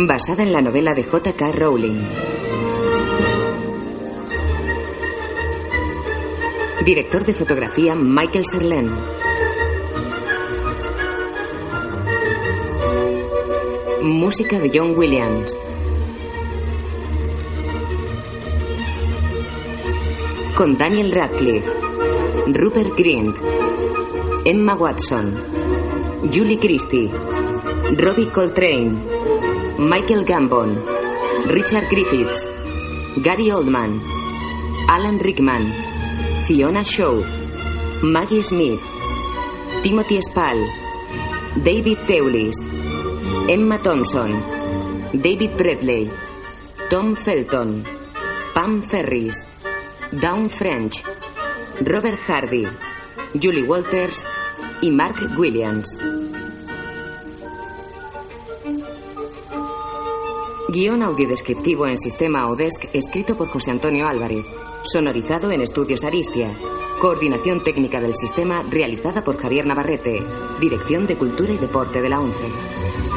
Basada en la novela de J.K. Rowling. Director de fotografía Michael Serlen. Música de John Williams. Con Daniel Radcliffe, Rupert Grint, Emma Watson, Julie Christie, Robbie Coltrane, Michael Gambon, Richard Griffiths, Gary Oldman, Alan Rickman, Fiona Shaw, Maggie Smith, Timothy Spall, David Teulis, Emma Thompson, David Bradley, Tom Felton, Pam Ferris, Dawn French, Robert Hardy, Julie Walters y Mark Williams. Guión audiodescriptivo en sistema Audesc escrito por José Antonio Álvarez. Sonorizado en Estudios Aristia. Coordinación técnica del sistema realizada por Javier Navarrete. Dirección de Cultura y Deporte de la ONCE.